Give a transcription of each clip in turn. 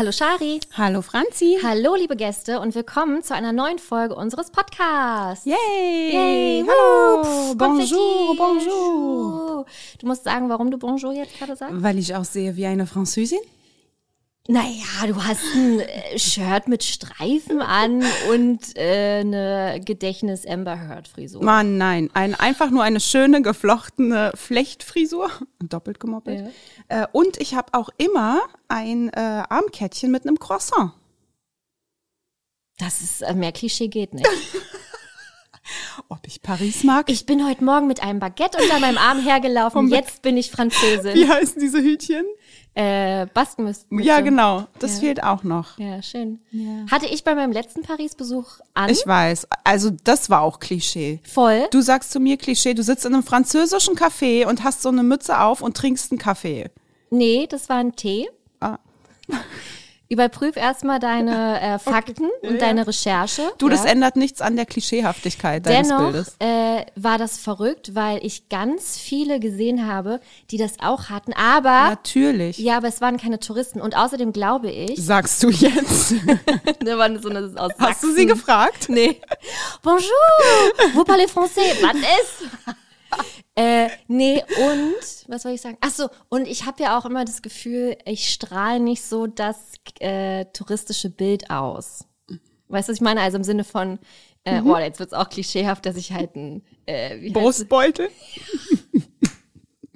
Hallo Shari. Hallo Franzi. Hallo liebe Gäste und willkommen zu einer neuen Folge unseres Podcasts. Yay. Yay. Hallo. Woo. Bonjour, bonjour. Du musst sagen, warum du Bonjour jetzt gerade sagst? Weil ich aussehe wie eine Französin. Naja, du hast ein äh, Shirt mit Streifen an und äh, eine Gedächtnis Amber Heard Frisur. Mann, nein. Ein, einfach nur eine schöne geflochtene Flechtfrisur. Doppelt gemoppelt. Äh, und ich habe auch immer ein äh, Armkettchen mit einem Croissant. Das ist äh, mehr Klischee geht nicht. Ob ich Paris mag? Ich bin heute Morgen mit einem Baguette unter meinem Arm hergelaufen. Jetzt bin ich Französin. wie heißen diese Hütchen? Äh, Baskenmüsse. Ja, genau. Das Ja. fehlt auch noch. Ja, schön. Hatte ich bei meinem letzten Paris-Besuch an. Ich weiß. Also das war auch Klischee. voll. Du sagst zu mir Klischee, du sitzt in einem französischen Café und hast so eine Mütze auf und trinkst einen Kaffee. Nee, das war ein Tee. Ah. Überprüf erstmal deine äh, Fakten und deine Recherche. Du, ja. das ändert nichts an der Klischeehaftigkeit deines Dennoch Bildes. äh, war das verrückt, weil ich ganz viele gesehen habe, die das auch hatten. Aber Natürlich. ja, aber es waren keine Touristen. Und außerdem glaube ich, Sagst du jetzt? da waren so eine aus Hast du Sachsen. sie gefragt? Nee. Bonjour, vous parlez français? Was ist? Äh, nee, und, was soll ich sagen? Ach so, und ich habe ja auch immer das Gefühl, ich strahle nicht so das äh, touristische Bild aus. Weißt du, was ich meine? Also im Sinne von, äh, oh, jetzt wird's auch klischeehaft, dass ich halt ein, äh? Brustbeutel?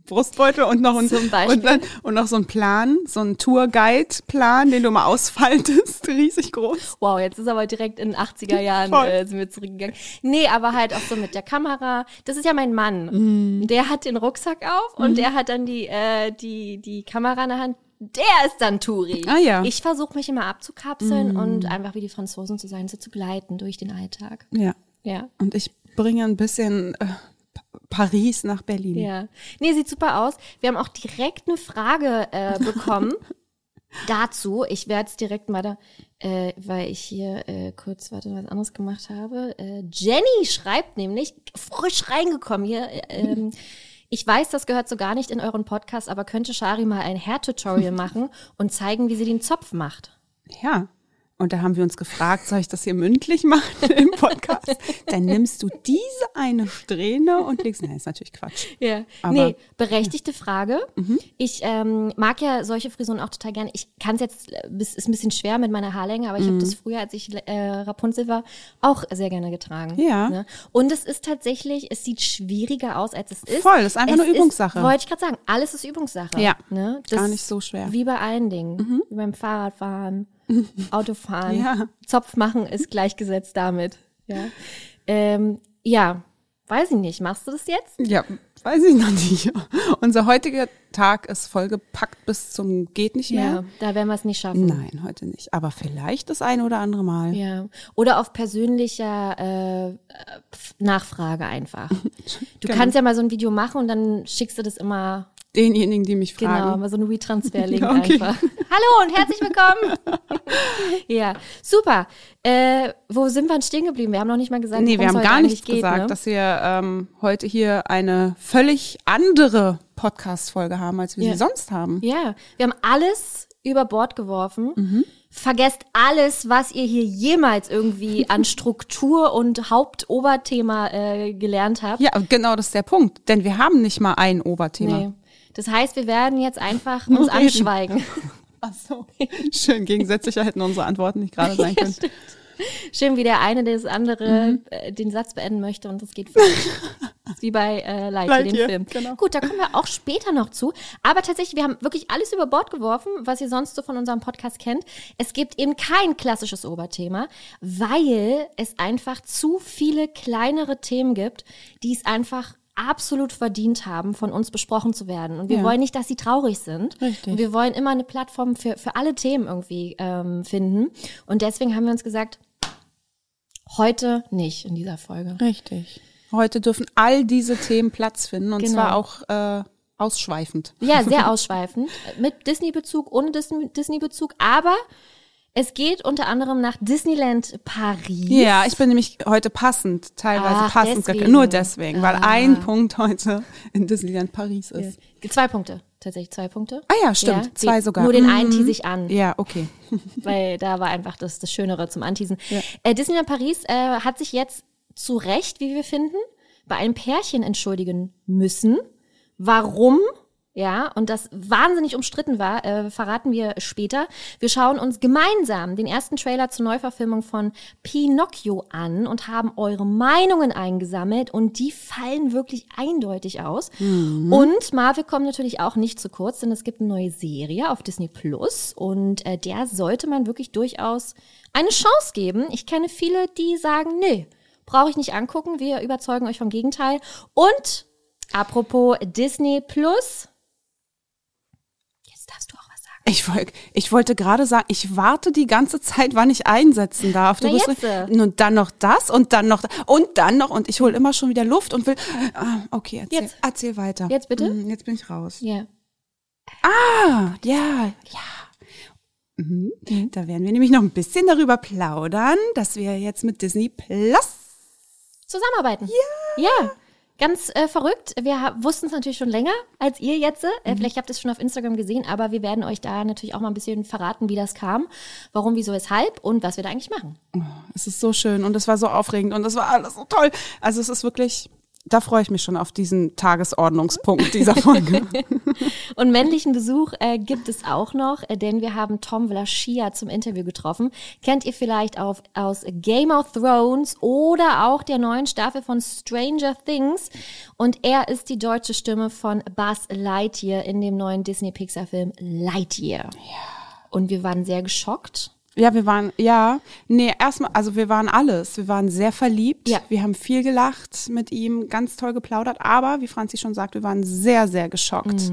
Brustbeutel und noch, ein, und, dann, und noch so ein Plan, so ein Tourguide-Plan, den du mal ausfaltest, riesig groß. Wow, jetzt ist aber direkt in den 80er Jahren äh, sind wir zurückgegangen. Nee, aber halt auch so mit der Kamera. Das ist ja mein Mann. Mhm. Der hat den Rucksack auf und der hat dann die, äh, die, die Kamera in der Hand. Der ist dann Touri. Ah, ja. Mhm. Ich versuche mich immer abzukapseln und einfach wie die Franzosen zu sein, so zu gleiten durch den Alltag. Ja. Ja. Und ich bringe ein bisschen äh, Paris nach Berlin. Ja. Nee, sieht super aus. Wir haben auch direkt eine Frage äh, bekommen dazu. Ich werde es direkt mal da, äh, weil ich hier äh, kurz warte, was anderes gemacht habe. Äh, Jenny schreibt nämlich, frisch reingekommen hier, äh, ähm, ich weiß, das gehört so gar nicht in euren Podcast, aber könnte Shari mal ein Hair-Tutorial machen und zeigen, wie sie den Zopf macht? Ja. Und da haben wir uns gefragt, soll ich das hier mündlich machen im Podcast? Dann nimmst du diese eine Strähne und legst. Nein, ist natürlich Quatsch. Ja, Aber- nee, berechtigte Frage. Ich ähm, mag ja solche Frisuren auch total gerne. Ich kann es jetzt, ist ein bisschen schwer mit meiner Haarlänge, aber ich habe das früher, als ich äh, Rapunzel war, auch sehr gerne getragen. Ja. Ne? Und es ist tatsächlich, es sieht schwieriger aus, als es ist. Voll, das ist einfach es nur Übungssache. Wollte ich gerade sagen, alles ist Übungssache. Ja, ne? gar nicht so schwer. Mhm. Wie bei allen Dingen. Wie beim Fahrradfahren, Autofahren. Ja. Zopf machen ist gleichgesetzt damit. Ja. Ähm, ja, weiß ich nicht. Machst du das jetzt? Ja, weiß ich noch nicht. Unser heutiger Tag ist vollgepackt bis zum geht nicht mehr. Ja, da werden wir es nicht schaffen. Nein, heute nicht. Aber vielleicht das eine oder andere Mal. Ja. Oder auf persönlicher äh, Nachfrage einfach. Du Genau. kannst ja mal so ein Video machen und dann schickst du das immer, Denjenigen, die mich genau, fragen. mal so ein WeTransfer-Link Ja, okay. einfach. Hallo und herzlich willkommen. ja, super. Äh, wo sind wir denn stehen geblieben? Wir haben noch nicht mal gesagt, Nee, wir haben gar heute nicht eigentlich gesagt, ne? dass wir ähm, heute hier eine völlig andere Podcast-Folge haben, als wir Ja. sie sonst haben. Ja, wir haben alles über Bord geworfen. Mhm. Vergesst alles, was ihr hier jemals irgendwie an Struktur und Hauptoberthema äh, gelernt habt. Ja, genau das ist der Punkt. Denn wir haben nicht mal ein Oberthema. Nee. Das heißt, wir werden jetzt einfach Nur uns reden. anschweigen. Ach so. Schön gegensätzlicher hätten unsere Antworten nicht gerade sein können. Schön, wie der eine das andere Mhm. äh, den Satz beenden möchte und das geht für mich. Das wie bei äh, Lightyear, dem Film. genau. Gut, da kommen wir auch später noch zu. Aber tatsächlich, wir haben wirklich alles über Bord geworfen, was ihr sonst so von unserem Podcast kennt. Es gibt eben kein klassisches Oberthema, weil es einfach zu viele kleinere Themen gibt, die es einfach absolut verdient haben, von uns besprochen zu werden. Und wir Ja. wollen nicht, dass sie traurig sind. Richtig. Und wir wollen immer eine Plattform für, für alle Themen irgendwie ähm, finden. Und deswegen haben wir uns gesagt, heute nicht in dieser Folge. Richtig. Heute dürfen all diese Themen Platz finden und Genau. zwar auch äh, ausschweifend. Ja, sehr ausschweifend. Mit Disney-Bezug, ohne Disney- Disney-Bezug. Aber es geht unter anderem nach Disneyland Paris. Ja, ich bin nämlich heute passend, teilweise Ach, passend, deswegen. nur deswegen, weil Ah. ein Punkt heute in Disneyland Paris ist. Zwei Punkte. Tatsächlich zwei Punkte. Ah ja, stimmt, die- zwei sogar. Nur den einen Mhm. tease ich an. Ja, okay. weil da war einfach das, das Schönere zum Anteasen. Äh, Disneyland Paris äh, hat sich jetzt zu Recht, wie wir finden, bei einem Pärchen entschuldigen müssen. Warum? Ja, und das wahnsinnig umstritten war, äh, verraten wir später. Wir schauen uns gemeinsam den ersten Trailer zur Neuverfilmung von Pinocchio an und haben eure Meinungen eingesammelt und die fallen wirklich eindeutig aus. Und Marvel kommt natürlich auch nicht zu kurz, denn es gibt eine neue Serie auf Disney Plus und äh, der sollte man wirklich durchaus eine Chance geben. Ich kenne viele, die sagen, nee, brauche ich nicht angucken. Wir überzeugen euch vom Gegenteil. Und apropos Disney Plus, jetzt darfst du auch was sagen. Ich, wollt, ich wollte gerade sagen, ich warte die ganze Zeit, wann ich einsetzen darf. Du Na bist jetzt. und dann noch das und dann noch das und dann noch und ich hole immer schon wieder Luft und will. Ah, okay, erzähl, Jetzt. erzähl weiter. Jetzt bitte? Mm, Jetzt bin ich raus. Ja. Ah, ja, ja. Mhm. Da werden wir nämlich noch ein bisschen darüber plaudern, dass wir jetzt mit Disney Plus. Zusammenarbeiten. Ja. Ja. Ganz äh, verrückt. Wir wussten es natürlich schon länger als ihr jetzt. Äh, Vielleicht habt ihr es schon auf Instagram gesehen, aber wir werden euch da natürlich auch mal ein bisschen verraten, wie das kam, warum, wieso, weshalb und was wir da eigentlich machen. Es ist so schön und es war so aufregend und es war alles so toll. Also es ist wirklich, da freue ich mich schon auf diesen Tagesordnungspunkt dieser Folge. Und männlichen Besuch äh, gibt es auch noch, äh, denn wir haben Tom Vlaschia zum Interview getroffen. Kennt ihr vielleicht auf, aus Game of Thrones oder auch der neuen Staffel von Stranger Things. Und er ist die deutsche Stimme von Buzz Lightyear in dem neuen Disney-Pixar-Film Lightyear. Und wir waren sehr geschockt. Ja, wir waren, ja, nee, erstmal, also wir waren alles. Wir waren sehr verliebt. Ja. Wir haben viel gelacht mit ihm, ganz toll geplaudert. Aber, wie Franzi schon sagt, wir waren sehr, sehr geschockt,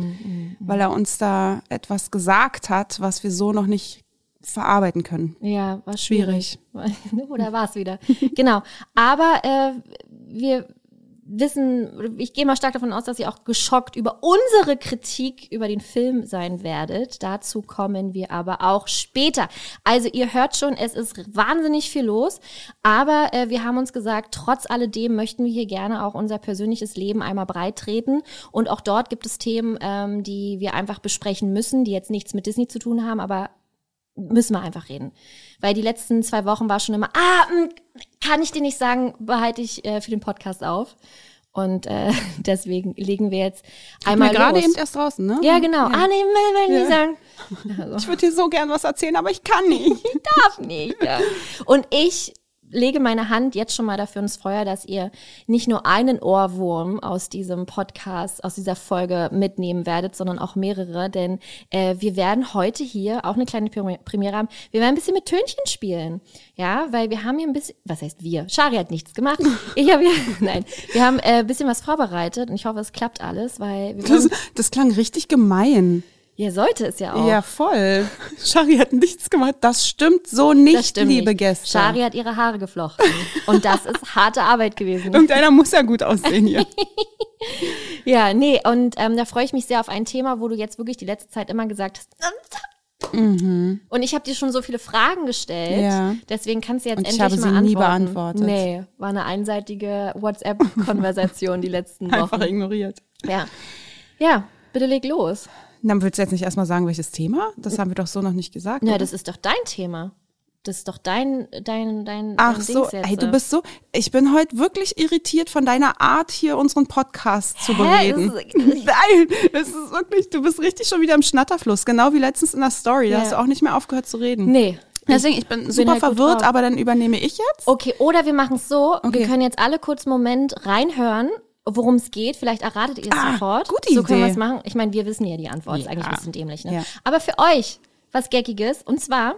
weil er uns da etwas gesagt hat, was wir so noch nicht verarbeiten können. Ja, war schwierig. Oder war es wieder? genau. Aber äh, wir wissen, ich gehe mal stark davon aus, dass ihr auch geschockt über unsere Kritik über den Film sein werdet. Dazu kommen wir aber auch später. Also ihr hört schon, es ist wahnsinnig viel los, aber äh, wir haben uns gesagt, trotz alledem möchten wir hier gerne auch unser persönliches Leben einmal breit treten und auch dort gibt es Themen, ähm, die wir einfach besprechen müssen, die jetzt nichts mit Disney zu tun haben, aber müssen wir einfach reden. Weil die letzten zwei Wochen war schon immer, ah, mh, kann ich dir nicht sagen, behalte ich äh, für den Podcast auf. Und äh, deswegen legen wir jetzt einmal wir gerade eben erst draußen, ne? ja, genau. Ah, nee, will, will Ja. nicht sagen. Ich würde dir so gern was erzählen, aber ich kann nicht. darf nicht. Ja. Und ich lege meine Hand jetzt schon mal dafür ins Feuer, dass ihr nicht nur einen Ohrwurm aus diesem Podcast, aus dieser Folge mitnehmen werdet, sondern auch mehrere, denn äh, wir werden heute hier auch eine kleine Premi- Premiere haben. Wir werden ein bisschen mit Tönchen spielen, ja, weil wir haben hier ein bisschen, was heißt wir? Shari hat nichts gemacht. Ich habe hier, nein, wir haben äh, ein bisschen was vorbereitet und ich hoffe, es klappt alles, weil wir Das, das klang richtig gemein. Ja, sollte es ja auch. Ja, voll. Shari hat nichts gemacht. Das stimmt so nicht, stimmt liebe nicht. Gäste. Shari hat ihre Haare geflochten und das ist harte Arbeit gewesen. Irgendeiner muss ja gut aussehen hier. Ja, nee, und ähm, da freue ich mich sehr auf ein Thema, wo du jetzt wirklich die letzte Zeit immer gesagt hast. Und ich habe dir schon so viele Fragen gestellt. Mhm. Ja. Deswegen kannst du jetzt Und ich endlich habe mal sie nie antworten. beantwortet. Nee, war eine einseitige WhatsApp-Konversation die letzten Einfach Wochen. ignoriert. Ja. ja, bitte leg los. Dann willst du jetzt nicht erstmal sagen, welches Thema? Das haben wir doch so noch nicht gesagt. Ja, das ist doch dein Thema. Das ist doch dein, dein, dein, Ach dein so, Dings jetzt. ey, du bist so, ich bin heute wirklich irritiert von deiner Art, hier unseren Podcast zu Hä? bereden. Das ist- Nein, es ist wirklich, du bist richtig schon wieder im Schnatterfluss, genau wie letztens in der Story. Da Ja. hast du auch nicht mehr aufgehört zu reden. Nee. Deswegen, ich bin super halt verwirrt, aber dann übernehme ich jetzt. Okay, oder wir machen es so, wir Okay. können jetzt alle kurz einen Moment reinhören, worum es geht. Vielleicht erratet ihr es Ah, sofort. gute so können wir Idee. es machen. Ich meine, wir wissen ja die Antwort, ist Ja. eigentlich ein bisschen dämlich. Ne? Ja. Aber für euch was Geckiges, und zwar,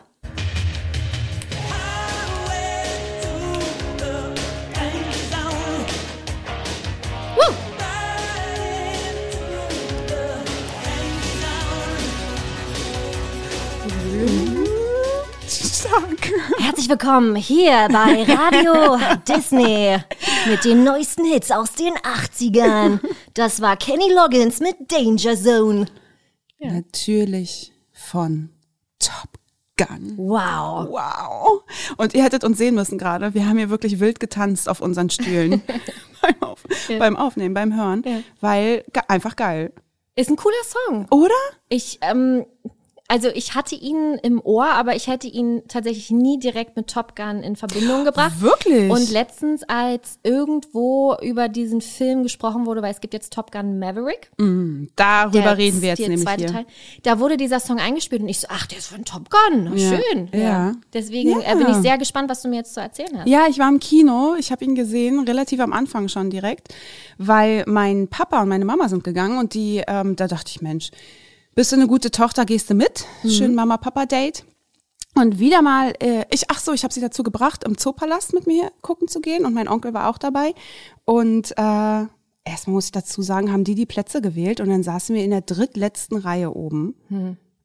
herzlich willkommen hier bei Radio Disney. Mit den neuesten Hits aus den 80ern. Das war Kenny Loggins mit Danger Zone. Natürlich von Top Gun. Wow. Wow. Und ihr hättet uns sehen müssen gerade. Wir haben hier wirklich wild getanzt auf unseren Stühlen. beim, auf beim Aufnehmen, beim Hören. Ja. Weil ge einfach geil. Ist ein cooler Song. Oder? Ich, ähm, also ich hatte ihn im Ohr, aber ich hätte ihn tatsächlich nie direkt mit Top Gun in Verbindung gebracht. Wirklich? Und letztens, als irgendwo über diesen Film gesprochen wurde, weil es gibt jetzt Top Gun Maverick. Darüber der- reden wir jetzt der nämlich zweite hier. Teil. Da wurde dieser Song eingespielt und ich so, ach, der ist von Top Gun. Ja. Schön. Ja. Deswegen Ja. Äh, bin ich sehr gespannt, was du mir jetzt zu erzählen hast. Ja, ich war im Kino. Ich habe ihn gesehen, relativ am Anfang schon direkt, weil mein Papa und meine Mama sind gegangen und die, ähm, da dachte ich, Mensch, bist du eine gute Tochter, gehst du mit? Schön Mama-Papa-Date. Und wieder mal, äh, ich, ach so, ich habe sie dazu gebracht, im Zoopalast mit mir gucken zu gehen und mein Onkel war auch dabei. Und äh, erstmal muss ich dazu sagen, haben die die Plätze gewählt und dann saßen wir in der drittletzten Reihe oben.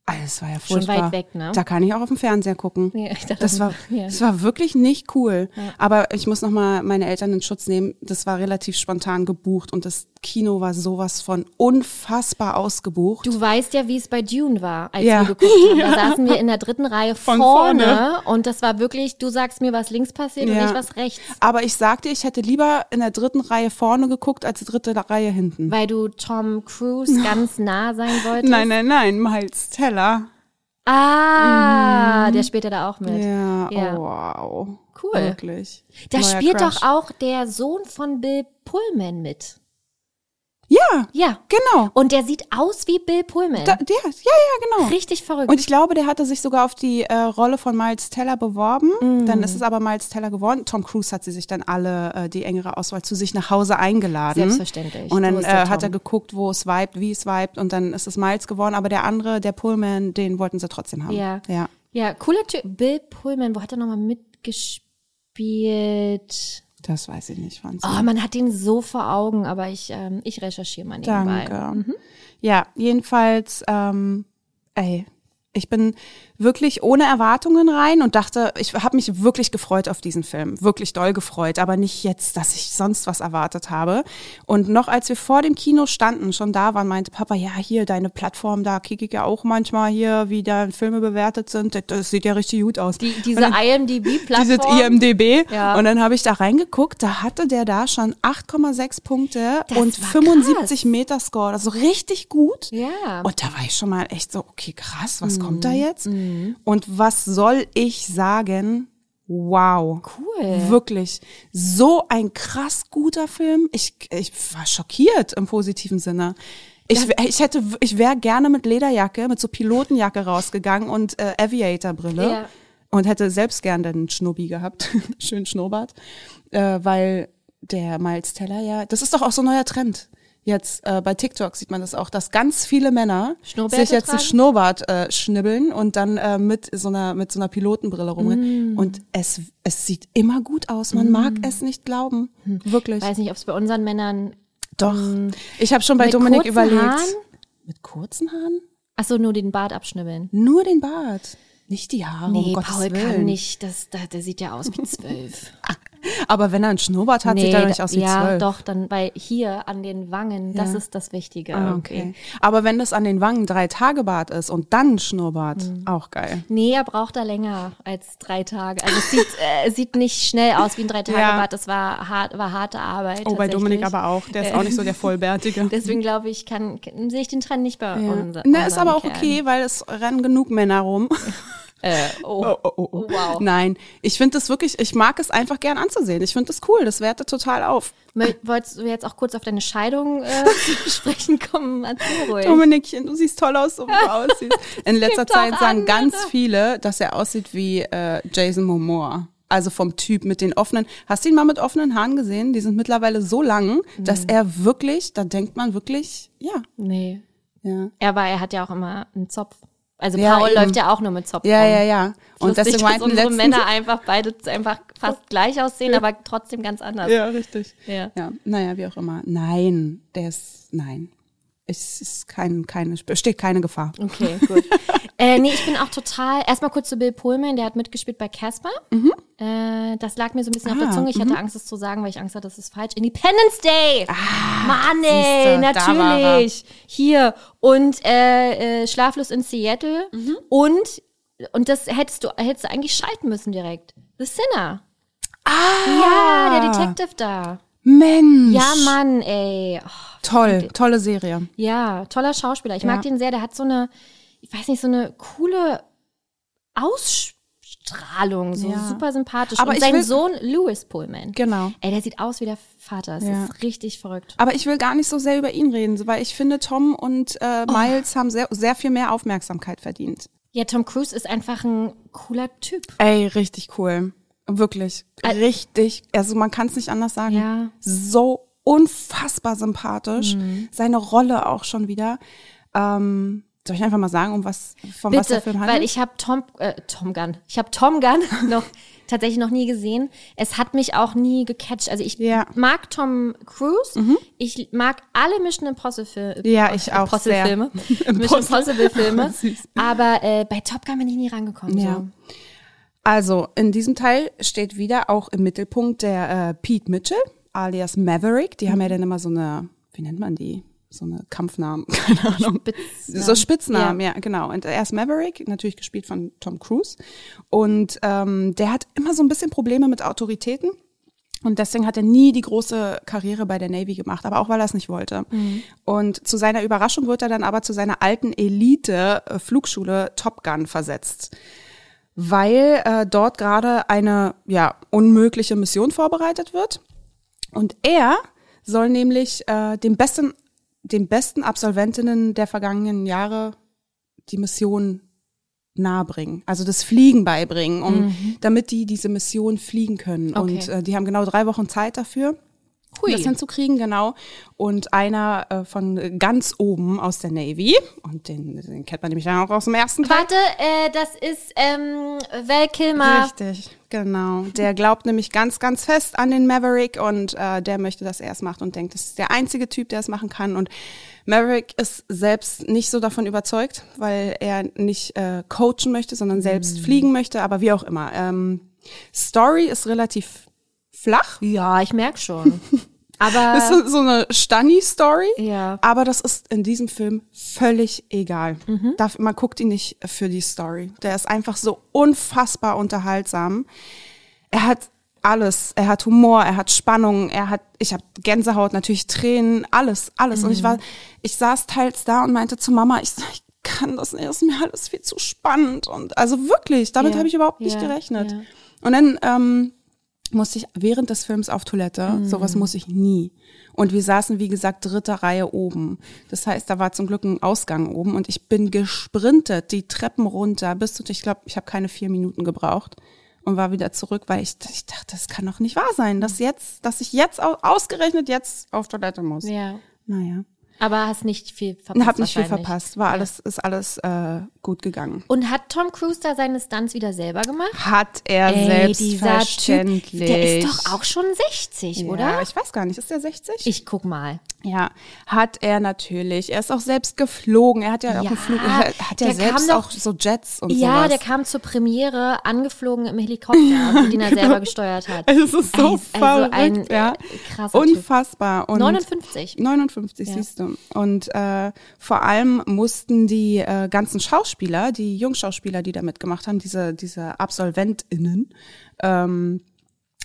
Also, das war ja Schon furchtbar. weit weg, ne? Da kann ich auch auf dem Fernseher gucken. Ja, ich dachte, das war, ja. das war wirklich nicht cool. Aber ich muss noch mal meine Eltern in Schutz nehmen. Das war relativ spontan gebucht und das Kino war sowas von unfassbar ausgebucht. Du weißt ja, wie es bei Dune war, als Ja. wir geguckt haben. Da saßen wir in der dritten Reihe Von vorne, vorne. und das war wirklich, du sagst mir, was links passiert und Ja. ich was rechts. Aber ich sagte, ich hätte lieber in der dritten Reihe vorne geguckt als die dritte Reihe hinten. Weil du Tom Cruise ganz nah sein wolltest. Nein, nein, nein, Miles Teller. Ah, der spielt ja da auch mit. Ja, Ja. Oh, wow. Cool. Wirklich. Da Neuer spielt Crush. doch auch der Sohn von Bill Pullman mit. Ja, Ja. genau. Und der sieht aus wie Bill Pullman. Da, der, ja, ja, genau. Richtig verrückt. Und ich glaube, der hatte sich sogar auf die äh, Rolle von Miles Teller beworben. Mm. Dann ist es aber Miles Teller geworden. Tom Cruise hat sie sich dann alle, äh, die engere Auswahl, zu sich nach Hause eingeladen. Selbstverständlich. Und dann äh, hat er geguckt, wo es vibet, wie es vibet. Und dann ist es Miles geworden. Aber der andere, der Pullman, den wollten sie trotzdem haben. Ja. Ja. ja, cooler Typ. Bill Pullman, wo hat er nochmal mitgespielt? Das weiß ich nicht, Franz. Oh, man hat ihn so vor Augen, aber ich, ähm, ich recherchiere mal nebenbei. Danke. Ja, jedenfalls, ähm, ey, ich bin wirklich ohne Erwartungen rein und dachte, ich habe mich wirklich gefreut auf diesen Film, wirklich doll gefreut, aber nicht jetzt, dass ich sonst was erwartet habe. Und noch als wir vor dem Kino standen, schon da waren, meinte Papa, ja, hier deine Plattform, da kicke ich ja auch manchmal hier, wie da Filme bewertet sind. Das, das sieht ja richtig gut aus. Die, diese IMDb-Plattform. diese IMDB. Ja. Und dann habe ich da reingeguckt, da hatte der da schon 8,6 Punkte Das und war 75 Metascore. Also richtig gut. Ja. Und da war ich schon mal echt so, okay, krass, was kommt Mhm. da jetzt? Und was soll ich sagen? Wow. Cool. Wirklich. So ein krass guter Film. Ich, ich war schockiert im positiven Sinne. Ich, ich hätte, ich wäre gerne mit Lederjacke, mit so Pilotenjacke rausgegangen und äh, Aviator-Brille Ja. und hätte selbst gern den Schnubbi gehabt, schön Schnurrbart, äh, weil der Miles Teller ja, das ist doch auch so ein neuer Trend. Jetzt äh, bei TikTok sieht man das auch, dass ganz viele Männer sich jetzt tragen? ein Schnurrbart äh, schnibbeln und dann äh, mit so einer mit so einer Pilotenbrille rumrennen. Mm. Und es es sieht immer gut aus. Man mag es nicht glauben, wirklich. Weiß nicht, ob es bei unseren Männern. Doch. Ich habe schon bei Mit Dominik kurzen überlegt. Haaren? Mit kurzen Haaren? Achso, nur den Bart abschnibbeln. Nur den Bart, nicht die Haare. Nee, um Paul Willen. kann nicht. Das, das, der sieht ja aus wie zwölf. Aber wenn er einen Schnurrbart hat, sieht er nicht aus wie ja, zwölf. doch, dann, weil hier an den Wangen, das Ja. ist das Wichtige. Ah, okay. Aber wenn das an den Wangen drei Tage Bart ist und dann Schnurrbart, Mhm. auch geil. Nee, er braucht da länger als drei Tage. Also es sieht, äh, sieht nicht schnell aus wie ein drei Tage Ja. Bart. Das war hart, war harte Arbeit. Oh, bei Dominik aber auch. Der ist auch nicht so der Vollbärtige. Deswegen glaube ich, kann, sehe ich den Trend nicht bei Ja. unser, Na, ist aber auch Kerlen. okay, weil es rennen genug Männer rum. Äh, oh. Oh, oh, oh, oh. Wow. Nein, ich finde das wirklich, ich mag es einfach gern anzusehen. Ich finde das cool, das wertet total auf. Wolltest du jetzt auch kurz auf deine Scheidung äh, zu sprechen kommen? Dominikchen, du siehst toll aus, so wie du aussiehst. In letzter Zeit sagen ganz viele, dass er aussieht wie äh, Jason Momoa. Also vom Typ mit den offenen. Hast du ihn mal mit offenen Haaren gesehen? Die sind mittlerweile so lang, dass Mhm. er wirklich, da denkt man wirklich, ja, Nee. ja. Aber er hat ja auch immer einen Zopf. Also Ja, Paul eben. läuft ja auch nur mit Zopf. Ja, rum. ja, ja. Und Lustig, deswegen dass meinten unsere letztens, Männer einfach beide einfach fast gleich aussehen, aber trotzdem ganz anders. Ja, richtig. Ja. Ja, naja, wie auch immer. Nein, der ist, nein. Es ist kein, keine, besteht keine Gefahr. Okay, gut. äh, nee, ich bin auch total, erstmal kurz zu Bill Pullman, der hat mitgespielt bei Casper. Äh, das lag mir so ein bisschen auf der Ah, Zunge. Ich hatte Angst, das zu sagen, weil ich Angst hatte, das ist falsch. Independence Day! Mann, ey, natürlich. Hier. Und äh, äh, Schlaflos in Seattle. Und, und das hättest du, hättest du eigentlich schalten müssen direkt. The Sinner. Ah, Ja, der Detective da. Mensch. Ja, Mann, ey. Oh, Toll, tolle Serie. ja, toller Schauspieler. Ich Ja. mag den sehr. Der hat so eine, ich weiß nicht, so eine coole Ausstrahlung. So Ja. super sympathisch. Aber Und sein will- Sohn, Louis Pullman. Genau. Ey, der sieht aus wie der Vater. Das Ja. ist richtig verrückt. Aber ich will gar nicht so sehr über ihn reden, weil ich finde, Tom und äh, Oh. Miles haben sehr, sehr viel mehr Aufmerksamkeit verdient. Ja, Tom Cruise ist einfach ein cooler Typ. Ey, richtig cool. Wirklich. richtig. Also man kann es nicht anders sagen. Ja. So unfassbar sympathisch. Mhm. Seine Rolle auch schon wieder. Ähm, soll ich einfach mal sagen, um was, von was der Bitte, Film handelt? weil ich habe Tom, äh, Tom Gunn, ich habe Tom Gunn noch tatsächlich noch nie gesehen. Es hat mich auch nie gecatcht. Also ich Ja. Mhm. mag Tom Cruise, ich mag alle Mission Impossible Filme. Ja, ich auch Impossible sehr. Filme. Mission Impossible Filme. Aber äh, bei Top Gun bin ich nie rangekommen. Ja. So. Also, in diesem Teil steht wieder auch im Mittelpunkt der äh, Pete Mitchell, alias Maverick. Die haben ja dann immer so eine, wie nennt man die? So eine Kampfnamen, keine Ahnung. Spitznamen. So Spitznamen, ja. genau. Und er ist Maverick, natürlich gespielt von Tom Cruise. Und ähm, der hat immer so ein bisschen Probleme mit Autoritäten. Und deswegen hat er nie die große Karriere bei der Navy gemacht, aber auch weil er es nicht wollte. Und zu seiner Überraschung wird er dann aber zu seiner alten Elite-Flugschule Top Gun versetzt weil äh, dort gerade eine ja unmögliche Mission vorbereitet wird. Und er soll nämlich äh, den besten, den besten Absolventinnen der vergangenen Jahre die Mission nahebringen, also das Fliegen beibringen, um damit die diese Mission fliegen können. Okay. Und äh, die haben genau drei Wochen Zeit dafür. Hui. Das hinzukriegen, genau. Und einer äh, von ganz oben aus der Navy, und den, den kennt man nämlich dann auch aus dem ersten Teil. Warte, äh, das ist ähm, Val Kilmer. Richtig, genau. Der glaubt nämlich ganz, ganz fest an den Maverick und äh, der möchte, dass er es macht und denkt, das ist der einzige Typ, der es machen kann. Und Maverick ist selbst nicht so davon überzeugt, weil er nicht äh, coachen möchte, sondern selbst fliegen möchte, aber wie auch immer. Ähm, Story ist relativ flach. Ja, ich merk schon. Aber Das ist so eine Stunny-Story. Ja. Aber das ist in diesem Film völlig egal. Darf, man guckt ihn nicht für die Story. Der ist einfach so unfassbar unterhaltsam. Er hat alles. Er hat Humor, er hat Spannung, er hat, ich habe Gänsehaut, natürlich Tränen, alles, alles. Und ich war, ich saß teils da und meinte zu Mama, ich, ich kann das nicht, das ist mir alles viel zu spannend. Und also wirklich, damit Ja. habe ich überhaupt nicht Ja, gerechnet. ja. Und dann ähm, musste ich während des Films auf Toilette. Sowas muss ich nie. Und wir saßen, wie gesagt, dritte Reihe oben. Das heißt, da war zum Glück ein Ausgang oben und ich bin gesprintet, die Treppen runter, bis zu, ich glaube, ich habe keine vier Minuten gebraucht und war wieder zurück, weil ich, ich dachte, das kann doch nicht wahr sein, dass jetzt, dass ich jetzt au- ausgerechnet jetzt auf Toilette muss. ja. Naja. Aber hast nicht viel verpasst. Hab nicht viel verpasst. War Ja. alles, ist alles äh, gut gegangen. Und hat Tom Cruise da seine Stunts wieder selber gemacht? Hat er Ey, dieser Typ, selbstverständlich. der ist doch auch schon 60, Ja, oder? ich weiß gar nicht, ist der 60? Ich guck mal. Ja, hat er natürlich. Er ist auch selbst geflogen. Er hat ja, auch Ja, einen Flug. Er hat ja selbst doch- auch so Jets und Ja, sowas. der kam zur Premiere angeflogen im Helikopter, den er selber gesteuert hat. Es ist so Also verrückt, ein ja. äh. Unfassbar. Und 59. 59, Ja. siehst du. Und äh, vor allem mussten die äh, ganzen Schauspieler, die Jungschauspieler, die da mitgemacht haben, diese, diese AbsolventInnen, ähm,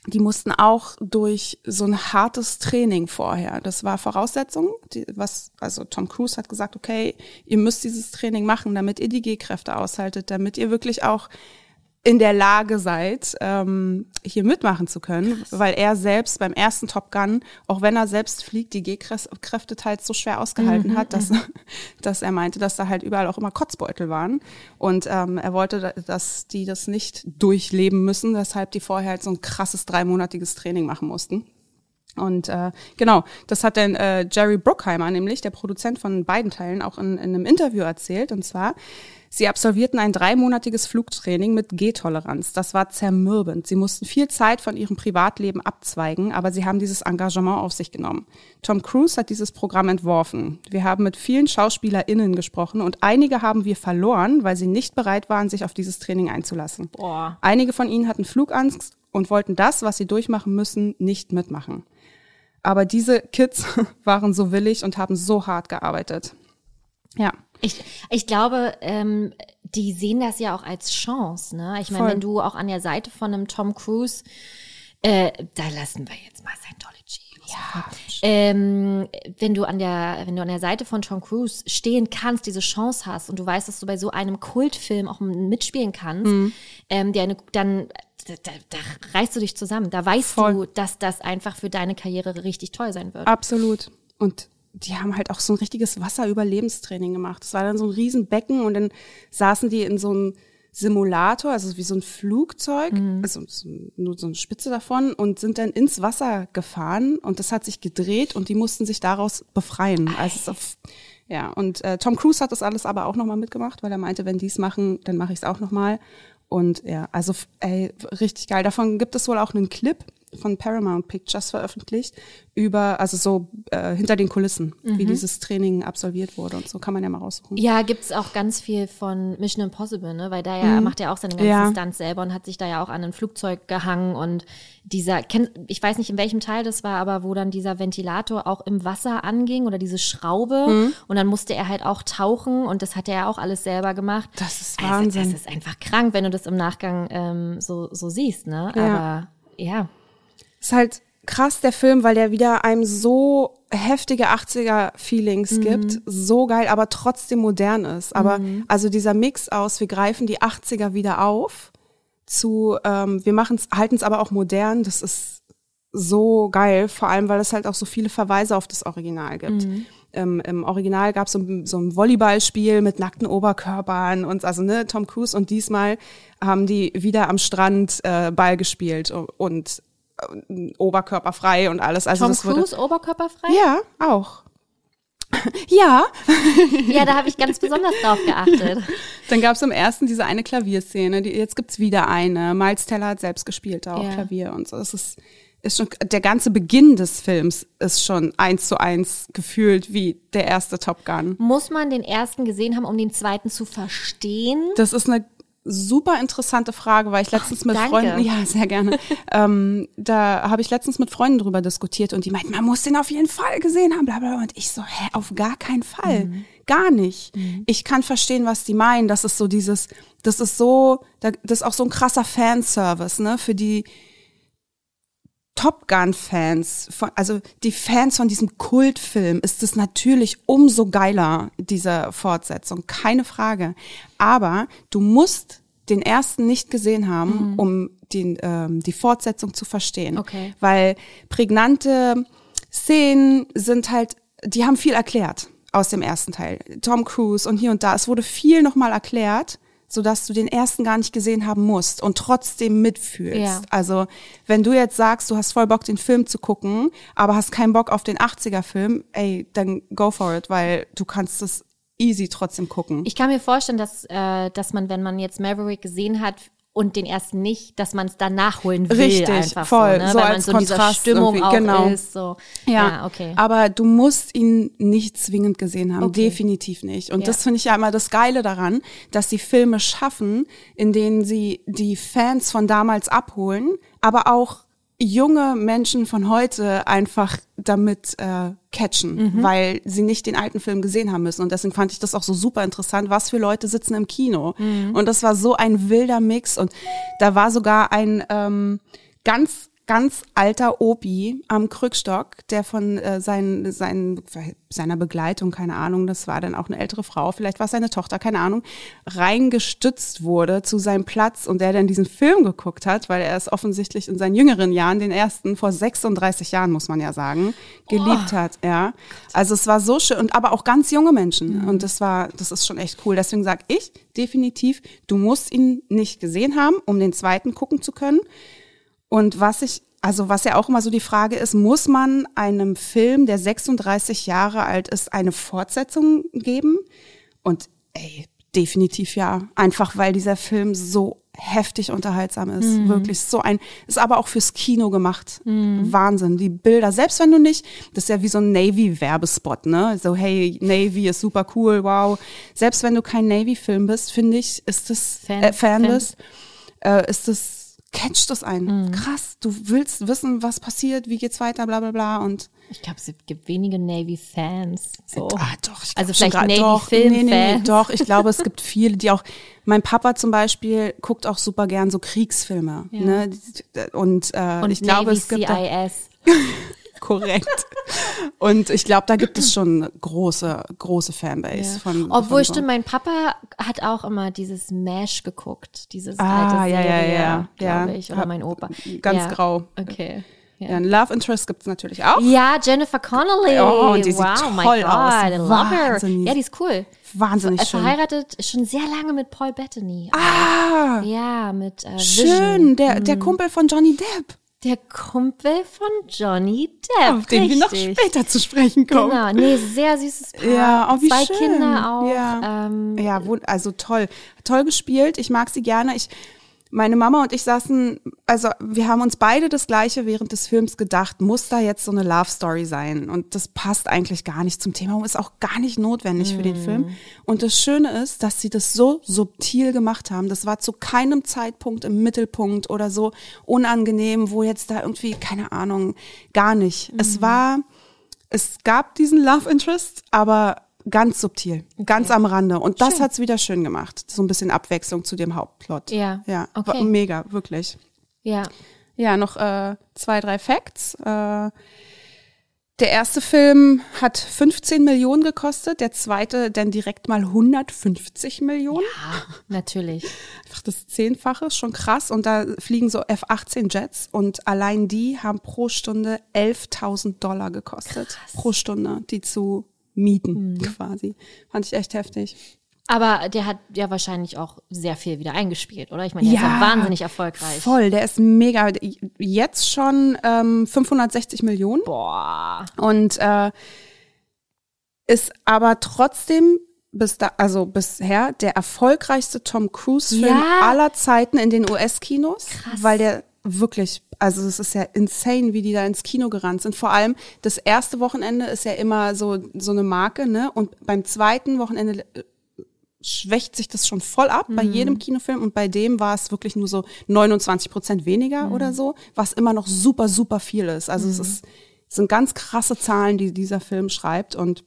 die mussten auch durch so ein hartes Training vorher. Das war Voraussetzung, die, was, also Tom Cruise hat gesagt, okay, ihr müsst dieses Training machen, damit ihr die G-Kräfte aushaltet, damit ihr wirklich auch in der Lage seid, ähm, hier mitmachen zu können, weil er selbst beim ersten Top Gun, auch wenn er selbst fliegt, die G-Kräfte teils so schwer ausgehalten hat, dass, dass er meinte, dass da halt überall auch immer Kotzbeutel waren. Und ähm, er wollte, da- dass die das nicht durchleben müssen, weshalb die vorher halt so ein krasses dreimonatiges Training machen mussten. Und äh, genau, das hat dann äh, Jerry Bruckheimer, nämlich der Produzent von beiden Teilen, auch in, in einem Interview erzählt. Und zwar, sie absolvierten ein dreimonatiges Flugtraining mit G-Toleranz. Das war zermürbend. Sie mussten viel Zeit von ihrem Privatleben abzweigen, aber sie haben dieses Engagement auf sich genommen. Tom Cruise hat dieses Programm entworfen. Wir haben mit vielen SchauspielerInnen gesprochen und einige haben wir verloren, weil sie nicht bereit waren, sich auf dieses Training einzulassen. Boah. Einige von ihnen hatten Flugangst und wollten das, was sie durchmachen müssen, nicht mitmachen. Aber diese Kids waren so willig und haben so hart gearbeitet. Ja. Ich, ich glaube, ähm, die sehen das ja auch als Chance. Ne? Ich meine, wenn du auch an der Seite von einem Tom Cruise, äh, da lassen wir jetzt mal Scientology. Ja. Ähm, wenn du an der, wenn du an der Seite von Tom Cruise stehen kannst, diese Chance hast und du weißt, dass du bei so einem Kultfilm auch mitspielen kannst, Mhm. ähm, der eine, dann da, da, da reißt du dich zusammen. Da weißt Voll. du, dass das einfach für deine Karriere richtig toll sein wird. Absolut. Und die haben halt auch so ein richtiges Wasserüberlebenstraining gemacht. Das war dann so ein Riesenbecken und dann saßen die in so einem Simulator, also wie so ein Flugzeug, also so- nur so eine Spitze davon und sind dann ins Wasser gefahren und das hat sich gedreht und die mussten sich daraus befreien. Also es auf, ja, und äh, Tom Cruise hat das alles aber auch nochmal mitgemacht, weil er meinte, wenn die es machen, dann mache ich es auch nochmal. Und ja, also ey, richtig geil. Davon gibt es wohl auch einen Clip von Paramount Pictures veröffentlicht über, also so äh, hinter den Kulissen, wie dieses Training absolviert wurde und so kann man ja mal raussuchen. Ja, gibt's auch ganz viel von Mission Impossible, ne? Weil da ja macht er auch seine ganzen Ja. Stunts selber und hat sich da ja auch an ein Flugzeug gehangen und dieser, ich weiß nicht in welchem Teil das war, aber wo dann dieser Ventilator auch im Wasser anging oder diese Schraube Mhm. und dann musste er halt auch tauchen und das hat er ja auch alles selber gemacht. Das ist Also, Wahnsinn. das ist einfach krank, wenn du das im Nachgang ähm, so, so siehst, ne? Ja. Aber ja. Ist halt krass, der Film, weil der wieder einem so heftige 80er-Feelings gibt. So geil, aber trotzdem modern ist. Aber also dieser Mix aus, wir greifen die 80er wieder auf, zu, ähm, wir machen's, halten's aber auch modern, das ist so geil, vor allem, weil es halt auch so viele Verweise auf das Original gibt. Ähm, Im Original gab es so, ein- so ein Volleyballspiel mit nackten Oberkörpern und also ne, Tom Cruise und diesmal haben die wieder am Strand äh, Ball gespielt und, oberkörperfrei und alles. Also Tom das wurde, Cruise oberkörperfrei? ja, auch. ja, Ja, da habe ich ganz besonders drauf geachtet. dann gab es im ersten diese eine Klavierszene, die, jetzt gibt's wieder eine. Miles Teller hat selbst gespielt, auch Ja. Klavier und so. Das ist, ist schon, der ganze Beginn des Films ist schon eins zu eins gefühlt wie der erste Top Gun. Muss man den ersten gesehen haben, um den zweiten zu verstehen? Das ist eine super interessante Frage, weil ich letztens mit danke. Freunden, ja, sehr gerne, ähm, da habe ich letztens mit Freunden drüber diskutiert und die meinten, man muss den auf jeden Fall gesehen haben, bla bla. bla. Und ich so, hä, auf gar keinen Fall. Gar nicht. Ich kann verstehen, was die meinen. Das ist so dieses, das ist so, da- das ist auch so ein krasser Fanservice, ne, für die, Top Gun-Fans, also die Fans von diesem Kultfilm, ist es natürlich umso geiler, diese Fortsetzung, keine Frage. Aber du musst den ersten nicht gesehen haben, um den, ähm, die Fortsetzung zu verstehen. Okay. Weil prägnante Szenen sind halt, die haben viel erklärt aus dem ersten Teil. Tom Cruise und hier und da. Es wurde viel nochmal erklärt, sodass du den ersten gar nicht gesehen haben musst und trotzdem mitfühlst. Ja. Also, wenn du jetzt sagst, du hast voll Bock, den Film zu gucken, aber hast keinen Bock auf den 80er-Film, ey, dann go for it, weil du kannst es easy trotzdem gucken. Ich kann mir vorstellen, dass, äh, dass man, wenn man jetzt Maverick gesehen hat und den ersten nicht, dass man es dann nachholen will. Richtig, einfach voll, so, ne? so Weil man als so in dieser Kontrast Stimmung auch genau. ist. So. Ja, okay. aber du musst ihn nicht zwingend gesehen haben, Okay. definitiv nicht. Und Ja. das finde ich ja immer das Geile daran, dass sie Filme schaffen, in denen sie die Fans von damals abholen, aber auch junge Menschen von heute einfach damit äh, catchen, Mhm. weil sie nicht den alten Film gesehen haben müssen. Und deswegen fand ich das auch so super interessant, was für Leute sitzen im Kino. Mhm. Und das war so ein wilder Mix. Und da war sogar ein ähm, ganz ganz alter Opi am Krückstock, der von äh, seinen, seinen, seiner Begleitung, keine Ahnung, das war dann auch eine ältere Frau, vielleicht war es seine Tochter, keine Ahnung, reingestützt wurde zu seinem Platz und der dann diesen Film geguckt hat, weil er es offensichtlich in seinen jüngeren Jahren, den ersten vor 36 Jahren, muss man ja sagen, geliebt hat, ja. Also es war so schön und aber auch ganz junge Menschen und das war, das ist schon echt cool. Deswegen sag ich definitiv, du musst ihn nicht gesehen haben, um den zweiten gucken zu können. Und was ich also was ja auch immer so die Frage ist, muss man einem Film, der 36 Jahre alt ist, eine Fortsetzung geben? Und ey, definitiv ja. Einfach weil dieser Film so heftig unterhaltsam ist. Mhm. Wirklich so ein, ist aber auch fürs Kino gemacht. Wahnsinn. Die Bilder, selbst wenn du nicht, das ist ja wie so ein Navy-Werbespot, ne? So, hey, Navy ist super cool, wow. Selbst wenn du kein Navy-Film bist, finde ich, ist das, Fan- äh, Fan bist, äh, ist das, catcht das ein. Krass, du willst wissen, was passiert, wie geht's weiter, bla, bla, bla und Ich glaube, es gibt wenige Navy-Fans. So. Ah, doch. Ich Also vielleicht Navy-Film-Fans. Nee, nee, nee, doch, ich glaube, es gibt viele, die auch, mein Papa zum Beispiel guckt auch super gern so Kriegsfilme. Ja. Ne? Und, äh, Und ich glaube, Navy es gibt CIS. korrekt. Und ich glaube, da gibt es schon eine große, große Fanbase Ja. von. Obwohl, von so. stimmt, mein Papa hat auch immer dieses MASH geguckt, dieses Ah, alte ja, ja, Serie, ja, glaube ja. ich, oder mein Opa. Ganz ja. grau. Okay. Ja, Ja. ein Love Interest gibt es natürlich auch. Ja, Jennifer Connelly. Oh, und die sieht wow, my toll God, aus. I love her. Ja, die ist cool. Wahnsinnig Äh, schön. Verheiratet schon sehr lange mit Paul Bettany. Ah, Ja, mit äh, Vision. schön. Der, der Kumpel von Johnny Depp, Der Kumpel von Johnny Depp. auf den wir noch richtig. später zu sprechen kommen. Genau, nee, sehr süßes Paar. Ja, oh, wie Zwei schön. Kinder auch. Ja. Ähm, Ja, wohl- also toll. Toll gespielt. Ich mag sie gerne. Ich, meine Mama und ich saßen, also wir haben uns beide das Gleiche während des Films gedacht, muss da jetzt so eine Love Story sein? Und das passt eigentlich gar nicht zum Thema und ist auch gar nicht notwendig für den Film. Und das Schöne ist, dass sie das so subtil gemacht haben. Das war zu keinem Zeitpunkt im Mittelpunkt oder so unangenehm, wo jetzt da irgendwie, keine Ahnung, gar nicht. Es war, es gab diesen Love Interest, aber ganz subtil, ganz am Rande. Und das hat's wieder schön gemacht. So ein bisschen Abwechslung zu dem Hauptplot. Ja, Ja, okay. war mega, wirklich. ja. Ja, noch äh, zwei, drei Facts. Äh, der erste Film hat 15 Millionen gekostet, der zweite dann direkt mal 150 Millionen. Natürlich. Einfach das Zehnfache, schon krass. Und da fliegen so F-18 Jets und allein die haben pro Stunde 11.000 Dollar gekostet. Pro Stunde, die zu mieten quasi. Fand ich echt heftig. Aber der hat ja wahrscheinlich auch sehr viel wieder eingespielt, oder? Ich meine, der ist ja wahnsinnig erfolgreich. Voll, der ist mega. Jetzt schon ähm, 560 Millionen. Boah. Und äh, ist aber trotzdem bis da, also bisher der erfolgreichste Tom Cruise-Film Ja. aller Zeiten in den US-Kinos, Krass. weil der wirklich, also es ist ja insane, wie die da ins Kino gerannt sind. Vor allem das erste Wochenende ist ja immer so so eine Marke, ne? Und beim zweiten Wochenende äh, schwächt sich das schon voll ab bei jedem Kinofilm und bei dem war es wirklich nur so 29 Prozent weniger oder so, was immer noch super, super viel ist. Also es ist, es sind ganz krasse Zahlen, die dieser Film schreibt und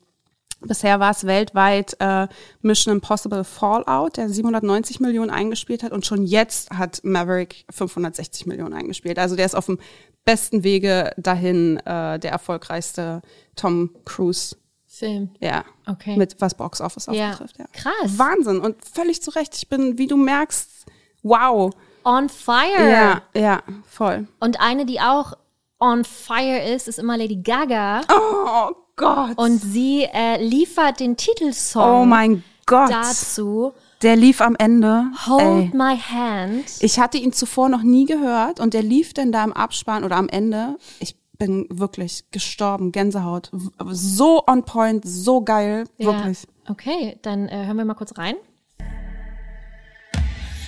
Bisher war es weltweit äh, Mission Impossible Fallout, der 790 Millionen eingespielt hat und schon jetzt hat Maverick 560 Millionen eingespielt. Also der ist auf dem besten Wege dahin, äh, der erfolgreichste Tom Cruise, Film. ja, Okay. mit was Box Office Ja. betrifft. Ja. Krass. Wahnsinn und völlig zu Recht. Ich bin, wie du merkst, wow. On fire. Ja, ja, voll. Und eine, die auch on fire ist, ist immer Lady Gaga. Oh Gott. Und sie äh, liefert den Titelsong oh mein Gott. dazu. Der lief am Ende. Hold Ey. my hand. Ich hatte ihn zuvor noch nie gehört und der lief dann da im Abspann oder am Ende. Ich bin wirklich gestorben, Gänsehaut. So on point, so geil, wirklich. Ja. Okay, dann äh, hören wir mal kurz rein.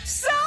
So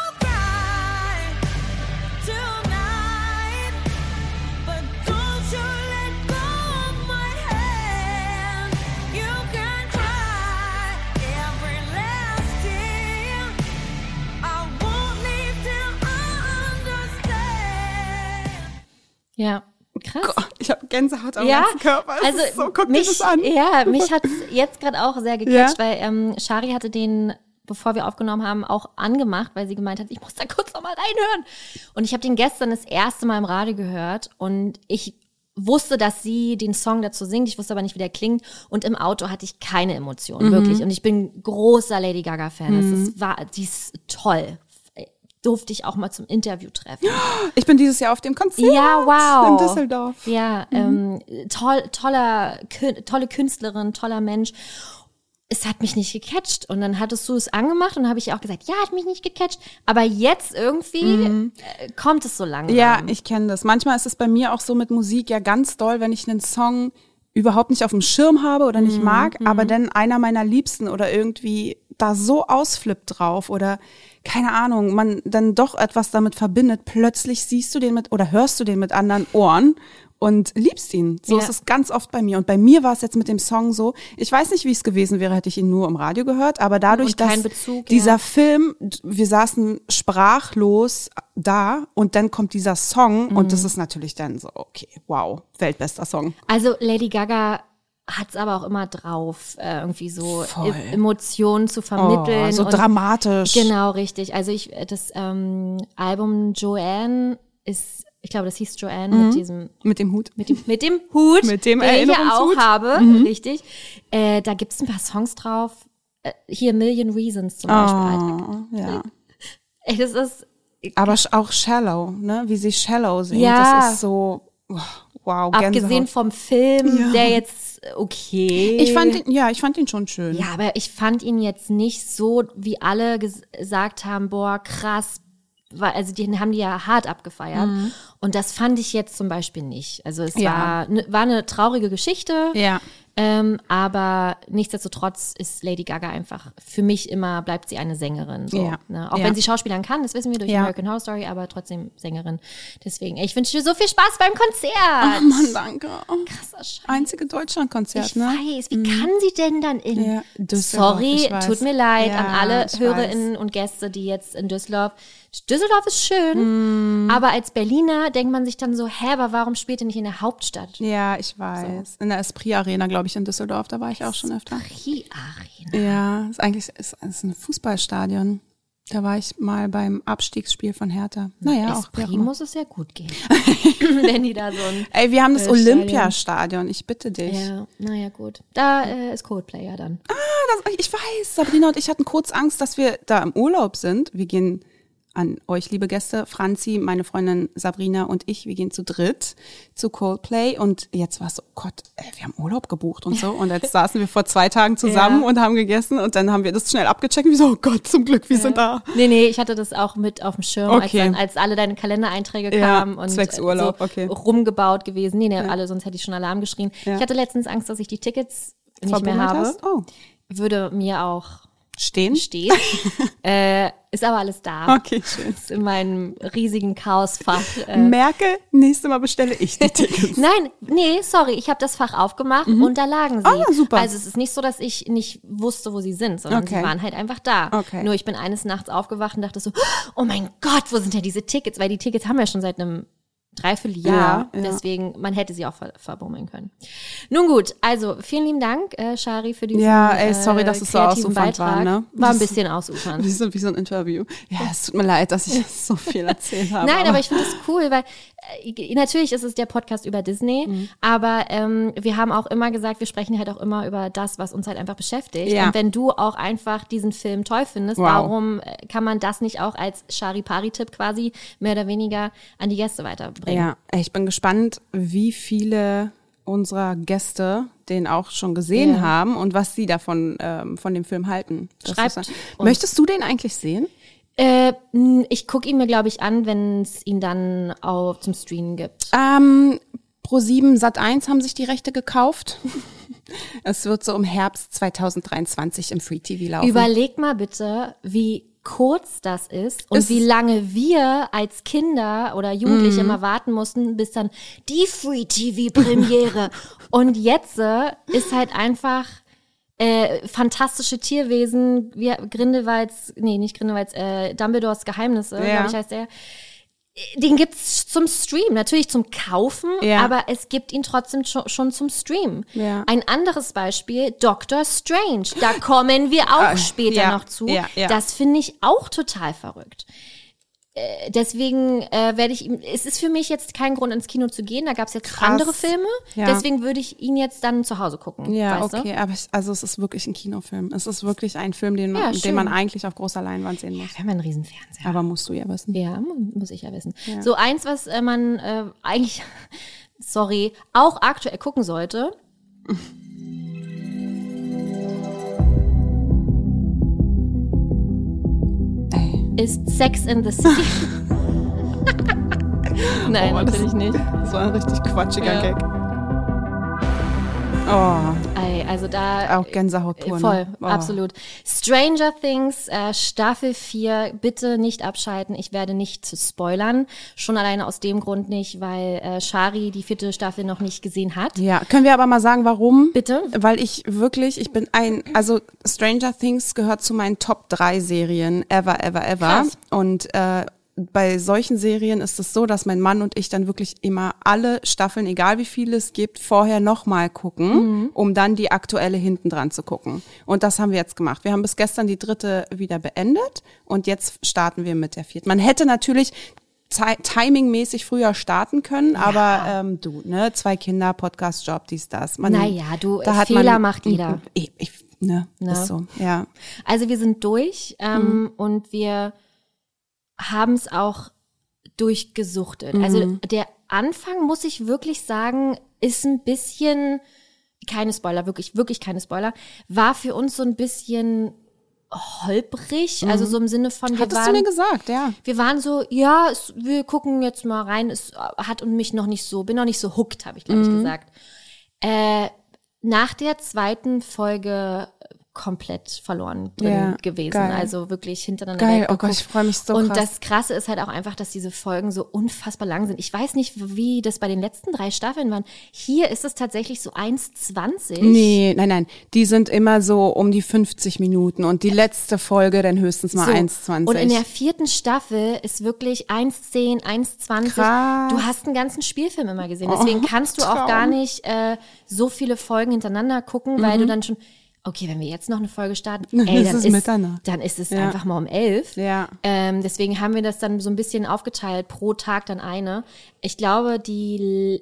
Ja, krass. Ich habe Gänsehaut am ja, ganzen Körper. Es also so, guck mich, dir das an. Ja, mich hat jetzt gerade auch sehr gecatcht, Ja. weil ähm, Shari hatte den, bevor wir aufgenommen haben, auch angemacht, weil sie gemeint hat, ich muss da kurz noch mal reinhören. Und ich habe den gestern das erste Mal im Radio gehört und ich wusste, dass sie den Song dazu singt. Ich wusste aber nicht, wie der klingt. Und im Auto hatte ich keine Emotionen, Mhm. wirklich. Und ich bin großer Lady Gaga-Fan. Es ist, war, die ist toll. Durfte ich auch mal zum Interview treffen. Ich bin dieses Jahr auf dem Konzert Ja, wow. in Düsseldorf. Ja, ähm, toll, toller, tolle Künstlerin, toller Mensch. es hat mich nicht gecatcht. Und dann hattest du es angemacht und habe ich auch gesagt, ja, hat mich nicht gecatcht. Aber jetzt irgendwie äh, kommt es so langsam. Mhm. Ja, ich kenne das. Manchmal ist es bei mir auch so mit Musik ja ganz doll, wenn ich einen Song überhaupt nicht auf dem Schirm habe oder Mhm, nicht mag, aber dann einer meiner Liebsten oder irgendwie da so ausflippt drauf oder keine Ahnung, man dann doch etwas damit verbindet, plötzlich siehst du den mit oder hörst du den mit anderen Ohren und liebst ihn. So Ja. ist es ganz oft bei mir. Und bei mir war es jetzt mit dem Song so, ich weiß nicht, wie es gewesen wäre, hätte ich ihn nur im Radio gehört, aber dadurch, Und dass Bezug, ja. dieser Film, wir saßen sprachlos da und dann kommt dieser Song und Mhm. das ist natürlich dann so, okay, wow, weltbester Song. Also Lady Gaga hat es aber auch immer drauf, äh, irgendwie so. E- Emotionen zu vermitteln. Oh, so und dramatisch. Genau, richtig. Also ich, das ähm, Album Joanne ist, ich glaube, das hieß Joanne mit diesem Mit dem Hut. mit dem, mit dem Hut, Mit dem den ich ja auch Erinnerungshut. Mhm. habe, richtig. Äh, da gibt's ein paar Songs drauf. Äh, hier Million Reasons zum Beispiel. Oh, ja. Ey, das ist Aber auch Shallow, ne? Wie sie Shallow singt. Ja. Das ist so, wow, abgesehen Gänsehaut. vom Film, Ja. der jetzt okay. Ich fand ihn, ja, ich fand ihn schon schön. Ja, aber ich fand ihn jetzt nicht so, wie alle ges- gesagt haben, boah, krass. Also die haben die ja hart abgefeiert. Und das fand ich jetzt zum Beispiel nicht. Also es Mhm. Ja. war, ne, war eine traurige Geschichte. Ja. Ähm, aber nichtsdestotrotz ist Lady Gaga einfach, für mich immer bleibt sie eine Sängerin. So, Ja. ne? Auch Ja. wenn sie Schauspielern kann, das wissen wir durch Ja. American Horror Story, aber trotzdem Sängerin. Deswegen, ich wünsche dir so viel Spaß beim Konzert. Oh Mann, danke. Krasser Scheiß. Einzige Deutschlandkonzert, Ich ne? weiß, wie kann sie denn dann in Düsseldorf, Sorry, ich weiß. tut mir leid an alle ich Hörerinnen und Gäste, die jetzt in Düsseldorf. Düsseldorf ist schön, Hm. aber als Berliner denkt man sich dann so, hä, aber warum spielt ihr nicht in der Hauptstadt? Ja, ich weiß. In der Esprit Arena, glaube ich, in Düsseldorf, da war ich auch schon öfter. Rie Arena. Ja, ist eigentlich ist, ist ein Fußballstadion. Da war ich mal beim Abstiegsspiel von Hertha. Naja, auch auch Esprit immer. muss es ja gut gehen. Wenn die da so ein. Ey, wir haben das Äh, Stadion. Olympiastadion, ich bitte dich. Ja, naja, gut. Da äh, ist Coldplay ja dann. Das, ich weiß, Sabrina und ich hatten kurz Angst, dass wir da im Urlaub sind. Wir gehen an euch, liebe Gäste, Franzi, meine Freundin Sabrina und ich, wir gehen zu dritt zu Coldplay und jetzt war es so, Gott, ey, wir haben Urlaub gebucht und so und jetzt saßen wir vor zwei Tagen zusammen Ja. und haben gegessen und dann haben wir das schnell abgecheckt und wir so, oh Gott, zum Glück, wir sind da. Nee, nee, ich hatte das auch mit auf dem Schirm, als, Okay. dann, als alle deine Kalendereinträge Ja, kamen und zwecks äh, Urlaub, so okay. rumgebaut gewesen. Nee, nee, alle, sonst hätte ich schon Alarm geschrien. Ja. Ich hatte letztens Angst, dass ich die Tickets nicht mehr habe. hast? Oh. Würde mir auch Stehen? stehen. äh, ist aber alles da. Okay, schön. Ist in meinem riesigen Chaosfach. Äh, Merke, nächstes Mal bestelle ich die Tickets. Nein, nee, sorry, ich habe das Fach aufgemacht und da lagen sie. Ah, super. Also es ist nicht so, dass ich nicht wusste, wo sie sind, sondern Okay. sie waren halt einfach da. Okay. Nur ich bin eines Nachts aufgewacht und dachte so, oh mein Gott, wo sind denn diese Tickets? Weil die Tickets haben wir schon seit einem Dreivierteljahr. Ja, ja. Deswegen, man hätte sie auch ver verbummeln können. Nun gut, also vielen lieben Dank, äh, Shari, für diesen Ja, ey, sorry, dass es so ausufernd war, Beitrag. ne? War ein bisschen ausufernd. Wie so, wie so ein Interview. Ja, es tut mir leid, dass ich so viel erzählt habe. Nein, aber ich finde es cool, weil äh, natürlich ist es der Podcast über Disney, Mhm. aber ähm, wir haben auch immer gesagt, wir sprechen halt auch immer über das, was uns halt einfach beschäftigt. Ja. Und wenn du auch einfach diesen Film toll findest, Wow. warum äh, kann man das nicht auch als Chari-Pari-Tipp quasi mehr oder weniger an die Gäste weiterbringen? Ja, ich bin gespannt, wie viele unserer Gäste den auch schon gesehen Ja. haben und was sie davon ähm, von dem Film halten. Das Schreibt ist-. Möchtest du den eigentlich sehen? Äh, ich gucke ihn mir, glaube ich, an, wenn es ihn dann auch zum Streamen gibt. Ähm, Pro7 Sat1 haben sich die Rechte gekauft. es wird so im Herbst 2023 im Free TV laufen. Überleg mal bitte, wie kurz das ist und Es- wie lange wir als Kinder oder Jugendliche immer warten mussten, bis dann die Free TV Premiere. und jetzt äh, ist halt einfach äh, fantastische Tierwesen, wie Grindelwalds, nee, nicht Grindelwalds, äh, Dumbledores Geheimnisse, Ja. glaube ich heißt der. Den gibt's zum Stream, natürlich zum Kaufen, Ja. aber es gibt ihn trotzdem schon, schon zum Stream. Ja. Ein anderes Beispiel, Doctor Strange. Da kommen wir auch Ah, später ja, noch zu. Das finde ich auch total verrückt. Äh, deswegen äh, werde ich ihm, es ist für mich jetzt kein Grund ins Kino zu gehen, da gab es jetzt Krass. andere Filme, Ja. deswegen würde ich ihn jetzt dann zu Hause gucken. ja, okay, aber ich, also es ist wirklich ein Kinofilm. Es ist wirklich ein Film, den man, Ja, den man eigentlich auf großer Leinwand sehen muss. Du? Wir haben einen riesen Fernseher. Aber musst du ja wissen. Ja, mu- muss ich ja wissen. So eins, was äh, man äh, eigentlich, sorry, auch aktuell gucken sollte. Ist Sex in the City. Nein, Oh, das- natürlich nicht. Das war ein richtig quatschiger Ja. Gag. Oh, Ey, also da auch Gänsehaut pur. ne? Voll, Oh. absolut. Stranger Things, äh, Staffel 4, bitte nicht abschalten. Ich werde nicht spoilern. Schon alleine aus dem Grund nicht, weil äh, Shari die vierte Staffel noch nicht gesehen hat. Ja, können wir aber mal sagen, warum? Bitte? Weil ich wirklich, ich bin ein, also Stranger Things gehört zu meinen Top 3 Serien ever, ever, ever. Krass. Und äh, bei solchen Serien ist es so, dass mein Mann und ich dann wirklich immer alle Staffeln, egal wie viele es gibt, vorher nochmal gucken, um dann die aktuelle hinten dran zu gucken. Und das haben wir jetzt gemacht. Wir haben bis gestern die dritte wieder beendet und jetzt starten wir mit der vierten. Man hätte natürlich Ti- timingmäßig früher starten können, aber ähm, du, ne, zwei Kinder, Podcast-Job, dies, das. Man, Naja, du, da hat Fehler man, macht jeder. Ich, ich, ne, Ne? ist so, ja. Also wir sind durch ähm, Mhm. und wir haben es auch durchgesuchtet. Mhm. Also der Anfang, muss ich wirklich sagen, ist ein bisschen, keine Spoiler, wirklich, wirklich keine Spoiler, war für uns so ein bisschen holprig, also so im Sinne von, wir Mhm. Hattest waren, du mir gesagt, ja. wir waren so, ja, es, wir gucken jetzt mal rein. Es hat und mich noch nicht so, bin noch nicht so hooked, habe ich glaube Mhm. ich gesagt. Äh, nach der zweiten Folge komplett verloren drin Ja, gewesen. geil. Also wirklich hintereinander Geil, oh. Gott, ich freue mich so Und krass. das Krasse ist halt auch einfach, dass diese Folgen so unfassbar lang sind. Ich weiß nicht, wie das bei den letzten drei Staffeln waren. Hier ist es tatsächlich so 1,20. Nee, nein, nein. Die sind immer so um die 50 Minuten und die letzte Folge dann höchstens mal So. 1,20. Und in der vierten Staffel ist wirklich 1,10, 1,20. Krass. Du hast einen ganzen Spielfilm immer gesehen. Deswegen Oh, kannst du auch Traum. gar nicht äh, so viele Folgen hintereinander gucken, weil du dann schon, okay, wenn wir jetzt noch eine Folge starten, Dann ey, ist dann es ist, Mitternacht. dann ist es Ja. einfach mal um elf. Ja. Ähm, deswegen haben wir das dann so ein bisschen aufgeteilt, pro Tag dann eine. Ich glaube, die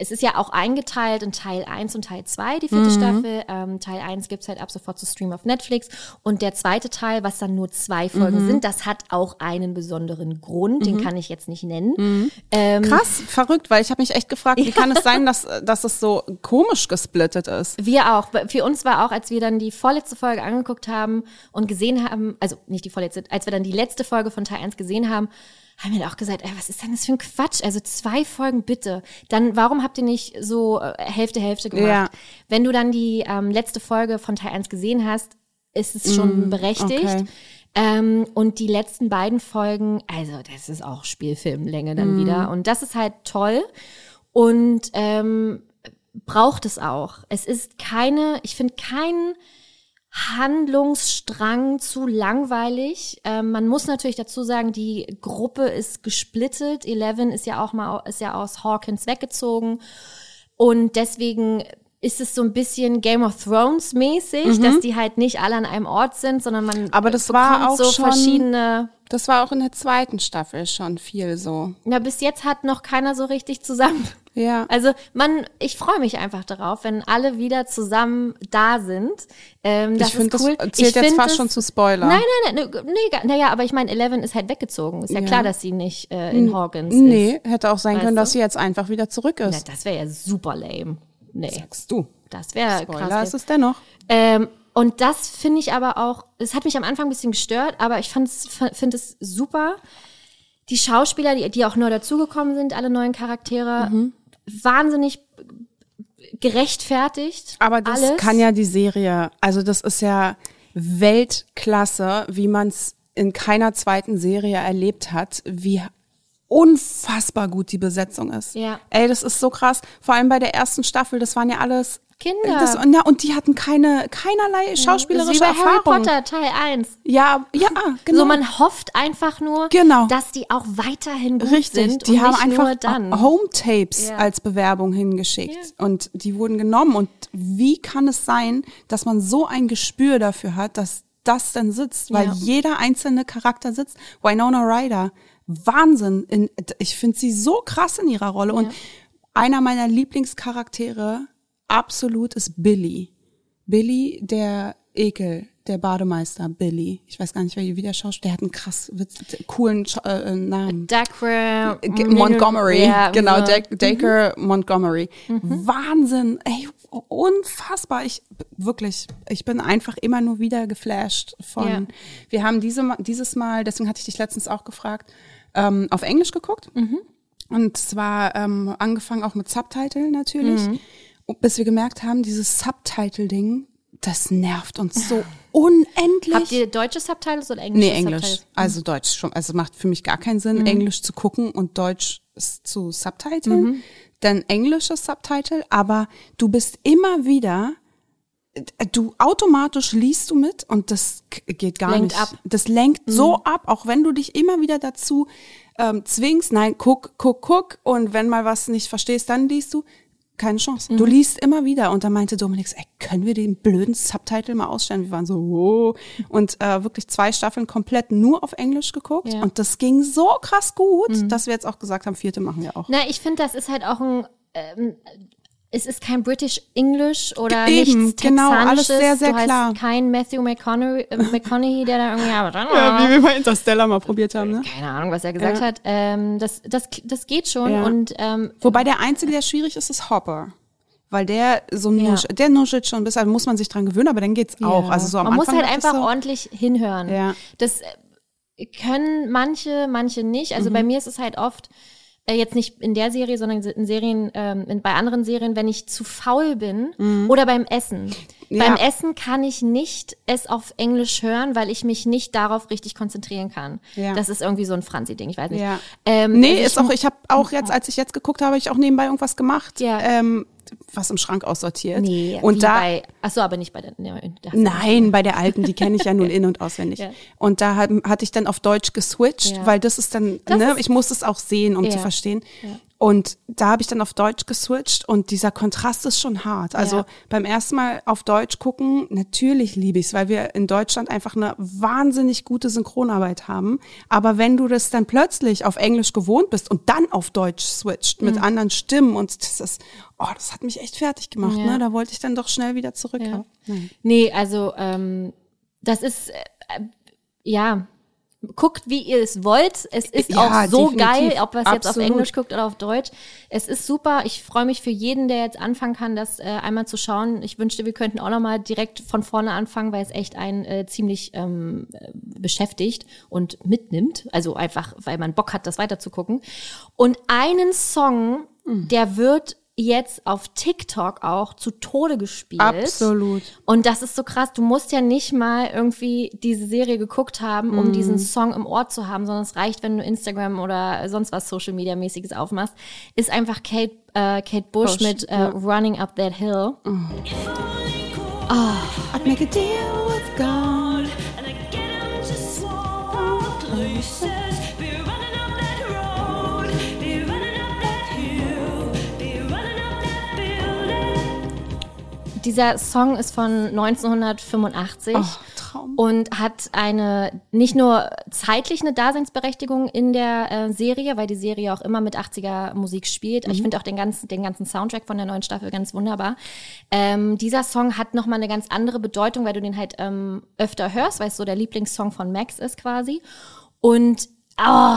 es ist ja auch eingeteilt in Teil 1 und Teil 2, die Mhm. vierte Staffel. Ähm, Teil 1 gibt's halt ab sofort zu streamen auf Netflix. Und der zweite Teil, was dann nur zwei Folgen Mhm. sind, das hat auch einen besonderen Grund, den kann ich jetzt nicht nennen. Ähm, Krass, verrückt, weil ich habe mich echt gefragt, wie kann es sein, dass, dass es so komisch gesplittet ist? Wir auch. Für uns war auch, als wir dann die vorletzte Folge angeguckt haben und gesehen haben, also nicht die vorletzte, als wir dann die letzte Folge von Teil 1 gesehen haben, haben wir auch gesagt, ey, was ist denn das für ein Quatsch? Also zwei Folgen bitte. Dann, warum habt ihr nicht so äh, Hälfte, Hälfte gemacht? Ja. Wenn du dann die ähm, letzte Folge von Teil 1 gesehen hast, ist es schon berechtigt. okay. Ähm, und die letzten beiden Folgen, also das ist auch Spielfilmlänge dann wieder. Und das ist halt toll. Und ähm, braucht es auch. Es ist keine, ich finde keinen Handlungsstrang zu langweilig. Ähm, man muss natürlich dazu sagen, die Gruppe ist gesplittet. Eleven ist ja auch mal ist ja aus Hawkins weggezogen und deswegen ist es so ein bisschen Game of Thrones mäßig, dass die halt nicht alle an einem Ort sind, sondern man Mhm. Aber das war auch so schon- verschiedene. Das war auch in der zweiten Staffel schon viel so. Na, bis jetzt hat noch keiner so richtig zusammen. Ja. Also man, ich freue mich einfach darauf, wenn alle wieder zusammen da sind. Ähm, das ich finde, cool. das zählt ich jetzt fast es- schon zu Spoiler. Nein, nein, nein, nee, nee, naja, aber ich meine, Eleven ist halt weggezogen. Ist ja, Ja. klar, dass sie nicht äh, in Hawkins Nee, ist. hätte auch sein Weißt können, du? dass sie jetzt einfach wieder zurück Na, ist. das wäre ja super lame. Nee, Sagst du. das wäre Spoiler krass. ist es dennoch. Ähm, und das finde ich aber auch, es hat mich am Anfang ein bisschen gestört, aber ich finde es super. Die Schauspieler, die, die auch neu dazugekommen sind, alle neuen Charaktere, Mhm. Wahnsinnig gerechtfertigt. Aber das alles. kann ja die Serie, also das ist ja Weltklasse, wie man es in keiner zweiten Serie erlebt hat, wie unfassbar gut die Besetzung ist. Ja. Ey, das ist so krass. Vor allem bei der ersten Staffel, das waren ja alles Kinder. Das, na, und die hatten keine, keinerlei schauspielerische Wie bei Harry Erfahrung. Potter Teil 1. Ja, ja, genau. So, man hofft einfach nur, Genau. dass die auch weiterhin gut Richtig, sind die haben einfach. Home-Tapes Ja. als Bewerbung hingeschickt und die wurden genommen. Und wie kann es sein, dass man so ein Gespür dafür hat, dass das denn sitzt? Weil Ja. jeder einzelne Charakter sitzt. Winona Ryder, Wahnsinn. In, ich finde sie so krass in ihrer Rolle. Und einer meiner Lieblingscharaktere absolut ist Billy. Billy, der Ekel, der Bademeister, Billy. Ich weiß gar nicht, wie der Schauspieler, der hat einen krass coolen Scha- äh, Namen. Dacre Montgomery, Ja, genau, so. Dacre Montgomery. Wahnsinn, ey, unfassbar. Ich wirklich, ich bin einfach immer nur wieder geflasht von. Ja. Wir haben diese, dieses Mal, deswegen hatte ich dich letztens auch gefragt, ähm, auf Englisch geguckt. Und zwar ähm, angefangen auch mit Subtitle natürlich, Und bis wir gemerkt haben, dieses Subtitle-Ding, das nervt uns so unendlich. Habt ihr deutsche Subtitles oder englische Nee, Englisch. Subtitles? Also Deutsch schon. Also macht für mich gar keinen Sinn, Englisch zu gucken und Deutsch zu subtiteln. Dann englisches Subtitle, aber du bist immer wieder, äh, du automatisch liest du mit und das geht gar Lenkt nicht. ab. Das lenkt so ab, auch wenn du dich immer wieder dazu ähm, zwingst, nein, guck, guck, guck und wenn mal was nicht verstehst, dann liest du. Keine Chance. Du liest immer wieder. Und da meinte Dominik, ey, können wir den blöden Subtitle mal ausstellen? Wir waren so, oh. Und äh, wirklich zwei Staffeln komplett nur auf Englisch geguckt. Ja. Und das ging so krass gut, dass wir jetzt auch gesagt haben, vierte machen wir auch. Na, ich finde, das ist halt auch ein. Ähm, es ist kein British English oder Eben, nichts genau, alles Texanisches. sehr, sehr du klar. Kein Matthew McConaughey, äh, McConaughey der da irgendwie. Ja, wie wir bei Interstellar mal probiert haben, ne? keine Ahnung, was er gesagt Ja. hat. Ähm, das, das, das geht schon. Ja. Und ähm, Wobei der einzige, der schwierig ist, ist Hopper. Weil der so Ja. nusch, der nuschelt schon ein bisschen, also muss man sich dran gewöhnen, aber dann geht's auch. Also so am Man muss Anfang halt dachte ich einfach so, ordentlich hinhören. Ja. Das äh, können manche, manche nicht. Also Mhm. bei mir ist es halt oft, äh, jetzt nicht in der Serie, sondern in Serien, ähm, in, bei anderen Serien, wenn ich zu faul bin oder beim Essen. Mhm. Ja. Beim Essen kann ich nicht es auf Englisch hören, weil ich mich nicht darauf richtig konzentrieren kann. Ja. Das ist irgendwie so ein Franzi-Ding, ich weiß nicht. Ja. Ähm, Nee, also ist auch, ich habe auch jetzt, als ich jetzt geguckt habe, ich auch nebenbei irgendwas gemacht, Ja. ähm, was im Schrank aussortiert. Nee, und da, bei, ach so, aber nicht bei der, du Nein, bei der alten, die kenne ich ja nun in- und auswendig. Ja. Und da hat, hatte ich dann auf Deutsch geswitcht, Ja. weil das ist dann, Das ne, ist- ich muss es auch sehen, um Ja. zu verstehen. Und da habe ich dann auf Deutsch geswitcht und dieser Kontrast ist schon hart. Also Ja. beim ersten Mal auf Deutsch gucken, natürlich liebe ich es, weil wir in Deutschland einfach eine wahnsinnig gute Synchronarbeit haben. Aber wenn du das dann plötzlich auf Englisch gewohnt bist und dann auf Deutsch switcht mit anderen Stimmen und das ist, oh, das hat mich echt fertig gemacht. Ja. Ne? Da wollte ich dann doch schnell wieder zurück. Ja. Nee, also ähm, das ist äh, äh, ja. Guckt, wie ihr es wollt. Es ist Ja, auch so geil, ob ihr es jetzt auf. Englisch guckt oder auf Deutsch. Es ist super. Ich freue mich für jeden, der jetzt anfangen kann, das äh, einmal zu schauen. Ich wünschte, wir könnten auch nochmal direkt von vorne anfangen, weil es echt einen äh, ziemlich ähm, äh, beschäftigt und mitnimmt. Also einfach, weil man Bock hat, das weiterzugucken. Und einen Song, Mhm. der wird jetzt auf TikTok auch zu Tode gespielt. Absolut. Und das ist so krass. Du musst ja nicht mal irgendwie diese Serie geguckt haben, um diesen Song im Ohr zu haben, sondern es reicht, wenn du Instagram oder sonst was Social Media mäßiges aufmachst. Ist einfach Kate, äh, Kate Bush, Bush, mit äh, ja. Running Up That Hill. I'd make a deal with God. Dieser Song ist von 1985. Oh, und hat eine nicht nur zeitlich eine Daseinsberechtigung in der äh, Serie, weil die Serie auch immer mit 80er Musik spielt. Ich finde auch den ganzen den ganzen Soundtrack von der neuen Staffel ganz wunderbar. Ähm, dieser Song hat noch mal eine ganz andere Bedeutung, weil du den halt ähm, öfter hörst, weil es so der Lieblingssong von Max ist quasi. Und oh,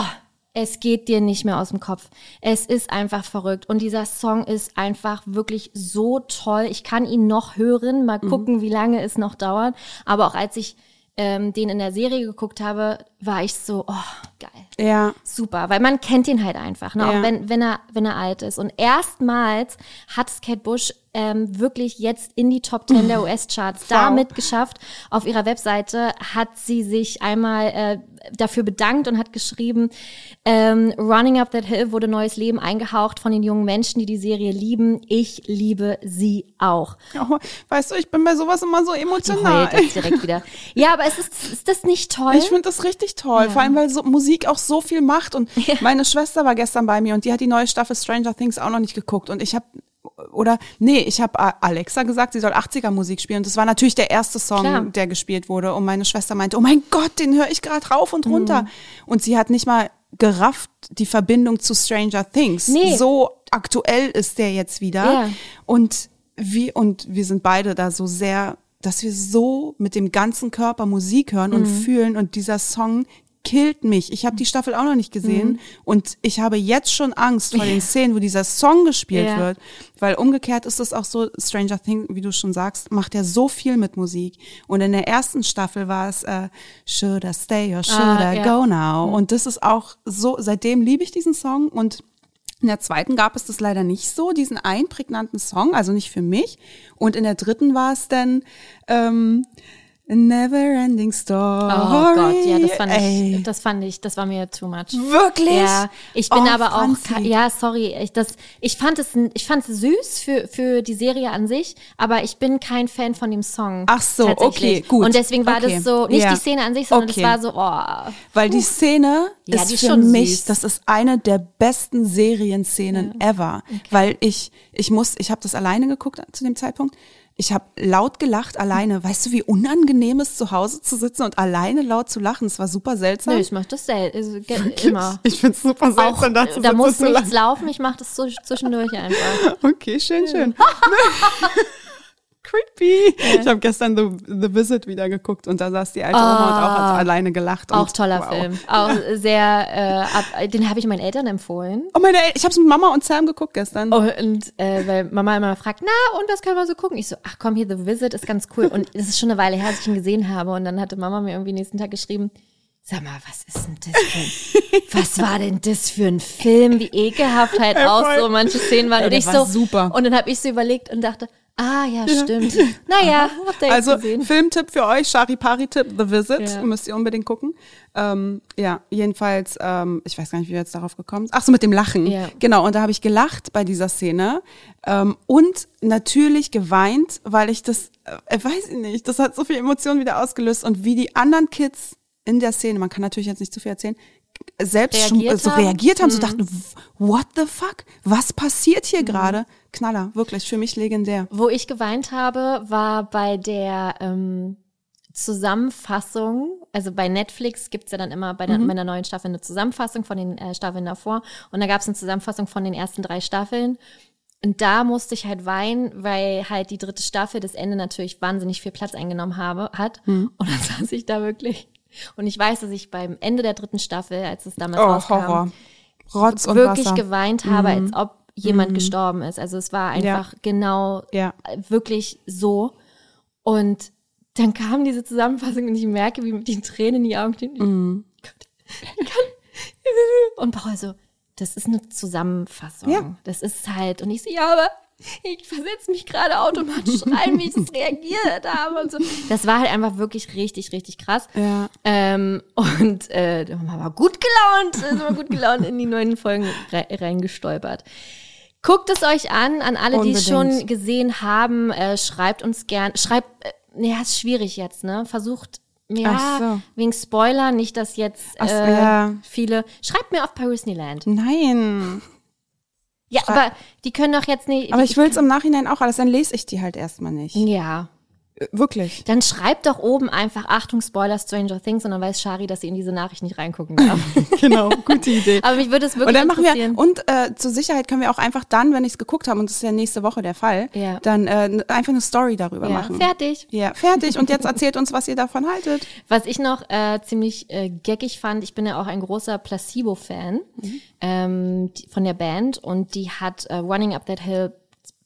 es geht dir nicht mehr aus dem Kopf. Es ist einfach verrückt. Und dieser Song ist einfach wirklich so toll. Ich kann ihn noch hören. Mal gucken, wie lange es noch dauert. Aber auch als ich ähm, den in der Serie geguckt habe, war ich so, oh, geil. Ja. Super, weil man kennt ihn halt einfach, ne? Ja. auch wenn, wenn, er, wenn er alt ist. Und erstmals hat es Kate Bush ähm, wirklich jetzt in die Top 10 der US-Charts damit geschafft. Auf ihrer Webseite hat sie sich einmal äh, dafür bedankt und hat geschrieben, ähm, Running Up That Hill wurde neues Leben eingehaucht von den jungen Menschen, die die Serie lieben. Ich liebe sie auch. Oh, weißt du, ich bin bei sowas immer so emotional. jetzt direkt wieder. Ja, aber es ist, ist das nicht toll? Ich finde das richtig toll, vor allem weil so Musik auch so viel macht. Und meine Schwester war gestern bei mir und die hat die neue Staffel Stranger Things auch noch nicht geguckt. Und ich habe oder nee, ich habe Alexa gesagt, sie soll 80er Musik spielen. Und das war natürlich der erste Song, Klar. der gespielt wurde. Und meine Schwester meinte, oh mein Gott, den höre ich gerade rauf und Mhm. runter. Und sie hat nicht mal gerafft die Verbindung zu Stranger Things. Nee. So aktuell ist der jetzt wieder. Ja. Und wie und wir sind beide da so sehr, dass wir so mit dem ganzen Körper Musik hören und fühlen und dieser Song killt mich. Ich habe die Staffel auch noch nicht gesehen und ich habe jetzt schon Angst vor den Szenen, wo dieser Song gespielt Ja. wird, weil umgekehrt ist es auch so Stranger Things, wie du schon sagst, macht ja so viel mit Musik und in der ersten Staffel war es äh, Should I stay or should Ah, I ja. go now und das ist auch so seitdem liebe ich diesen Song und in der zweiten gab es das leider nicht so, diesen einen prägnanten Song, also nicht für mich. Und in der dritten war es dann ähm, Never Ending Story. Oh Gott, ja, das fand Ey. ich, das fand ich, das war mir too much. Wirklich? Ja, ich bin Oh, aber auch, ja, sorry, ich, das, ich fand es, ich fand es süß für, für die Serie an sich, aber ich bin kein Fan von dem Song. Ach so, okay, gut. Und deswegen war Okay. das so, nicht Ja. die Szene an sich, sondern Okay. es war so, oh, Weil die Szene Ja, ist die ist für schon mich, süß. das ist eine der besten Serienszenen ever. Weil ich, ich muss, ich habe das alleine geguckt zu dem Zeitpunkt. Ich habe laut gelacht alleine. Weißt du, wie unangenehm es zu Hause zu sitzen und alleine laut zu lachen? Es war super seltsam. nö, ich mach das selten, also, immer. Ich finde es super Auch, seltsam, da zu da muss nichts laufen, ich mach das zwischendurch einfach. Okay, schön, schön. Creepy. Ich habe gestern The, The Visit wieder geguckt und da saß die alte Oma und auch hat alleine gelacht. Auch und, toller wow. Film. Auch sehr, äh, ab, den habe ich meinen Eltern empfohlen. Oh meine, El- ich habe es mit Mama und Sam geguckt gestern. Und äh, weil Mama immer fragt, na, und was können wir so gucken? Ich so, ach komm, hier The Visit ist ganz cool. Und es ist schon eine Weile her, dass ich ihn gesehen habe. Und dann hatte Mama mir irgendwie nächsten Tag geschrieben, sag mal, was ist denn das für ein, was war denn das für ein Film? Wie ekelhaft halt auch so manche Szenen waren. Ey, und ich war so, super. Und dann habe ich so überlegt und dachte, ah ja, stimmt. Naja, habt ihr jetzt Also gesehen. Filmtipp für euch, Charipari-Tipp, The Visit, Ja. müsst ihr unbedingt gucken. Ähm, ja, jedenfalls, ähm, ich weiß gar nicht, wie wir jetzt darauf gekommen sind. Ach so, mit dem Lachen. Ja. Genau, und da habe ich gelacht bei dieser Szene ähm, und natürlich geweint, weil ich das, äh, weiß ich nicht, das hat so viel Emotionen wieder ausgelöst und wie die anderen Kids in der Szene, man kann natürlich jetzt nicht zu viel erzählen, selbst schon, Reagiert so haben? Mhm. reagiert haben, so dachten, what the fuck? Was passiert hier gerade? Knaller, wirklich, für mich legendär. Wo ich geweint habe, war bei der ähm, Zusammenfassung. Also bei Netflix gibt's ja dann immer bei, der, bei einer neuen Staffel eine Zusammenfassung von den äh, Staffeln davor. Und da gab's eine Zusammenfassung von den ersten drei Staffeln. Und da musste ich halt weinen, weil halt die dritte Staffel das Ende natürlich wahnsinnig viel Platz eingenommen habe, hat. Und dann saß ich da wirklich. Und ich weiß, dass ich beim Ende der dritten Staffel, als es damals Oh, rauskam, Horror. Rotz und wirklich Wasser. Mhm. geweint habe, als ob jemand gestorben ist. Also es war einfach genau Ja. wirklich so. Und dann kam diese Zusammenfassung und ich merke, wie mit den Tränen in die Augen stehen. Mhm. Und Paul so, das ist eine Zusammenfassung. Ja. Das ist halt, und ich so, ja, aber ich versetze mich gerade automatisch rein, wie ich das reagiert habe und so. Das war halt einfach wirklich richtig, richtig krass. Ja. Ähm, und äh, da war gut gelaunt, sind wir gut gelaunt in die neuen Folgen re reingestolpert. Guckt es euch an, an alle, die es schon gesehen haben, äh, schreibt uns gern, schreibt, äh, ja, ist schwierig jetzt, ne? Versucht, ja, so. wegen Spoiler, nicht, dass jetzt so, äh, ja. viele, schreibt mir auf Parisneyland. Nein. Ja, aber die können doch jetzt nicht. Aber ich will es im Nachhinein auch alles, dann lese ich die halt erstmal nicht. Ja. Wirklich. Dann schreibt doch oben einfach Achtung, Spoiler, Stranger Things und dann weiß Shari, dass sie in diese Nachricht nicht reingucken darf. Genau, gute Idee. Aber mich würde es wirklich Und dann machen wir, und äh, zur Sicherheit können wir auch einfach dann, wenn ich es geguckt habe, und das ist ja nächste Woche der Fall, Ja. dann äh, einfach eine Story darüber ja, machen. fertig. Ja, fertig. Und jetzt erzählt uns, was ihr davon haltet. Was ich noch äh, ziemlich äh, geckig fand, ich bin ja auch ein großer Placebo-Fan ähm, die, von der Band und die hat äh, Running Up That Hill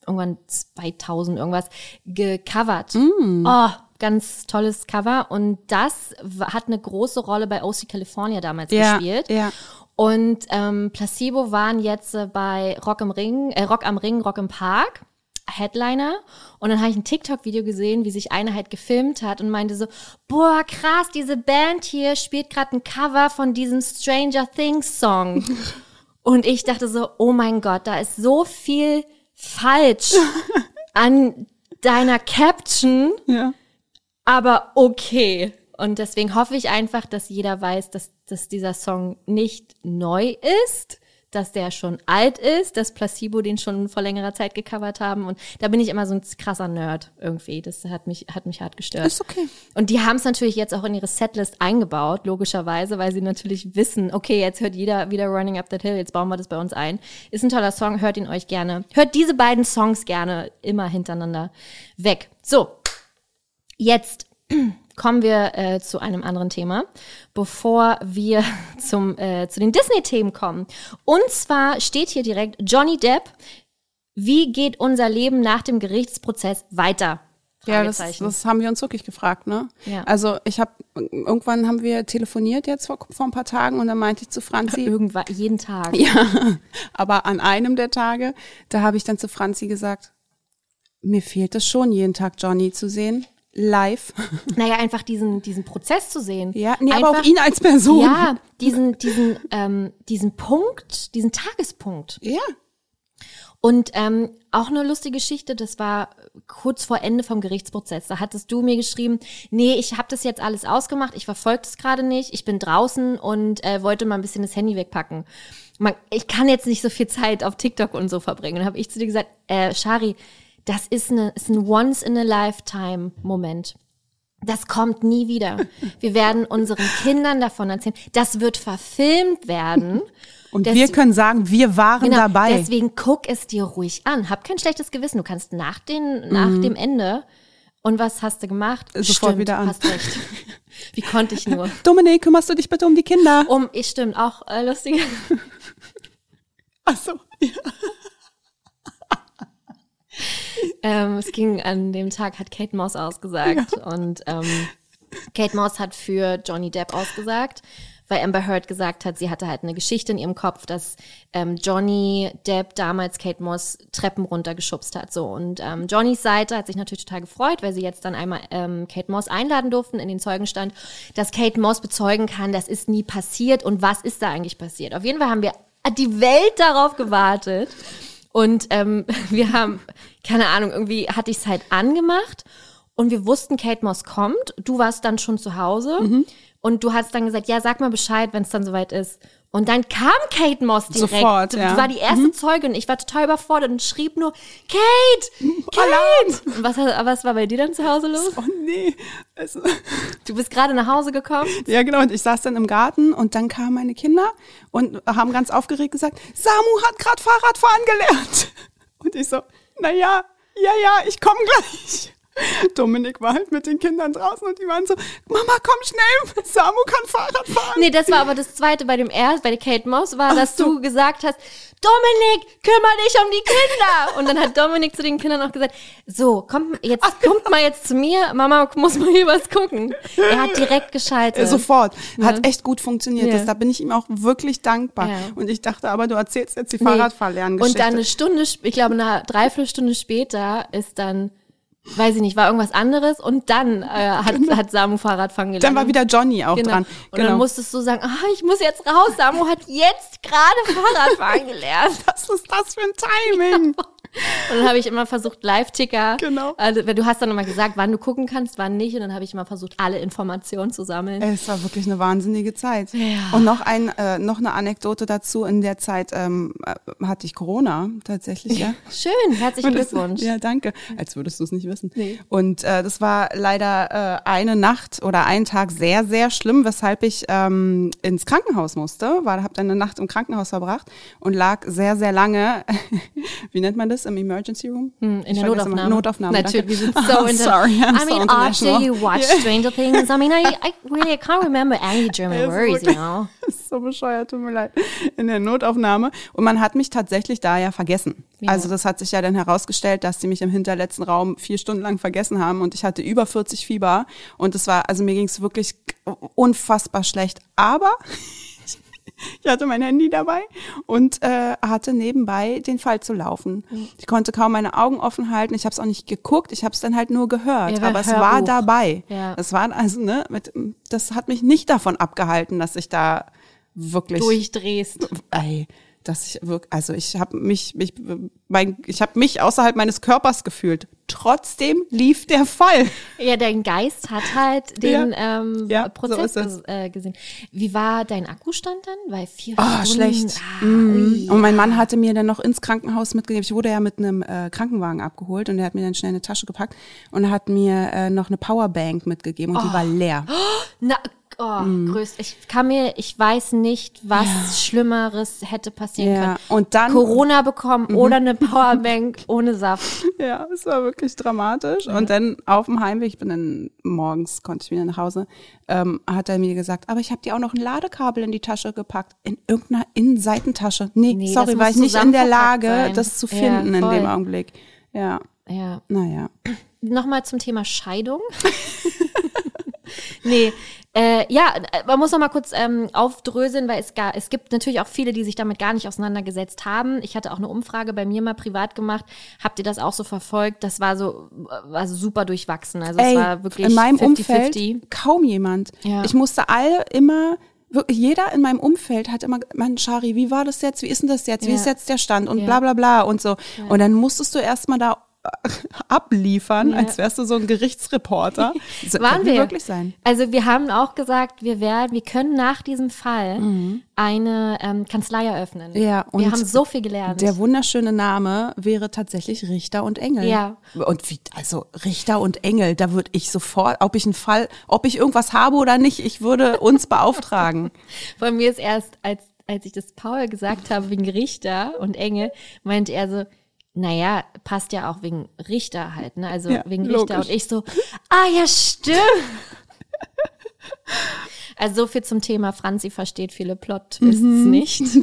irgendwann 2000 irgendwas gecovert. Oh, ganz tolles Cover und das hat eine große Rolle bei OC California damals Ja, gespielt. ja. Und ähm, Placebo waren jetzt äh, bei Rock im Ring, äh, Rock am Ring, Rock im Park. Headliner und dann habe ich ein TikTok-Video gesehen, wie sich einer halt gefilmt hat und meinte so, boah, krass, diese Band hier spielt gerade ein Cover von diesem Stranger Things Song. und ich dachte so, oh mein Gott, da ist so viel falsch an deiner Caption, Ja. aber okay. Und deswegen hoffe ich einfach, dass jeder weiß, dass, dass dieser Song nicht neu ist, dass der schon alt ist, dass Placebo den schon vor längerer Zeit gecovert haben. Und da bin ich immer so ein krasser Nerd irgendwie. Das hat mich, hat mich hart gestört. Ist okay. Und die haben es natürlich jetzt auch in ihre Setlist eingebaut, logischerweise, weil sie natürlich wissen, okay, jetzt hört jeder wieder Running Up That Hill, jetzt bauen wir das bei uns ein. Ist ein toller Song, hört ihn euch gerne. Hört diese beiden Songs gerne immer hintereinander weg. So, jetzt kommen wir äh, zu einem anderen Thema, bevor wir zum, äh, zu den Disney-Themen kommen. Und zwar steht hier direkt Johnny Depp, wie geht unser Leben nach dem Gerichtsprozess weiter? Ja, das, das haben wir uns wirklich gefragt, ne? Ja. Also ich habe irgendwann haben wir telefoniert jetzt vor, vor ein paar Tagen und dann meinte ich zu Franzi, Irgendwann, jeden Tag. ja, aber an einem der Tage, da habe ich dann zu Franzi gesagt, mir fehlt es schon, jeden Tag Johnny zu sehen, live. Naja, einfach diesen, diesen Prozess zu sehen. Ja, nee, einfach, aber auch ihn als Person. Ja, diesen, diesen, ähm, diesen Punkt, diesen Tagespunkt. Ja. Und ähm, auch eine lustige Geschichte, das war kurz vor Ende vom Gerichtsprozess. Da hattest du mir geschrieben, nee, ich habe das jetzt alles ausgemacht, ich verfolge das gerade nicht, ich bin draußen und äh, wollte mal ein bisschen das Handy wegpacken. Man, ich kann jetzt nicht so viel Zeit auf TikTok und so verbringen. Und habe ich zu dir gesagt, äh, Shari, das ist, eine, ist ein Once-in-a-Lifetime-Moment. Das kommt nie wieder. Wir werden unseren Kindern davon erzählen. Das wird verfilmt werden. Und Des- wir können sagen, wir waren Genau, dabei. Deswegen guck es dir ruhig an. Hab kein schlechtes Gewissen. Du kannst nach, den, Mhm. nach dem Ende. Und was hast du gemacht? Sofort stimmt, wieder an. Hast recht. Wie konnte ich nur? Dominik, kümmerst du dich bitte um die Kinder? Um, ich stimmt, auch äh, lustig. Ach so. Ja. Ähm, es ging an dem Tag, hat Kate Moss ausgesagt. Und ähm, Kate Moss hat für Johnny Depp ausgesagt, weil Amber Heard gesagt hat, sie hatte halt eine Geschichte in ihrem Kopf, dass ähm, Johnny Depp damals Kate Moss Treppen runtergeschubst hat. So und ähm, Johnnys Seite hat sich natürlich total gefreut, weil sie jetzt dann einmal ähm, Kate Moss einladen durften in den Zeugenstand, dass Kate Moss bezeugen kann, das ist nie passiert und was ist da eigentlich passiert. Auf jeden Fall haben wir die Welt darauf gewartet. Und ähm, wir haben, keine Ahnung, irgendwie hatte ich es halt angemacht und wir wussten, Kate Moss kommt. Du warst dann schon zu Hause Mhm. und du hast dann gesagt, ja, sag mal Bescheid, wenn es dann soweit ist. Und dann kam Kate Moss direkt. Sofort, ja. Mhm. war die erste Zeugin. Ich war total überfordert und schrieb nur, Kate! Kate! Und was, was war bei dir dann zu Hause los? Oh nee. Also, Du bist gerade nach Hause gekommen. ja, genau. Und ich saß dann im Garten und dann kamen meine Kinder und haben ganz aufgeregt gesagt, Samu hat gerade Fahrradfahren gelernt. Und ich so, na ja, ja, ja, ich komme gleich. Dominik war halt mit den Kindern draußen und die waren so, Mama, komm schnell, Samu kann Fahrrad fahren. Nee, das war aber das zweite bei dem erst, bei der Kate Moss war, dass so. du gesagt hast, Dominik, kümmere dich um die Kinder. Und dann hat Dominik zu den Kindern auch gesagt, so, kommt jetzt, kommt mal jetzt zu mir, Mama muss mal hier was gucken. Er hat direkt geschaltet. Äh, Sofort. Hat echt gut funktioniert. Ja. Das, da bin ich ihm auch wirklich dankbar. Ja. Und ich dachte aber, du erzählst jetzt die Nee. Fahrradfahrlerngeschichte. Und dann eine Stunde, ich glaube, eine Dreiviertelstunde später ist dann, weiß ich nicht, war irgendwas anderes und dann äh, hat, hat Samu Fahrradfahren gelernt. Dann war wieder Johnny auch Genau. dran. Und dann musstest du sagen, ah, ich muss jetzt raus. Samu hat jetzt gerade Fahrradfahren gelernt. Was ist das für ein Timing? Und dann habe ich immer versucht, Live-Ticker. Genau. Also, du hast dann immer gesagt, wann du gucken kannst, wann nicht. Und dann habe ich immer versucht, alle Informationen zu sammeln. Es war wirklich eine wahnsinnige Zeit. Und noch ein, äh, noch eine Anekdote dazu. In der Zeit ähm, äh, hatte ich Corona tatsächlich, ja. Schön, herzlichen das- Glückwunsch. Ja, danke. Als würdest du es nicht wissen. Nee. Und äh, das war leider äh, eine Nacht oder ein Tag sehr, sehr schlimm, weshalb ich ähm, ins Krankenhaus musste. War, habe dann eine Nacht im Krankenhaus verbracht und lag sehr, sehr lange, wie nennt man das, im Emergency Room? Hm, In Ich der. Notaufnahme. Notaufnahme, Natürlich, wir sind so Oh, sorry, I'm I so mean, international. after you watch Stranger Things, I mean, I, I really I can't remember any German words, you know. So bescheuert, tut mir leid. In der Notaufnahme. Und man hat mich tatsächlich da ja vergessen. Ja. Also das hat sich ja dann herausgestellt, dass sie mich im hinterletzten Raum vier Stunden lang vergessen haben und ich hatte über 40 Fieber. Und es war, also mir ging es wirklich unfassbar schlecht. Aber ich hatte mein Handy dabei und äh, hatte nebenbei den Fall zu laufen. Ich konnte kaum meine Augen offen halten. Ich habe es auch nicht geguckt. Ich habe es dann halt nur gehört. Ja, aber es war Hörbuch. dabei. Ja. Es war also ne, mit, das hat mich nicht davon abgehalten, dass ich da wirklich Durchdrehst. Ey, dass ich wirklich, also ich habe mich, mich, mein, ich habe mich außerhalb meines Körpers gefühlt. Trotzdem lief der Fall. Ja, dein Geist hat halt den Ja. ähm, Ja, so Prozess ges- äh, gesehen. Wie war dein Akkustand dann? Weil vier Ah, Stunden. schlecht. Ah, Mhm. ui. Und mein Mann hatte mir dann noch ins Krankenhaus mitgegeben. Ich wurde ja mit einem äh, Krankenwagen abgeholt und er hat mir dann schnell eine Tasche gepackt und hat mir äh, noch eine Powerbank mitgegeben und die war leer. Na, oh, größt. Ich kann mir, ich weiß nicht, was Schlimmeres hätte passieren Ja, können. und dann- Corona bekommen oder eine Powerbank ohne Saft. Ja, es war wirklich dramatisch. Und dann auf dem Heimweg, ich bin dann morgens, konnte ich wieder nach Hause, ähm, hat er mir gesagt, aber ich habe dir auch noch ein Ladekabel in die Tasche gepackt. In irgendeiner Innenseitentasche. Nee, Nee, sorry, war ich nicht in der Lage, sein. das zu Ja, finden in voll. dem Augenblick. Ja, Ja. naja. Nochmal zum Thema Scheidung. nee, äh, ja, äh, man muss noch mal kurz ähm, aufdröseln, weil es, gar, es gibt natürlich auch viele, die sich damit gar nicht auseinandergesetzt haben. Ich hatte auch eine Umfrage bei mir mal privat gemacht. Habt ihr das auch so verfolgt? Das war so äh, war super durchwachsen. Also es Ey, war wirklich in meinem 50-50. Umfeld kaum jemand. Ja. Ich musste alle immer wirklich jeder in meinem Umfeld hat immer, Mann, Shari, wie war das jetzt? Wie ist denn das jetzt? Wie Ja. ist jetzt der Stand? Und Ja. bla bla bla und so. Und dann musstest du erstmal da abliefern, Ja. als wärst du so ein Gerichtsreporter. So, Waren wir wirklich sein. Also wir haben auch gesagt, wir werden, wir können nach diesem Fall eine ähm, Kanzlei eröffnen. Ja, und wir haben so viel gelernt. Der wunderschöne Name wäre tatsächlich Richter und Engel. Ja. Und wie, also Richter und Engel, da würde ich sofort, ob ich einen Fall, ob ich irgendwas habe oder nicht, ich würde uns beauftragen. Von mir ist erst, als, als ich das Paul gesagt habe, wegen Richter und Engel, meinte er so, naja, passt ja auch wegen Richter halt, ne? Also Ja, wegen Richter. logisch. Und ich so, ah ja, stimmt. Also so viel zum Thema Franzi versteht viele Plot-Twists Mhm. nicht.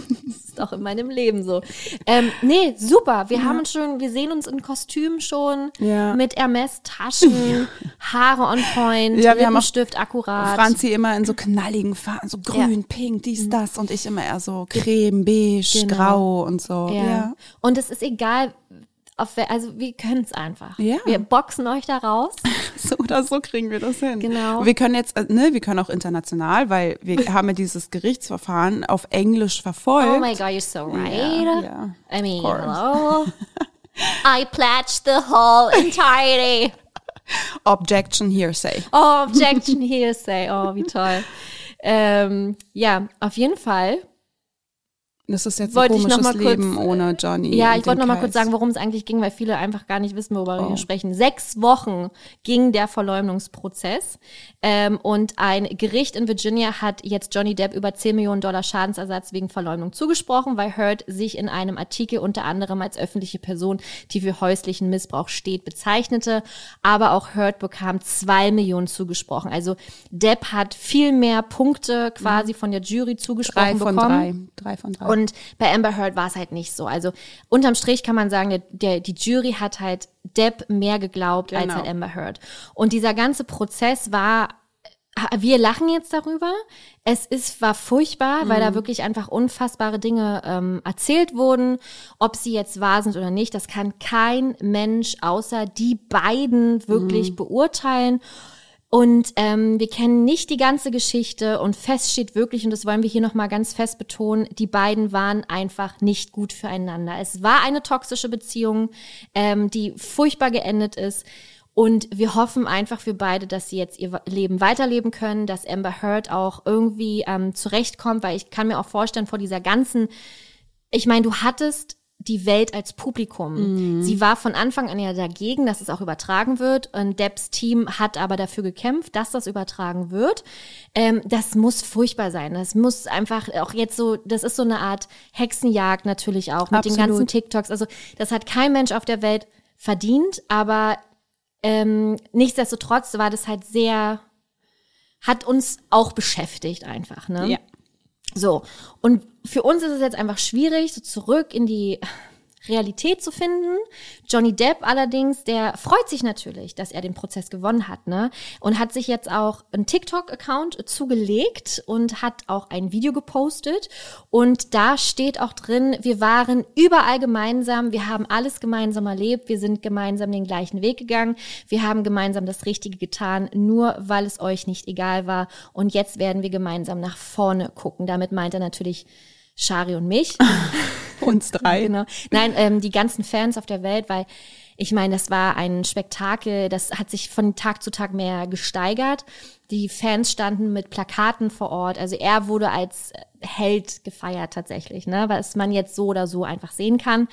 Das ist auch in meinem Leben so. Ähm, nee, super. Wir haben uns schon, wir sehen uns in Kostüm schon Ja. mit Hermes-Taschen, Haare on point, Ja, wir haben auch Lippenstift akkurat. Franzi immer in so knalligen Farben, so grün, pink, dies, das und ich immer eher so creme, beige, Genau. grau und so. Ja. Ja. Und es ist egal, auf, also wir können es einfach. Ja. Wir boxen euch da raus. So oder so kriegen wir das hin. Genau. Wir können jetzt, äh, ne, wir können auch international, weil wir haben ja dieses Gerichtsverfahren auf Englisch verfolgt. Oh my God, you're so right. ja. I mean, hello. I pledge the whole entirety. Objection hearsay. Oh, objection hearsay. Oh, wie toll. Ähm, ja, auf jeden Fall. Das ist jetzt Wollte ein ich noch komisches mal kurz- Leben ohne Johnny. Ja, ich wollte noch mal kurz Kreis. sagen, worum es eigentlich ging, weil viele einfach gar nicht wissen, worüber wir Oh. hier sprechen. Sechs Wochen ging der Verleumdungsprozess ähm, und ein Gericht in Virginia hat jetzt Johnny Depp über 10 Millionen Dollar Schadensersatz wegen Verleumdung zugesprochen, weil Heard sich in einem Artikel unter anderem als öffentliche Person, die für häuslichen Missbrauch steht, bezeichnete. Aber auch Heard bekam zwei Millionen zugesprochen. Also Depp hat viel mehr Punkte quasi von der Jury zugesprochen Mhm. Drei von bekommen. drei. Drei von drei. Und bei Amber Heard war es halt nicht so. Also unterm Strich kann man sagen, der, der, die Jury hat halt Depp mehr geglaubt als Genau. halt Amber Heard. Und dieser ganze Prozess war, wir lachen jetzt darüber. Es ist, war furchtbar, weil Mhm. da wirklich einfach unfassbare Dinge ähm, erzählt wurden. Ob sie jetzt wahr sind oder nicht, das kann kein Mensch außer die beiden wirklich Mhm. beurteilen. Und ähm, wir kennen nicht die ganze Geschichte und fest steht wirklich, und das wollen wir hier nochmal ganz fest betonen, die beiden waren einfach nicht gut füreinander. Es war eine toxische Beziehung, ähm, die furchtbar geendet ist. Und wir hoffen einfach für beide, dass sie jetzt ihr Leben weiterleben können, dass Amber Heard auch irgendwie ähm, zurechtkommt, weil ich kann mir auch vorstellen, vor dieser ganzen, ich meine, du hattest die Welt als Publikum. Sie war von Anfang an ja dagegen, dass es auch übertragen wird. Und Debs Team hat aber dafür gekämpft, dass das übertragen wird. Ähm, das muss furchtbar sein. Das muss einfach auch jetzt so, das ist so eine Art Hexenjagd natürlich auch mit den Absolut. ganzen TikToks. Also das hat kein Mensch auf der Welt verdient, aber ähm, nichtsdestotrotz war das halt sehr, hat uns auch beschäftigt einfach. Ne? Ja. So, und für uns ist es jetzt einfach schwierig, so zurück in die Realität zu finden. Johnny Depp allerdings, der freut sich natürlich, dass er den Prozess gewonnen hat, ne? Und hat sich jetzt auch einen TikTok-Account zugelegt und hat auch ein Video gepostet. Und da steht auch drin, wir waren überall gemeinsam, wir haben alles gemeinsam erlebt, wir sind gemeinsam den gleichen Weg gegangen, wir haben gemeinsam das Richtige getan, nur weil es euch nicht egal war. Und jetzt werden wir gemeinsam nach vorne gucken. Damit meint er natürlich Shari und mich. Uns drei. Genau. Nein, ähm, die ganzen Fans auf der Welt, weil ich meine, das war ein Spektakel, das hat sich von Tag zu Tag mehr gesteigert. Die Fans standen mit Plakaten vor Ort. Also er wurde als Held gefeiert tatsächlich, ne? Was man jetzt so oder so einfach sehen kann.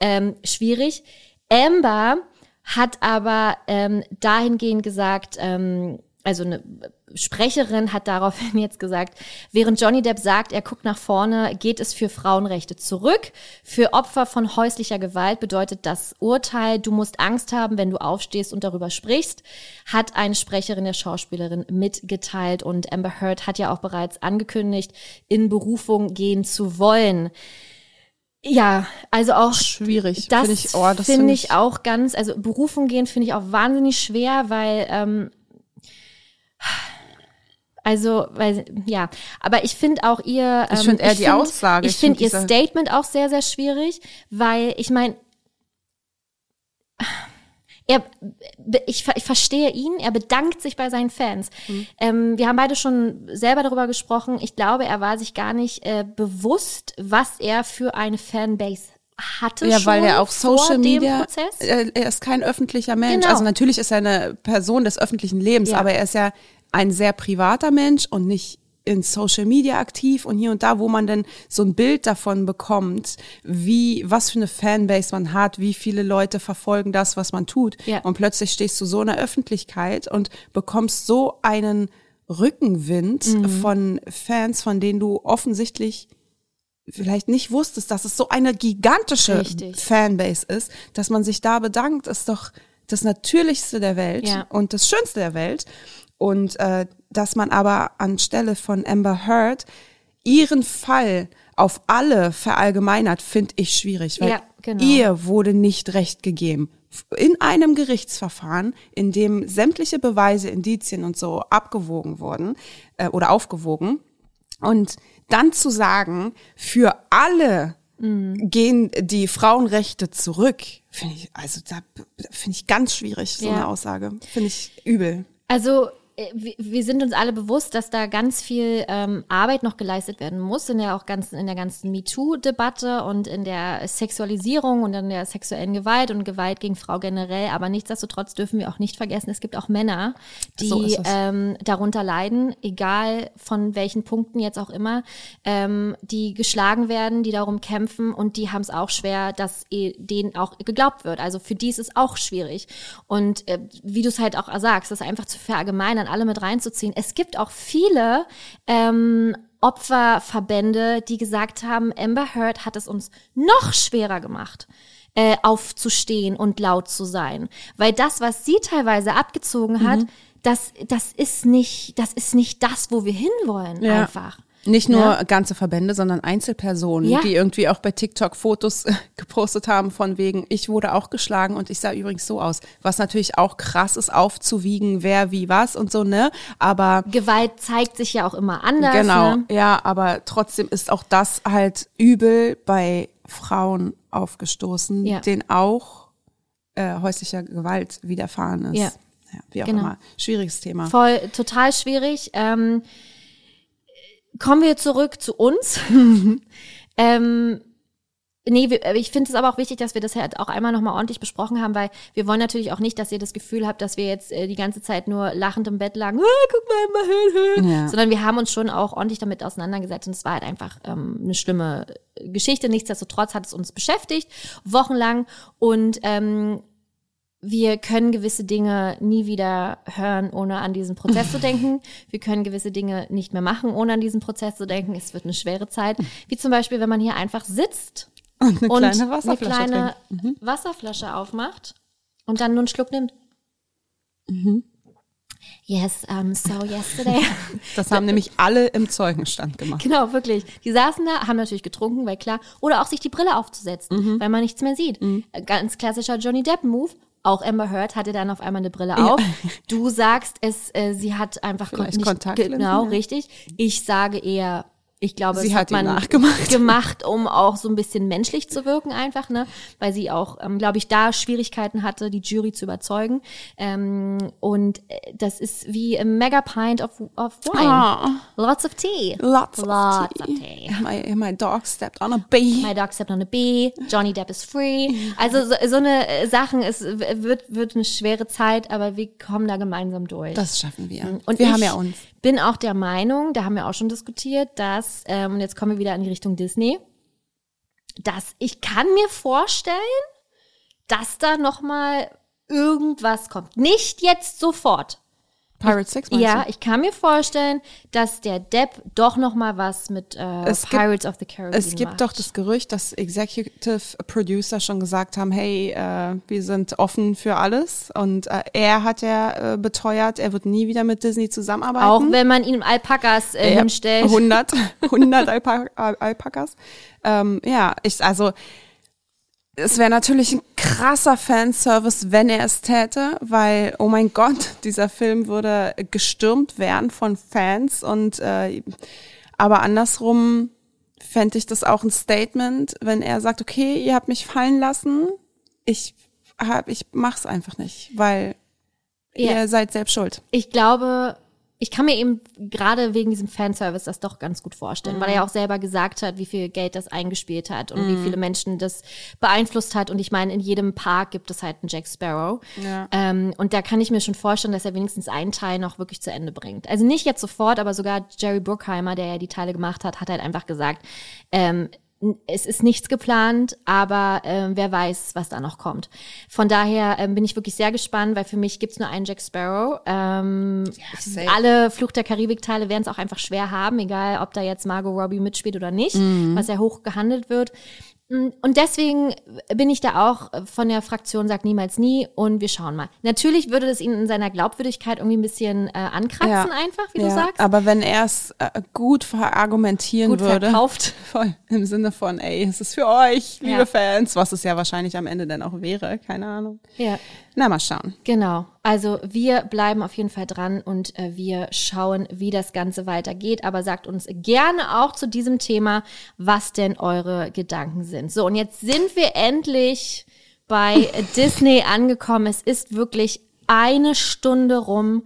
Ähm, schwierig. Amber hat aber ähm, dahingehend gesagt, ähm, also eine Sprecherin hat daraufhin jetzt gesagt, während Johnny Depp sagt, er guckt nach vorne, geht es für Frauenrechte zurück. Für Opfer von häuslicher Gewalt bedeutet das Urteil, du musst Angst haben, wenn du aufstehst und darüber sprichst, hat eine Sprecherin der Schauspielerin mitgeteilt und Amber Heard hat ja auch bereits angekündigt, in Berufung gehen zu wollen. Ja, also auch Schwierig. das Find ich, oh, das finde find ich auch ganz, also Berufung gehen finde ich auch wahnsinnig schwer, weil ähm, also, weil, ja, aber ich finde auch ihr. Ich ähm, find eher die Aussage. Ich, Ich finde find ihr Statement auch sehr, sehr schwierig, weil ich meine, er, ich, ich verstehe ihn, er bedankt sich bei seinen Fans. Mhm. Ähm, wir haben beide schon selber darüber gesprochen. Ich glaube, er war sich gar nicht äh, bewusst, was er für eine Fanbase hatte Ja, weil er auf Social Media, äh, er ist kein öffentlicher Mensch. Genau. Also natürlich ist er eine Person des öffentlichen Lebens, Ja. aber er ist ja ein sehr privater Mensch und nicht in Social Media aktiv und hier und da, wo man dann so ein Bild davon bekommt, wie, was für eine Fanbase man hat, wie viele Leute verfolgen das, was man tut. Ja. Und plötzlich stehst du so in der Öffentlichkeit und bekommst so einen Rückenwind Mhm. von Fans, von denen du offensichtlich vielleicht nicht wusstest, dass es so eine gigantische Richtig. Fanbase ist, dass man sich da bedankt, ist doch das Natürlichste der Welt Ja. und das Schönste der Welt. Und äh, dass man aber anstelle von Amber Heard ihren Fall auf alle verallgemeinert, finde ich schwierig, weil Ja, genau. ihr wurde nicht recht gegeben. In einem Gerichtsverfahren, in dem sämtliche Beweise, Indizien und so abgewogen wurden äh, oder aufgewogen. Und dann zu sagen, für alle Mhm. gehen die Frauenrechte zurück, finde ich, also da finde ich ganz schwierig, so Ja. eine Aussage. Finde ich übel. Also wir- wir sind uns alle bewusst, dass da ganz viel ähm, Arbeit noch geleistet werden muss in der auch ganzen in der ganzen MeToo-Debatte und in der Sexualisierung und in der sexuellen Gewalt und Gewalt gegen Frau generell. Aber nichtsdestotrotz dürfen wir auch nicht vergessen, es gibt auch Männer, die So ähm, darunter leiden, egal von welchen Punkten jetzt auch immer, ähm, die geschlagen werden, die darum kämpfen und die haben es auch schwer, dass eh denen auch geglaubt wird. Also für die ist es auch schwierig. Und äh, wie du es halt auch sagst, das einfach zu verallgemeinern, alle mit reinzuziehen. Es gibt auch viele ähm, Opferverbände, die gesagt haben, Amber Heard hat es uns noch schwerer gemacht äh, aufzustehen und laut zu sein. Weil das, was sie teilweise abgezogen hat, das, das ist nicht, das ist nicht das, wo wir hinwollen, Ja. einfach. Nicht nur Ja. ganze Verbände, sondern Einzelpersonen, Ja. die irgendwie auch bei TikTok Fotos äh, gepostet haben von wegen, ich wurde auch geschlagen und ich sah übrigens so aus. Was natürlich auch krass ist, aufzuwiegen, wer wie was und so, ne? Aber Gewalt zeigt sich ja auch immer anders. genau, Ne? ja, aber trotzdem ist auch das halt übel bei Frauen aufgestoßen, Ja. denen auch äh, häuslicher Gewalt widerfahren ist. Ja. Ja, wie auch Genau. immer. Schwieriges Thema. Voll, total schwierig. Ähm, kommen wir zurück zu uns. ähm, nee, wir, ich finde es aber auch wichtig, dass wir das halt auch einmal nochmal ordentlich besprochen haben, weil wir wollen natürlich auch nicht, dass ihr das Gefühl habt, dass wir jetzt äh, die ganze Zeit nur lachend im Bett lagen, ah, guck mal, hö, hö. Ja. sondern wir haben uns schon auch ordentlich damit auseinandergesetzt und es war halt einfach ähm, eine schlimme Geschichte. Nichtsdestotrotz hat es uns beschäftigt, wochenlang und ähm, wir können gewisse Dinge nie wieder hören, ohne an diesen Prozess zu denken. Wir können gewisse Dinge nicht mehr machen, ohne an diesen Prozess zu denken. Es wird eine schwere Zeit. Wie zum Beispiel, wenn man hier einfach sitzt Und eine und kleine Wasserflasche eine kleine. Mhm. Wasserflasche aufmacht und dann nur einen Schluck nimmt. Mhm. Yes, um, so yesterday. Das haben nämlich alle im Zeugenstand gemacht. Genau, wirklich. Die saßen da, haben natürlich getrunken, weil klar. Oder auch sich die Brille aufzusetzen, Mhm. weil man nichts mehr sieht. Äh, Ganz klassischer Johnny Depp-Move. Auch Amber Heard hatte dann auf einmal eine Brille auf. Du sagst es, äh, sie hat einfach Vielleicht nicht, Kontaktlinsen, Genau, ja. richtig. Ich sage eher, ich glaube, Sie es hat hat man nachgemacht. gemacht, um auch so ein bisschen menschlich zu wirken einfach, ne? Weil sie auch, ähm, glaube ich, da Schwierigkeiten hatte, die Jury zu überzeugen. Ähm, und äh, das ist wie a mega pint of, of wine. Ah. Lots of tea. Lots, Lots of of tea. tea. My, my dog stepped on a bee. My dog stepped on a bee. Johnny Depp is free. Also so, so eine äh, Sachen, es wird, wird eine schwere Zeit, aber wir kommen da gemeinsam durch. Das schaffen wir. Und wir ich haben ja uns. Bin auch der Meinung, da haben wir auch schon diskutiert, dass, ähm, und jetzt kommen wir wieder in die Richtung Disney, dass ich kann mir vorstellen, dass da noch mal irgendwas kommt. Nicht jetzt sofort. Pirate Six meinst Ja, du? ich kann mir vorstellen, dass der Depp doch noch mal was mit äh, Es gibt- Pirates of the Caribbean Es gibt macht. doch das Gerücht, dass Executive Producer schon gesagt haben, hey, äh, wir sind offen für alles. Und äh, er hat ja äh, beteuert, er wird nie wieder mit Disney zusammenarbeiten. auch wenn man ihm Alpakas äh, Ja, hinstellt. 100, 100 Alpa Al Alpakas. Ähm, ja, ich, also, es wäre natürlich ein krasser Fanservice, wenn er es täte, weil, oh mein Gott, dieser Film würde gestürmt werden von Fans und, äh, aber andersrum fände ich das auch ein Statement, wenn er sagt, okay, ihr habt mich fallen lassen, ich hab, ich mach's einfach nicht, weil Ja. ihr seid selbst schuld. Ich glaube, ich kann mir eben gerade wegen diesem Fanservice das doch ganz gut vorstellen, weil er ja auch selber gesagt hat, wie viel Geld das eingespielt hat und wie viele Menschen das beeinflusst hat. Und ich meine, in jedem Park gibt es halt einen Jack Sparrow. Ja. Ähm, und da kann ich mir schon vorstellen, dass er wenigstens einen Teil noch wirklich zu Ende bringt. Also nicht jetzt sofort, aber sogar Jerry Bruckheimer, der ja die Teile gemacht hat, hat halt einfach gesagt, ähm, es ist nichts geplant, aber ähm, wer weiß, was da noch kommt. Von daher ähm, bin ich wirklich sehr gespannt, weil für mich gibt's nur einen Jack Sparrow. Ähm, safe. alle Fluch der Karibik-Teile werden es auch einfach schwer haben, egal ob da jetzt Margot Robbie mitspielt oder nicht, was ja hoch gehandelt wird. Und deswegen bin ich da auch von der Fraktion sagt niemals nie und wir schauen mal. Natürlich würde das ihn in seiner Glaubwürdigkeit irgendwie ein bisschen äh, ankratzen einfach, wie du sagst. Aber wenn er es äh, gut verargumentieren Gut würde, verkauft. voll im Sinne von, ey, es ist für euch, liebe Ja. Fans, was es ja wahrscheinlich am Ende dann auch wäre, keine Ahnung. Ja. Na, mal schauen. Genau. Also wir bleiben auf jeden Fall dran und äh, wir schauen, wie das Ganze weitergeht. Aber sagt uns gerne auch zu diesem Thema, was denn eure Gedanken sind. So, und jetzt sind wir endlich bei Disney angekommen. Es ist wirklich eine Stunde rum.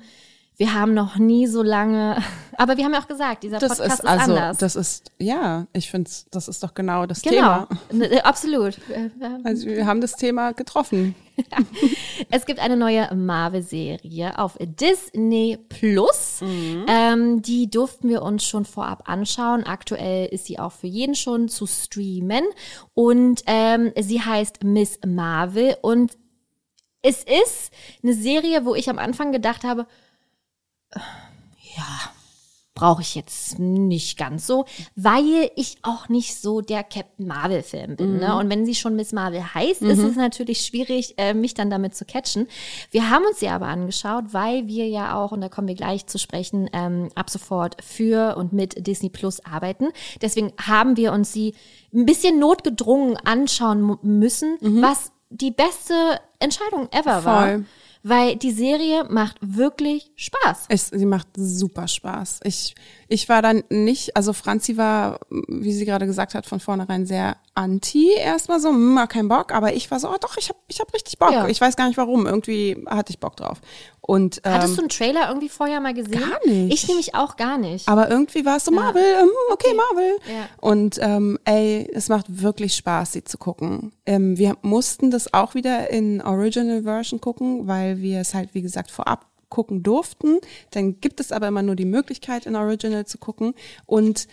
Wir haben noch nie so lange, aber wir haben ja auch gesagt, dieser Das Podcast ist also, anders. das ist, ja, ich finde, das ist doch genau das genau, Thema. Ne, absolut. Also wir haben das Thema getroffen. Es gibt eine neue Marvel-Serie auf Disney Plus. Ähm, die durften wir uns schon vorab anschauen. Aktuell ist sie auch für jeden schon zu streamen. Und ähm, sie heißt Miss Marvel. Und es ist eine Serie, wo ich am Anfang gedacht habe, ja, brauche ich jetzt nicht ganz so, weil ich auch nicht so der Captain Marvel-Film bin. Ne? Und wenn sie schon Miss Marvel heißt, ist es natürlich schwierig, äh, mich dann damit zu catchen. Wir haben uns sie aber angeschaut, weil wir ja auch, und da kommen wir gleich zu sprechen, ähm, ab sofort für und mit Disney Plus arbeiten. Deswegen haben wir uns sie ein bisschen notgedrungen anschauen müssen, was die beste Entscheidung ever war. Weil die Serie macht wirklich Spaß. Es, sie macht super Spaß. Ich, ich war dann nicht, also Franzi war, wie sie gerade gesagt hat, von vornherein sehr anti erstmal so, hm, kein Bock, aber ich war so, oh doch, ich hab, ich hab richtig Bock. Ja. Ich weiß gar nicht warum, irgendwie hatte ich Bock drauf. Und ähm, Hattest du einen Trailer irgendwie vorher mal gesehen? Gar nicht. Ich nämlich auch gar nicht. aber irgendwie war es so Marvel, ähm, okay, Marvel. Ja. Und ähm, ey, es macht wirklich Spaß, sie zu gucken. Ähm, wir mussten das auch wieder in Original Version gucken, weil wir es halt, wie gesagt, vorab gucken durften. Dann gibt es aber immer nur die Möglichkeit, in Original zu gucken. Und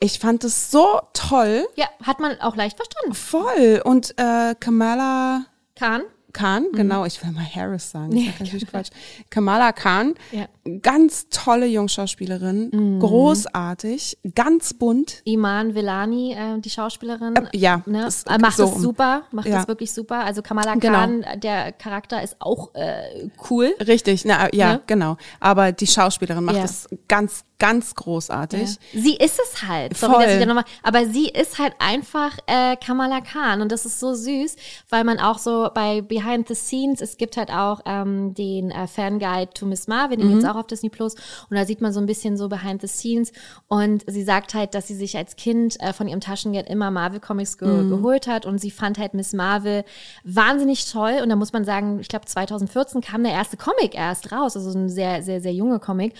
ich fand es so toll. ja, hat man auch leicht verstanden. Voll. Und äh, Kamala Khan? Khan, genau, ich will mal Harris sagen, das ist natürlich Quatsch. Kamala Khan, Ja. ganz tolle Jungschauspielerin, großartig, ganz bunt. Iman Vellani, äh, die Schauspielerin. Äh, ja, Ne? ist äh, macht so. es super, macht Ja. das wirklich super. Also Kamala Genau. Khan, der Charakter ist auch äh, cool. Richtig, na, ja, Ne? genau. Aber die Schauspielerin macht Ja. es ganz, ganz großartig. Sie ist es halt. Sorry, Voll. dass ich da nochmal, aber sie ist halt einfach äh, Kamala Khan. Und das ist so süß, weil man auch so bei Behind the Scenes, es gibt halt auch ähm, den äh, Fanguide to Miss Marvel, den gibt's auch auf Disney Plus. Und da sieht man so ein bisschen so Behind the Scenes. Und sie sagt halt, dass sie sich als Kind äh, von ihrem Taschengeld immer Marvel Comics ge geholt hat. Und sie fand halt Miss Marvel wahnsinnig toll. Und da muss man sagen, ich glaube 2014 kam der erste Comic erst raus, also so ein sehr, sehr, sehr junge Comic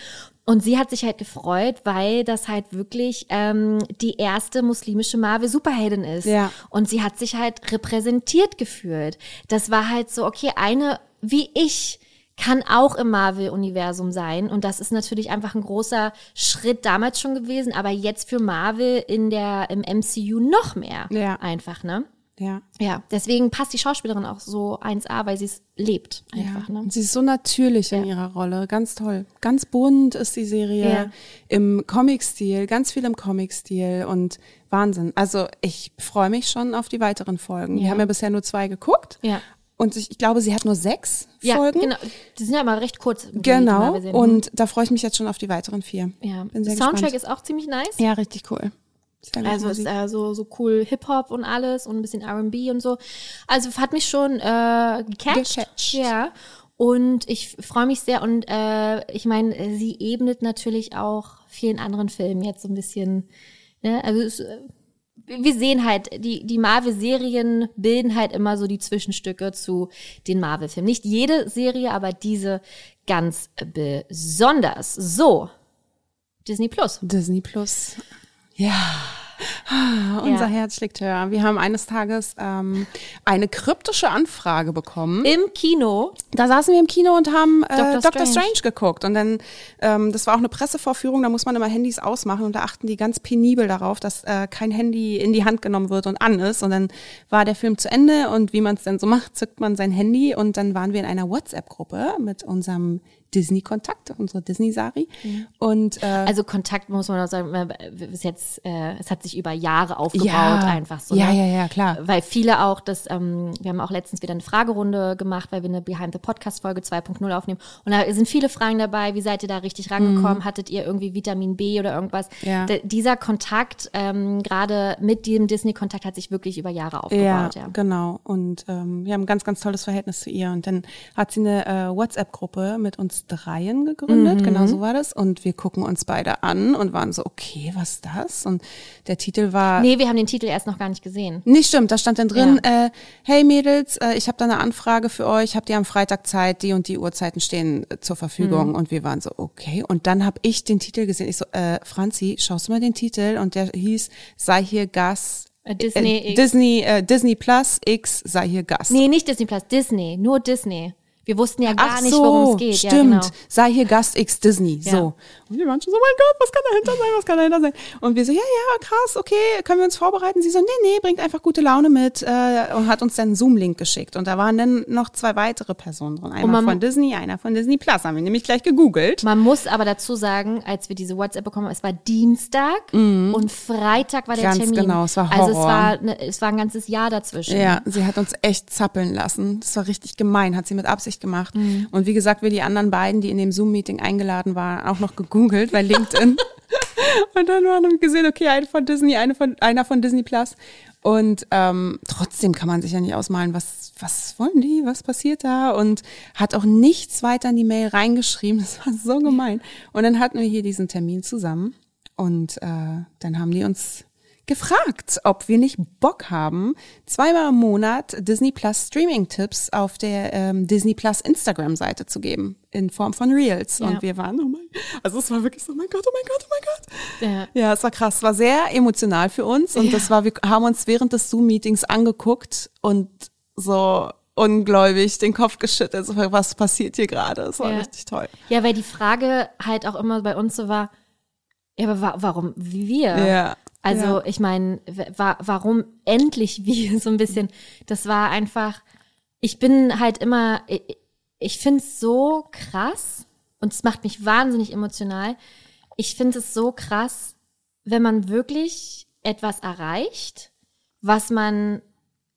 und sie hat sich halt gefreut, weil das halt wirklich ähm, die erste muslimische Marvel-Superheldin ist. Ja. Und sie hat sich halt repräsentiert gefühlt. Das war halt so, okay, eine wie ich kann auch im Marvel-Universum sein. Und das ist natürlich einfach ein großer Schritt damals schon gewesen, aber jetzt für Marvel in der, im MCU noch mehr. Ja. Einfach, ne? Ja. Ja, deswegen passt die Schauspielerin auch so 1A, weil sie es lebt einfach. ja. Ne? Sie ist so natürlich in ihrer Rolle, ganz toll. Ganz bunt ist die Serie Ja. im Comic-Stil, ganz viel im Comic-Stil und Wahnsinn. Also ich freue mich schon auf die weiteren Folgen. Wir Ja. haben ja bisher nur zwei geguckt. Ja. Und ich, ich glaube, sie hat nur sechs Ja, Folgen. genau. Die sind ja immer recht kurz. Genau. Marvel-Serien. Und da freue ich mich jetzt schon auf die weiteren vier. ja. Bin sehr Soundtrack gespannt. ist auch ziemlich nice. Ja, richtig cool. Also ist äh, so, so cool Hip-Hop und alles und ein bisschen R&B und so. Also hat mich schon äh, gecatcht. Gecatcht. Ja. Und ich freue mich sehr und äh, ich meine, sie ebnet natürlich auch vielen anderen Filmen jetzt so ein bisschen. Ne? Also es, äh, wir sehen halt, die, die Marvel-Serien bilden halt immer so die Zwischenstücke zu den Marvel-Filmen. Nicht jede Serie, aber diese ganz besonders. So, Disney Plus. Disney Plus. Ja. Ah, Unser Ja. Herz schlägt höher. Wir haben eines Tages ähm, eine kryptische Anfrage bekommen. Im Kino. Da saßen wir im Kino und haben äh, Doctor Doctor, Strange. Geguckt. Und dann, ähm, das war auch eine Pressevorführung, da muss man immer Handys ausmachen und da achten die ganz penibel darauf, dass äh, kein Handy in die Hand genommen wird und an ist. Und dann war der Film zu Ende und wie man es dann so macht, zückt man sein Handy und dann waren wir in einer WhatsApp-Gruppe mit unserem Disney-Kontakt, unsere Disney-Sari. Und äh, Also Kontakt muss man auch sagen, bis jetzt, äh, es hat sich über Jahre aufgebaut, Ja. einfach so. Ja, ne? ja, ja, klar. Weil viele auch das, ähm, wir haben auch letztens wieder eine Fragerunde gemacht, weil wir eine Behind the Podcast Folge 2.0 aufnehmen. Und da sind viele Fragen dabei. Wie seid ihr da richtig rangekommen? Hattet ihr irgendwie Vitamin B oder irgendwas? Mhm. Ja. D dieser Kontakt, ähm, gerade mit dem Disney-Kontakt, hat sich wirklich über Jahre aufgebaut. Ja, genau. Und ähm, wir haben ein ganz, ganz tolles Verhältnis zu ihr. Und dann hat sie eine äh, WhatsApp-Gruppe mit uns dreien gegründet. Mhm. Genau so war das. Und wir gucken uns beide an und waren so, okay, was ist das? Und der Titel war. Nee, wir haben den Titel erst noch gar nicht gesehen. Nee, stimmt, da stand dann drin, äh, hey Mädels, äh, ich habe da eine Anfrage für euch, habt ihr am Freitag Zeit, die und die Uhrzeiten stehen äh, zur Verfügung. Mhm. Und wir waren so, okay. Und dann habe ich den Titel gesehen. Ich so, äh, Franzi, schaust du mal den Titel? Und der hieß, sei hier Gast. Äh, Disney äh, X. Disney, äh, Disney Plus X, sei hier Gast. Nee, nicht Disney Plus, Disney, nur Disney. Wir wussten ja gar Ach nicht, so, worum es geht. Stimmt. Ja, genau. Sei hier Gast X Disney. Ja. So. Und wir waren schon so, mein Gott, was kann dahinter sein? Was kann dahinter sein? Und wir so, ja, ja, krass, okay, können wir uns vorbereiten? Sie so, nee, nee, bringt einfach gute Laune mit äh, und hat uns dann einen Zoom-Link geschickt. Und da waren dann noch zwei weitere Personen drin. Man- von Disney, einer von Disney Plus. Haben wir nämlich gleich gegoogelt. Man muss aber dazu sagen, als wir diese WhatsApp bekommen haben, es war Dienstag und Freitag war der Mhm. Ganz Termin. genau, es war Also es Horror. war, ne, es war ein ganzes Jahr dazwischen. Ja, sie hat uns echt zappeln lassen. Das war richtig gemein, hat sie mit Absicht gemacht. Mhm. Und wie gesagt, wir die anderen beiden, die in dem Zoom-Meeting eingeladen waren, auch noch gegoogelt bei LinkedIn. und dann haben wir gesehen, okay, eine von Disney, eine von, einer von Disney Plus. Und ähm, trotzdem kann man sich ja nicht ausmalen, was, was wollen die, was passiert da? Und hat auch nichts weiter in die Mail reingeschrieben. Das war so gemein. Und dann hatten wir hier diesen Termin zusammen. Und äh, dann haben die uns gefragt, ob wir nicht Bock haben, zweimal im Monat Disney Plus Streaming-Tipps auf der ähm, Disney Plus Instagram-Seite zu geben, in Form von Reels. Ja. Und wir waren, oh mein, also es war wirklich so, oh mein Gott, oh mein Gott, oh mein Gott. Ja. Ja, es war krass, es war sehr emotional für uns und das war, wir haben uns während des Zoom-Meetings angeguckt und so ungläubig den Kopf geschüttelt, so, was passiert hier gerade? Es war Ja. richtig toll. Ja, weil die Frage halt auch immer bei uns so war, ja, aber wa warum wir? Ja. Also Ja. ich meine, wa warum endlich wir so ein bisschen? Das war einfach, ich bin halt immer, ich, ich finde es so krass und es macht mich wahnsinnig emotional. Ich finde es so krass, wenn man wirklich etwas erreicht, was man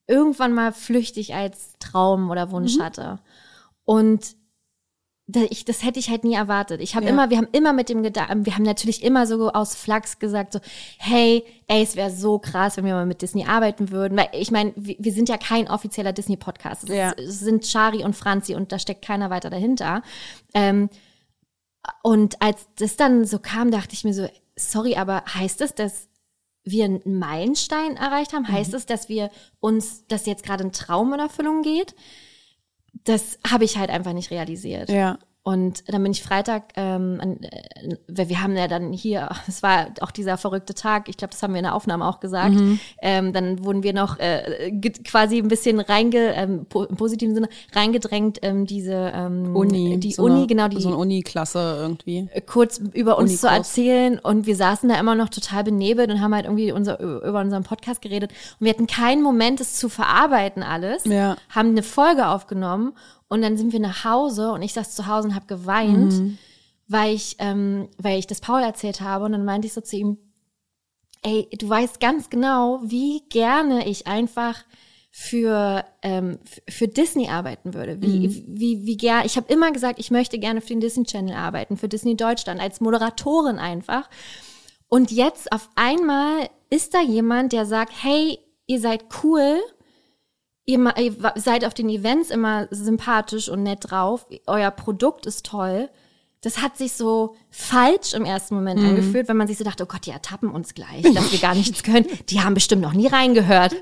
irgendwann mal flüchtig als Traum oder Wunsch hatte. Und ich, das hätte ich halt nie erwartet. Ich habe Ja. immer, wir haben immer mit dem Gedanken, wir haben natürlich immer so aus Flachs gesagt, so, hey, ey, es wäre so krass, wenn wir mal mit Disney arbeiten würden. Weil ich meine, wir, wir sind ja kein offizieller Disney-Podcast. Es, Ja. es sind Shari und Franzi und da steckt keiner weiter dahinter. Ähm, und als das dann so kam, dachte ich mir so, sorry, aber heißt es, dass wir einen Meilenstein erreicht haben? Heißt es, dass wir uns, dass jetzt gerade ein Traum in Erfüllung geht? Das habe ich halt einfach nicht realisiert. Ja. Und dann bin ich Freitag, ähm, äh, wir haben ja dann hier, es war auch dieser verrückte Tag, ich glaube, das haben wir in der Aufnahme auch gesagt, ähm, dann wurden wir noch äh, quasi ein bisschen reinge, ähm, po im positiven Sinne, reingedrängt, ähm, diese ähm, Uni. die so Uni, eine, genau, die So eine Uni-Klasse irgendwie. kurz über uns zu erzählen und wir saßen da immer noch total benebelt und haben halt irgendwie unser, über unseren Podcast geredet und wir hatten keinen Moment, es zu verarbeiten alles, Ja. haben eine Folge aufgenommen und dann sind wir nach Hause und ich saß zu Hause und habe geweint, Mhm. weil ich, ähm, weil ich das Paul erzählt habe und dann meinte ich so zu ihm, ey, du weißt ganz genau, wie gerne ich einfach für ähm, für Disney arbeiten würde. Wie Mhm. wie wie gern. Ich habe immer gesagt, ich möchte gerne für den Disney Channel arbeiten, für Disney Deutschland als Moderatorin einfach. Und jetzt auf einmal ist da jemand, der sagt, hey, ihr seid cool, ihr, seid auf den Events immer sympathisch und nett drauf, euer Produkt ist toll. Das hat sich so falsch im ersten Moment Mhm. angefühlt, wenn man sich so dachte, oh Gott, die ertappen uns gleich, dass wir gar nichts können. Die haben bestimmt noch nie reingehört.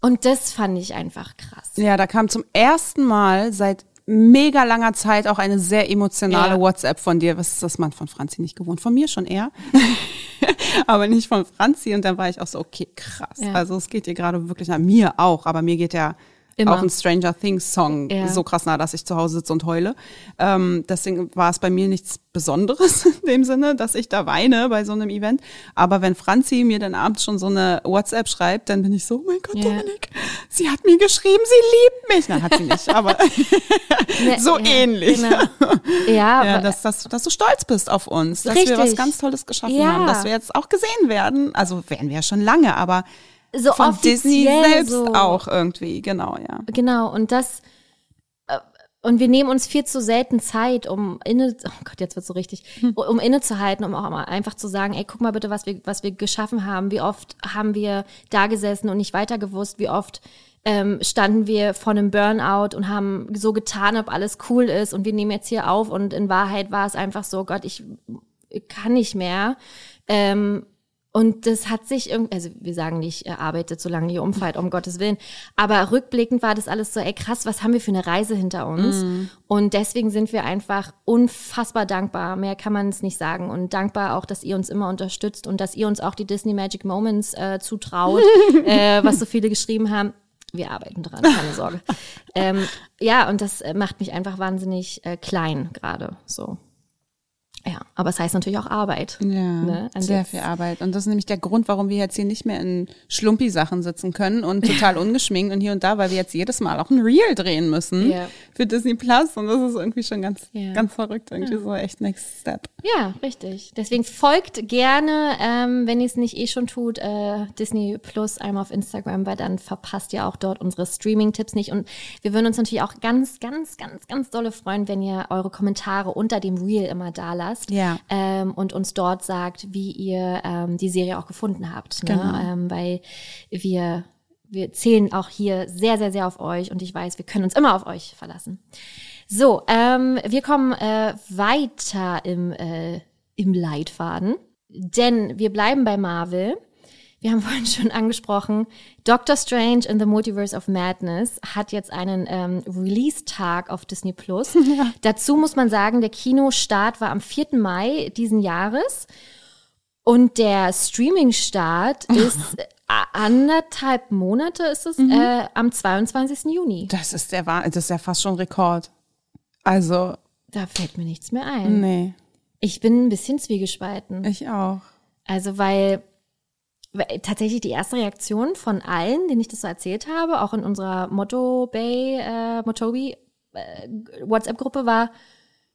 Und das fand ich einfach krass. Ja, da kam zum ersten Mal seit mega langer Zeit auch eine sehr emotionale Ja. WhatsApp von dir. Was ist das man von Franzi nicht gewohnt? Von mir schon eher. aber nicht von Franzi. Und dann war ich auch so, okay, krass. Ja. Also es geht dir gerade wirklich nach mir auch, aber mir geht ja Immer. auch ein Stranger Things Song Ja. so krass nah, dass ich zu Hause sitze und heule. Ähm, deswegen war es bei mir nichts Besonderes in dem Sinne, dass ich da weine bei so einem Event. Aber wenn Franzi mir dann abends schon so eine WhatsApp schreibt, dann bin ich so, oh mein Gott, Ja. Dominik, sie hat mir geschrieben, sie liebt mich. Nein, hat sie nicht, aber so ja, ähnlich. Genau. Ja, Ja, aber- dass, dass, dass du stolz bist auf uns, dass wir Richtig. was ganz Tolles geschaffen Ja. haben, dass wir jetzt auch gesehen werden. Also werden wir ja schon lange, aber so von Disney selbst so. auch irgendwie, genau, ja. Genau, und das, äh, und wir nehmen uns viel zu selten Zeit, um inne, oh Gott, jetzt wird's so richtig, um innezuhalten, um auch mal einfach zu sagen, ey, guck mal bitte, was wir, was wir geschaffen haben, wie oft haben wir da gesessen und nicht weiter gewusst, wie oft ähm, standen wir vor einem Burnout und haben so getan, ob alles cool ist und wir nehmen jetzt hier auf und in Wahrheit war es einfach so, Gott, ich kann nicht mehr. Ähm, und das hat sich irgendwie, also wir sagen nicht, er arbeitet, solange ihr umfällt, um Gottes Willen. Aber rückblickend war das alles so, ey krass, was haben wir für eine Reise hinter uns? Und deswegen sind wir einfach unfassbar dankbar. Mehr kann man es nicht sagen. Und dankbar auch, dass ihr uns immer unterstützt und dass ihr uns auch die Disney Magic Moments äh, zutraut, äh, was so viele geschrieben haben. Wir arbeiten dran, keine Sorge. ähm, ja, und das äh, macht mich einfach wahnsinnig äh, klein gerade so. Ja, aber es heißt natürlich auch Arbeit. Ja, Ne? Und sehr viel Arbeit. Und das ist nämlich der Grund, warum wir jetzt hier nicht mehr in Schlumpi-Sachen sitzen können und total ungeschminkt und hier und da, weil wir jetzt jedes Mal auch ein Reel drehen müssen Ja. für Disney Plus. Und das ist irgendwie schon ganz, Ja. ganz verrückt. Irgendwie so echt Next Step. Ja, richtig. Deswegen folgt gerne, ähm, wenn ihr es nicht eh schon tut, äh, Disney Plus einmal auf Instagram, weil dann verpasst ihr auch dort unsere Streaming-Tipps nicht. Und wir würden uns natürlich auch ganz, ganz, ganz, ganz dolle freuen, wenn ihr eure Kommentare unter dem Reel immer da lasst Ja. ähm, und uns dort sagt, wie ihr ähm, die Serie auch gefunden habt. Ne? Genau. Ähm, weil wir, wir zählen auch hier sehr, sehr, sehr auf euch und ich weiß, wir können uns immer auf euch verlassen. So, ähm, wir kommen äh, weiter im, äh, im Leitfaden, denn wir bleiben bei Marvel. Wir haben vorhin schon angesprochen, Doctor Strange in the Multiverse of Madness hat jetzt einen ähm, Release-Tag auf Disney Plus. Dazu muss man sagen, der Kinostart war am 4. Mai diesen Jahres und der Streaming-Start ist äh, anderthalb Monate ist es, äh, am 22. Juni. Das ist der Wah- das ist ja fast schon Rekord. Also, Da fällt mir nichts mehr ein. nee, Ich bin ein bisschen zwiegespalten. ich auch. Also, weil tatsächlich die erste Reaktion von allen, denen ich das so erzählt habe, auch in unserer Motto Bay, äh, Motobi äh, WhatsApp-Gruppe war,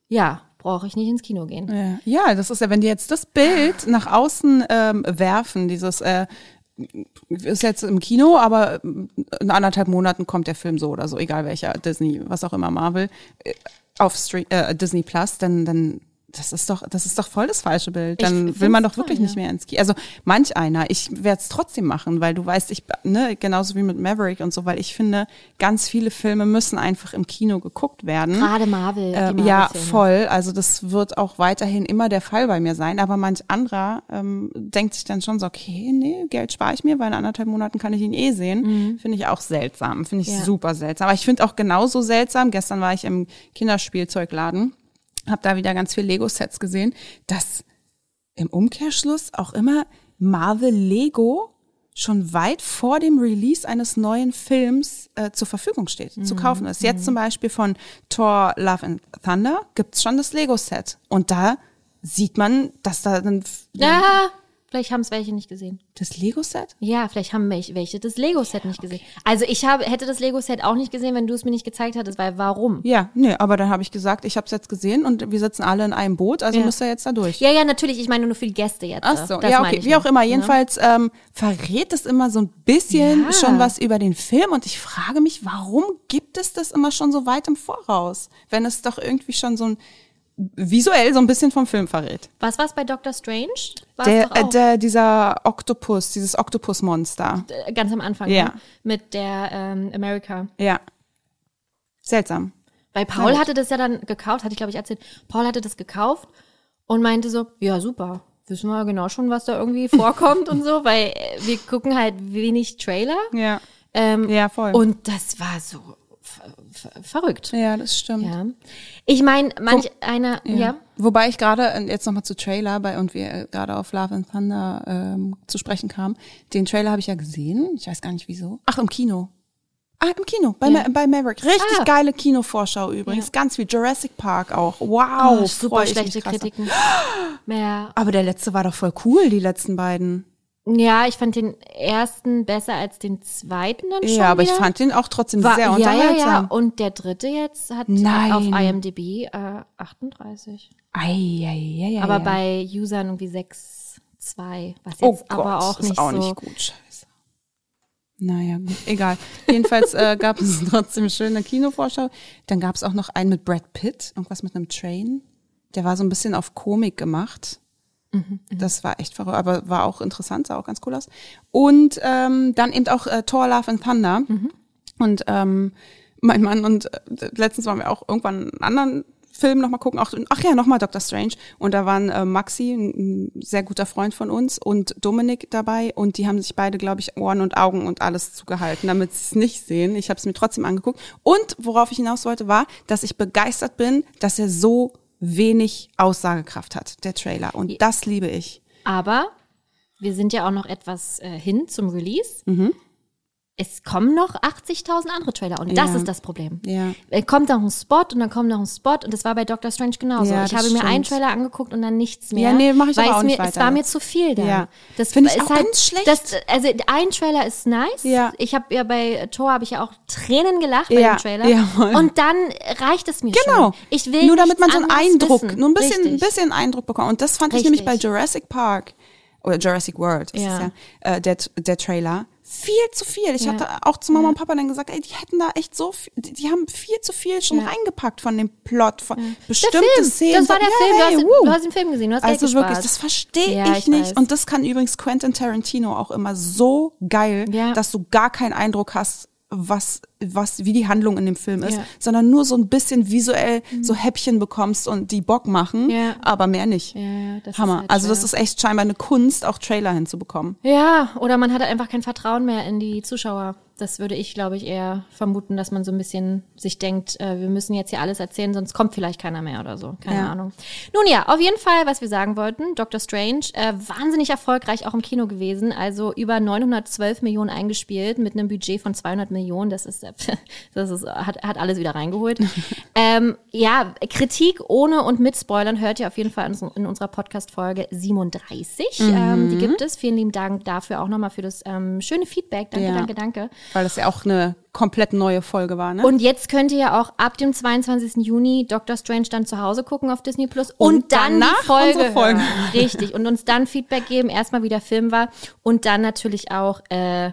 ja, brauche ich nicht ins Kino gehen. Ja. ja, das ist ja, wenn die jetzt das Bild nach außen ähm, werfen, dieses äh, ist jetzt im Kino, aber in anderthalb Monaten kommt der Film so oder so, egal welcher, Disney, was auch immer, Marvel, äh, auf Stream, äh, Disney Plus, dann, dann das ist doch, das ist doch voll das falsche Bild. Dann will man doch wirklich toll, nicht ja. mehr ins Kino. Also manch einer, ich werde es trotzdem machen, weil du weißt, ich, ne, genauso wie mit Maverick und so, weil ich finde, ganz viele Filme müssen einfach im Kino geguckt werden. Gerade Marvel. Ähm, die ja, voll. Also das wird auch weiterhin immer der Fall bei mir sein. Aber manch anderer ähm, denkt sich dann schon so, okay, nee, Geld spare ich mir, weil in anderthalb Monaten kann ich ihn eh sehen. Finde ich auch seltsam. Finde ich Mhm. Ja. super seltsam. Aber ich finde auch genauso seltsam, gestern war ich im Kinderspielzeugladen habe da wieder ganz viel Lego-Sets gesehen, dass im Umkehrschluss auch immer Marvel Lego schon weit vor dem Release eines neuen Films äh, zur Verfügung steht, zu kaufen ist. Jetzt zum Beispiel von Thor Love and Thunder gibt's schon das Lego-Set. Und da sieht man, dass da dann Ja, vielleicht haben es welche nicht gesehen. das Lego-Set? Ja, vielleicht haben welche, welche das Lego-Set nicht gesehen. Also ich habe, hätte das Lego-Set auch nicht gesehen, wenn du es mir nicht gezeigt hättest, weil warum? Ja, nee, aber dann habe ich gesagt, ich habe es jetzt gesehen und wir sitzen alle in einem Boot, also Ja. müsst ihr jetzt da durch. Ja, ja, natürlich. Ich meine nur für die Gäste jetzt. Ach so, Das ja, okay, wie auch immer. ne? Jedenfalls ähm, verrät es immer so ein bisschen Ja. schon was über den Film und ich frage mich, warum gibt es das immer schon so weit im Voraus, wenn es doch irgendwie schon so ein visuell so ein bisschen vom Film verrät. Was war's bei Doctor Strange? War's Der, äh, der, dieser Oktopus, dieses Oktopusmonster. äh, ganz am Anfang, Ja. ne? mit der ähm, America. Ja. Seltsam. Weil Paul hatte das ja dann gekauft, hatte ich glaube ich erzählt. Paul hatte das gekauft und meinte so, ja super, wissen wir genau schon, was da irgendwie vorkommt und so, weil äh, wir gucken halt wenig Trailer. Ja. Ähm, Ja, voll. Und das war so verrückt. Ja, das stimmt. Ja. Ich meine, manch einer, ja. Wobei ich gerade, äh, jetzt nochmal zu Trailer, bei und wir äh, gerade auf Love and Thunder ähm, zu sprechen kamen, den Trailer habe ich ja gesehen. Ich weiß gar nicht wieso. Ach, im Kino. Ah, im Kino, bei, Ja. Ma bei Maverick. Richtig Ah. geile Kinovorschau übrigens. Ja. Ganz wie Jurassic Park auch. Wow. Oh, super schlechte. Kritiken. Ja. Aber der letzte war doch voll cool, die letzten beiden. Ja, ich fand den ersten besser als den zweiten dann schon Ja, aber ich wieder. fand den auch trotzdem War, sehr ja, ja, unterhaltsam. ja. Und der dritte jetzt hat Nein. auf IMDb äh, 38. Ei, ei, ei, ei, aber ei. bei Usern irgendwie 6, 2. Was jetzt Oh Gott, aber auch ist nicht auch so. nicht gut. Scheiße. Naja, gut, egal. Jedenfalls äh, gab es trotzdem schöne Kinovorschau. Dann gab es auch noch einen mit Brad Pitt, irgendwas mit einem Train. Der war so ein bisschen auf Komik gemacht. Das war echt verrückt, aber war auch interessant, sah auch ganz cool aus. Und ähm, dann eben auch äh, Thor Love and Thunder. Und ähm, mein Mann und äh, letztens waren wir auch irgendwann einen anderen Film nochmal gucken. Auch, ach ja, nochmal Doctor Strange. Und da waren äh, Maxi, ein, ein sehr guter Freund von uns, und Dominik dabei. Und die haben sich beide, glaube ich, Ohren und Augen und alles zugehalten, damit sie es nicht sehen. Ich habe es mir trotzdem angeguckt. Und worauf ich hinaus wollte, war, dass ich begeistert bin, dass er so wenig Aussagekraft hat, der Trailer. Und das liebe ich. Aber wir sind ja auch noch etwas äh, hin zum Release. Mhm. Es kommen noch 80.000 andere Trailer und das Ja. ist das Problem. Ja. Es kommt noch ein Spot und dann kommt noch ein Spot und das war bei Doctor Strange genauso. Ja, ich habe mir einen stimmt. Trailer angeguckt und dann nichts mehr. Ja, nee, mach ich weil aber es auch mir, nicht Es weiter war mir zu viel da. Ja. Das Finde ich ist auch ganz schlecht. Das, also ein Trailer ist nice. Ja. Ich habe ja bei Thor habe ich ja auch Tränen gelacht bei Ja, dem Trailer. jawohl. Und dann reicht es mir Genau. schon. Ich will nur damit man so einen Eindruck, wissen. nur ein bisschen, ein Richtig. bisschen Eindruck bekommt. Und das fand ich nämlich bei Richtig. Jurassic Park oder Jurassic World, ist Ja. es ja, äh, der, der Trailer. Viel zu viel. Ich Ja. hatte auch zu Mama und Papa dann gesagt, ey, die hätten da echt so viel, die, die haben viel zu viel schon Ja. reingepackt von dem Plot, von Der bestimmte Film, Szenen. das war der Ja, Film. Du hey, hast, wuh. du hast den Film gesehen, du hast Also wirklich, das verstehe Ja, ich, ich nicht. Und das kann übrigens Quentin Tarantino auch immer so geil, Ja. dass du gar keinen Eindruck hast, was, was, wie die Handlung in dem Film ist, Ja. Mhm. sondern nur so ein bisschen visuell so Häppchen bekommst und die Bock machen, Ja. aber mehr nicht. Ja, Hammer. Halt also das ist echt scheinbar eine Kunst, auch Trailer hinzubekommen. Ja, oder man hat einfach kein Vertrauen mehr in die Zuschauer. Das würde ich, glaube ich, eher vermuten, dass man so ein bisschen sich denkt, äh, wir müssen jetzt hier alles erzählen, sonst kommt vielleicht keiner mehr oder so. Keine. Ahnung. Nun ja, auf jeden Fall, was wir sagen wollten, Doctor Strange, äh, wahnsinnig erfolgreich auch im Kino gewesen. Also über 912 Millionen eingespielt mit einem Budget von 200 Millionen. Das ist, äh, das ist hat, hat alles wieder reingeholt. ähm, ja, Kritik ohne und mit Spoilern hört ihr auf jeden Fall in, in unserer Podcast-Folge 37. Ähm, die gibt es. Vielen lieben Dank dafür auch nochmal für das ähm, schöne Feedback. Danke, Ja. danke, danke. Weil das ja auch eine komplett neue Folge war, ne? Und jetzt könnt ihr ja auch ab dem 22. Juni Doctor Strange dann zu Hause gucken auf Disney Plus und, Und dann danach die Folge, Folge. Richtig. Und uns dann Feedback geben, erstmal wie der Film war und dann natürlich auch, äh,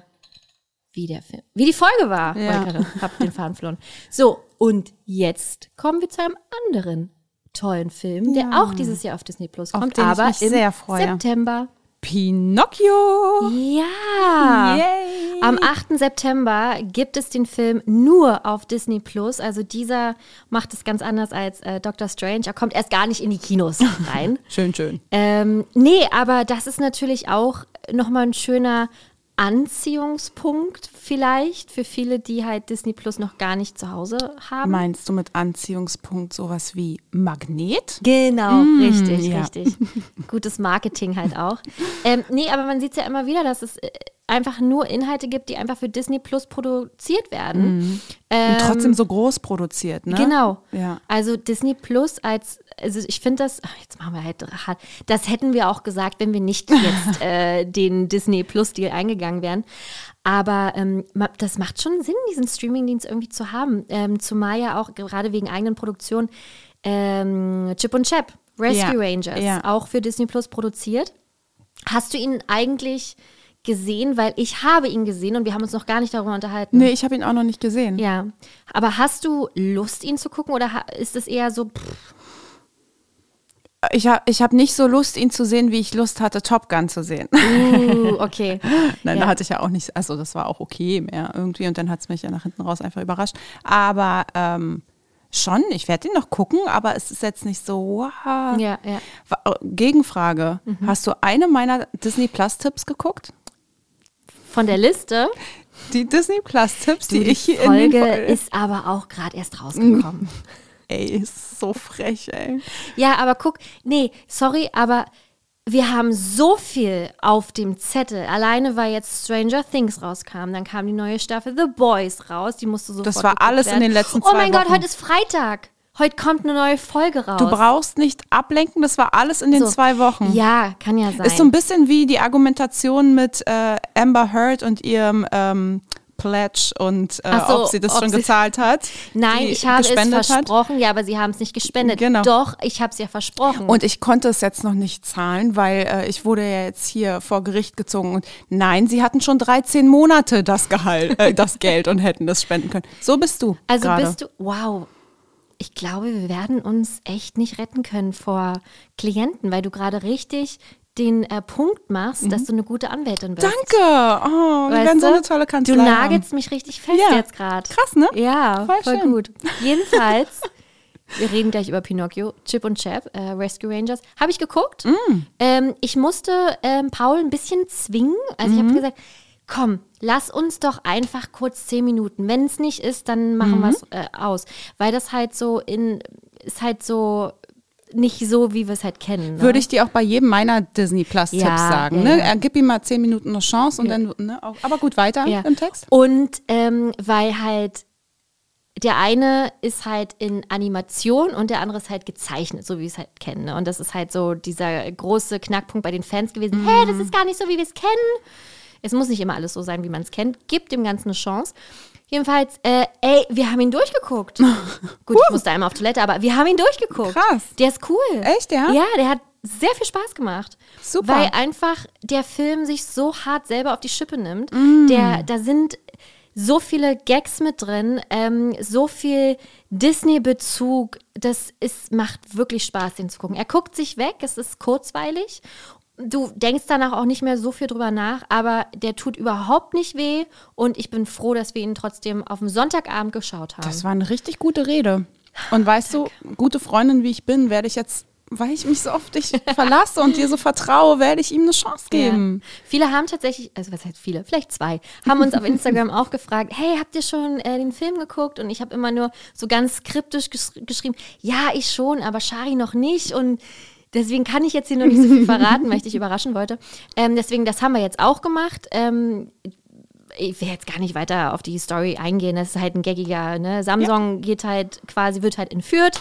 wie der Film, wie die Folge war. Ja. Wollte gerade- Hab den Faden verloren. So, und jetzt kommen wir zu einem anderen tollen Film, der Ja. auch dieses Jahr auf Disney Plus Auf kommt, ich aber mich im. September. Pinocchio! Ja. Yay. Am 8. September gibt es den Film nur auf Disney Plus. Also dieser macht es ganz anders als äh, Doctor Strange. Er kommt erst gar nicht in die Kinos rein. Schön, schön. ähm, nee, aber das ist natürlich auch nochmal ein schöner Anziehungspunkt vielleicht für viele, die halt Disney Plus noch gar nicht zu Hause haben. Meinst du mit Anziehungspunkt sowas wie Magnet? Genau, richtig, ja. richtig. Gutes Marketing halt auch. Ähm, nee, aber man sieht es ja immer wieder, dass es äh, einfach nur Inhalte gibt, die einfach für Disney Plus produziert werden. Ähm, Und trotzdem so groß produziert, ne? Genau. Ja. Also Disney Plus als, also ich finde das, ach, jetzt machen wir halt hart, das hätten wir auch gesagt, wenn wir nicht jetzt äh, den Disney Plus Deal eingegangen wären. Aber ähm, das macht schon Sinn, diesen Streamingdienst irgendwie zu haben. Ähm, zumal ja auch gerade wegen eigenen Produktionen ähm, Chip und Chap, Rescue Ja, Rangers, ja. auch für Disney Plus produziert. Hast du ihn eigentlich gesehen? Weil ich habe ihn gesehen und wir haben uns noch gar nicht darüber unterhalten. Nee, ich habe ihn auch noch nicht gesehen. Ja, aber hast du Lust, ihn zu gucken oder ist es eher so, pff, Ich habe ich hab nicht so Lust, ihn zu sehen, wie ich Lust hatte, Top Gun zu sehen. uh, okay. Nein, Ja. da hatte ich ja auch nicht, also das war auch okay mehr irgendwie und dann hat es mich ja nach hinten raus einfach überrascht. Aber ähm, schon, ich werde ihn noch gucken, aber es ist jetzt nicht so, wow. Ja, ja. Wa- Gegenfrage, hast du eine meiner Disney Plus Tipps geguckt? Von der Liste. Die Disney Plus Tipps, die, Die ich hier Folge in den Folge ist aber auch gerade erst rausgekommen. Ey, ist so frech, ey. ja, aber guck, nee, sorry, aber wir haben so viel auf dem Zettel. Alleine weil jetzt Stranger Things rauskam, dann kam die neue Staffel The Boys raus, die musste sofort Das war alles in werden. den letzten Oh zwei mein Gott, Wochen. heute ist Freitag. Heute kommt eine neue Folge raus. Du brauchst nicht ablenken, das war alles in den So. zwei Wochen. Ja, kann ja sein. Ist so ein bisschen wie die Argumentation mit äh, Amber Heard und ihrem ähm, Pledge und äh, so, ob sie das ob schon sie- gezahlt hat. Nein, ich habe es gespendet hat. versprochen, ja, aber sie haben es nicht gespendet. Genau. Doch, ich habe es ja versprochen. Und ich konnte es jetzt noch nicht zahlen, weil äh, ich wurde ja jetzt hier vor Gericht gezogen. Und nein, sie hatten schon 13 Monate das Gehalt, äh, das Geld und hätten das spenden können. So bist du. also gerade. bist du, wow. Ich glaube, wir werden uns echt nicht retten können vor Klienten, weil du gerade richtig den äh, Punkt machst, dass du eine gute Anwältin bist. Mhm. Danke. Oh, wir werden so du? eine tolle Kanzlei Du haben. nagelst mich richtig fest Ja. jetzt gerade. Krass, ne? Ja, voll, Voll gut. Jedenfalls, wir reden gleich über Pinocchio, Chip und Chap, äh, Rescue Rangers. Habe ich geguckt. Mm. Ähm, ich musste ähm, Paul ein bisschen zwingen. Also ich habe Mhm. gesagt, komm, lass uns doch einfach kurz zehn Minuten. Wenn es nicht ist, dann machen Mhm. wir es äh, aus. Weil das halt so in, ist halt so nicht so, wie wir es halt kennen. Ne? Würde ich dir auch bei jedem meiner Disney Plus Tipps Ja, sagen. ja, ne? ja. Äh, Gib ihm mal 10 Minuten eine Chance und dann, ne? auch- Aber gut, weiter im Text. Und ähm, weil halt der eine ist halt in Animation und der andere ist halt gezeichnet, so wie wir es halt kennen. Ne? Und das ist halt so dieser große Knackpunkt bei den Fans gewesen. Hey, das ist gar nicht so, wie wir es kennen. Es muss nicht immer alles so sein, wie man es kennt. Gibt dem Ganzen eine Chance. Jedenfalls, äh, ey, wir haben ihn durchgeguckt. Gut, ich musste einmal auf Toilette, aber wir haben ihn durchgeguckt. Krass. Der ist cool. Echt, ja? Ja, der hat sehr viel Spaß gemacht. Super. Weil einfach der Film sich so hart selber auf die Schippe nimmt. Mm. Der, da sind so viele Gags mit drin, ähm, so viel Disney-Bezug. Das ist, macht wirklich Spaß, den zu gucken. Er guckt sich weg, es ist kurzweilig. Du denkst danach auch nicht mehr so viel drüber nach, aber der tut überhaupt nicht weh und ich bin froh, dass wir ihn trotzdem auf dem Sonntagabend geschaut haben. Das war eine richtig gute Rede. Und weißt du, gute Freundin wie ich bin, werde ich jetzt, weil ich mich so auf dich verlasse und dir so vertraue, werde ich ihm eine Chance geben. Ja. Viele haben tatsächlich, also was heißt viele, vielleicht zwei, haben uns auf Instagram auch gefragt, hey, habt ihr schon äh, den Film geguckt? Und ich habe immer nur so ganz kryptisch gesch geschrieben, ja, ich schon, aber Shari noch nicht. Und deswegen kann ich jetzt hier noch nicht so viel verraten, weil ich dich überraschen wollte. Ähm, deswegen, das haben wir jetzt auch gemacht. Ähm, ich will jetzt gar nicht weiter auf die Story eingehen. Das ist halt ein gaggiger, ne? Samsung geht halt quasi, wird halt entführt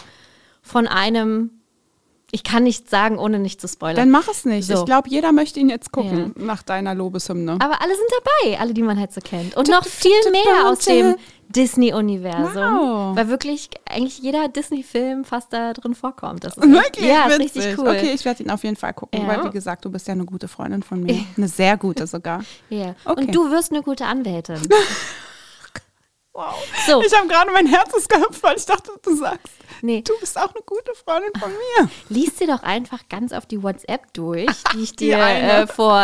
von einem, ich kann nichts sagen, ohne nicht zu spoilern. Dann mach es nicht. So. Ich glaube, jeder möchte ihn jetzt gucken nach deiner Lobeshymne. Aber alle sind dabei, alle, die man halt so kennt. Und noch viel mehr aus dem Disney-Universum. Wow. Weil wirklich eigentlich jeder Disney-Film fast da drin vorkommt. Das ist Wirklich? echt, ja, ist richtig cool. Okay, ich werde ihn auf jeden Fall gucken, Ja. weil wie gesagt, du bist ja eine gute Freundin von mir. Eine sehr gute sogar. Ja. Okay. Und du wirst eine gute Anwältin. Wow. So. Ich habe gerade mein Herz gehüpft, weil ich dachte, du sagst, Nee. du bist auch eine gute Freundin von mir. Lies dir doch einfach ganz auf die WhatsApp durch, die ich dir äh, vor,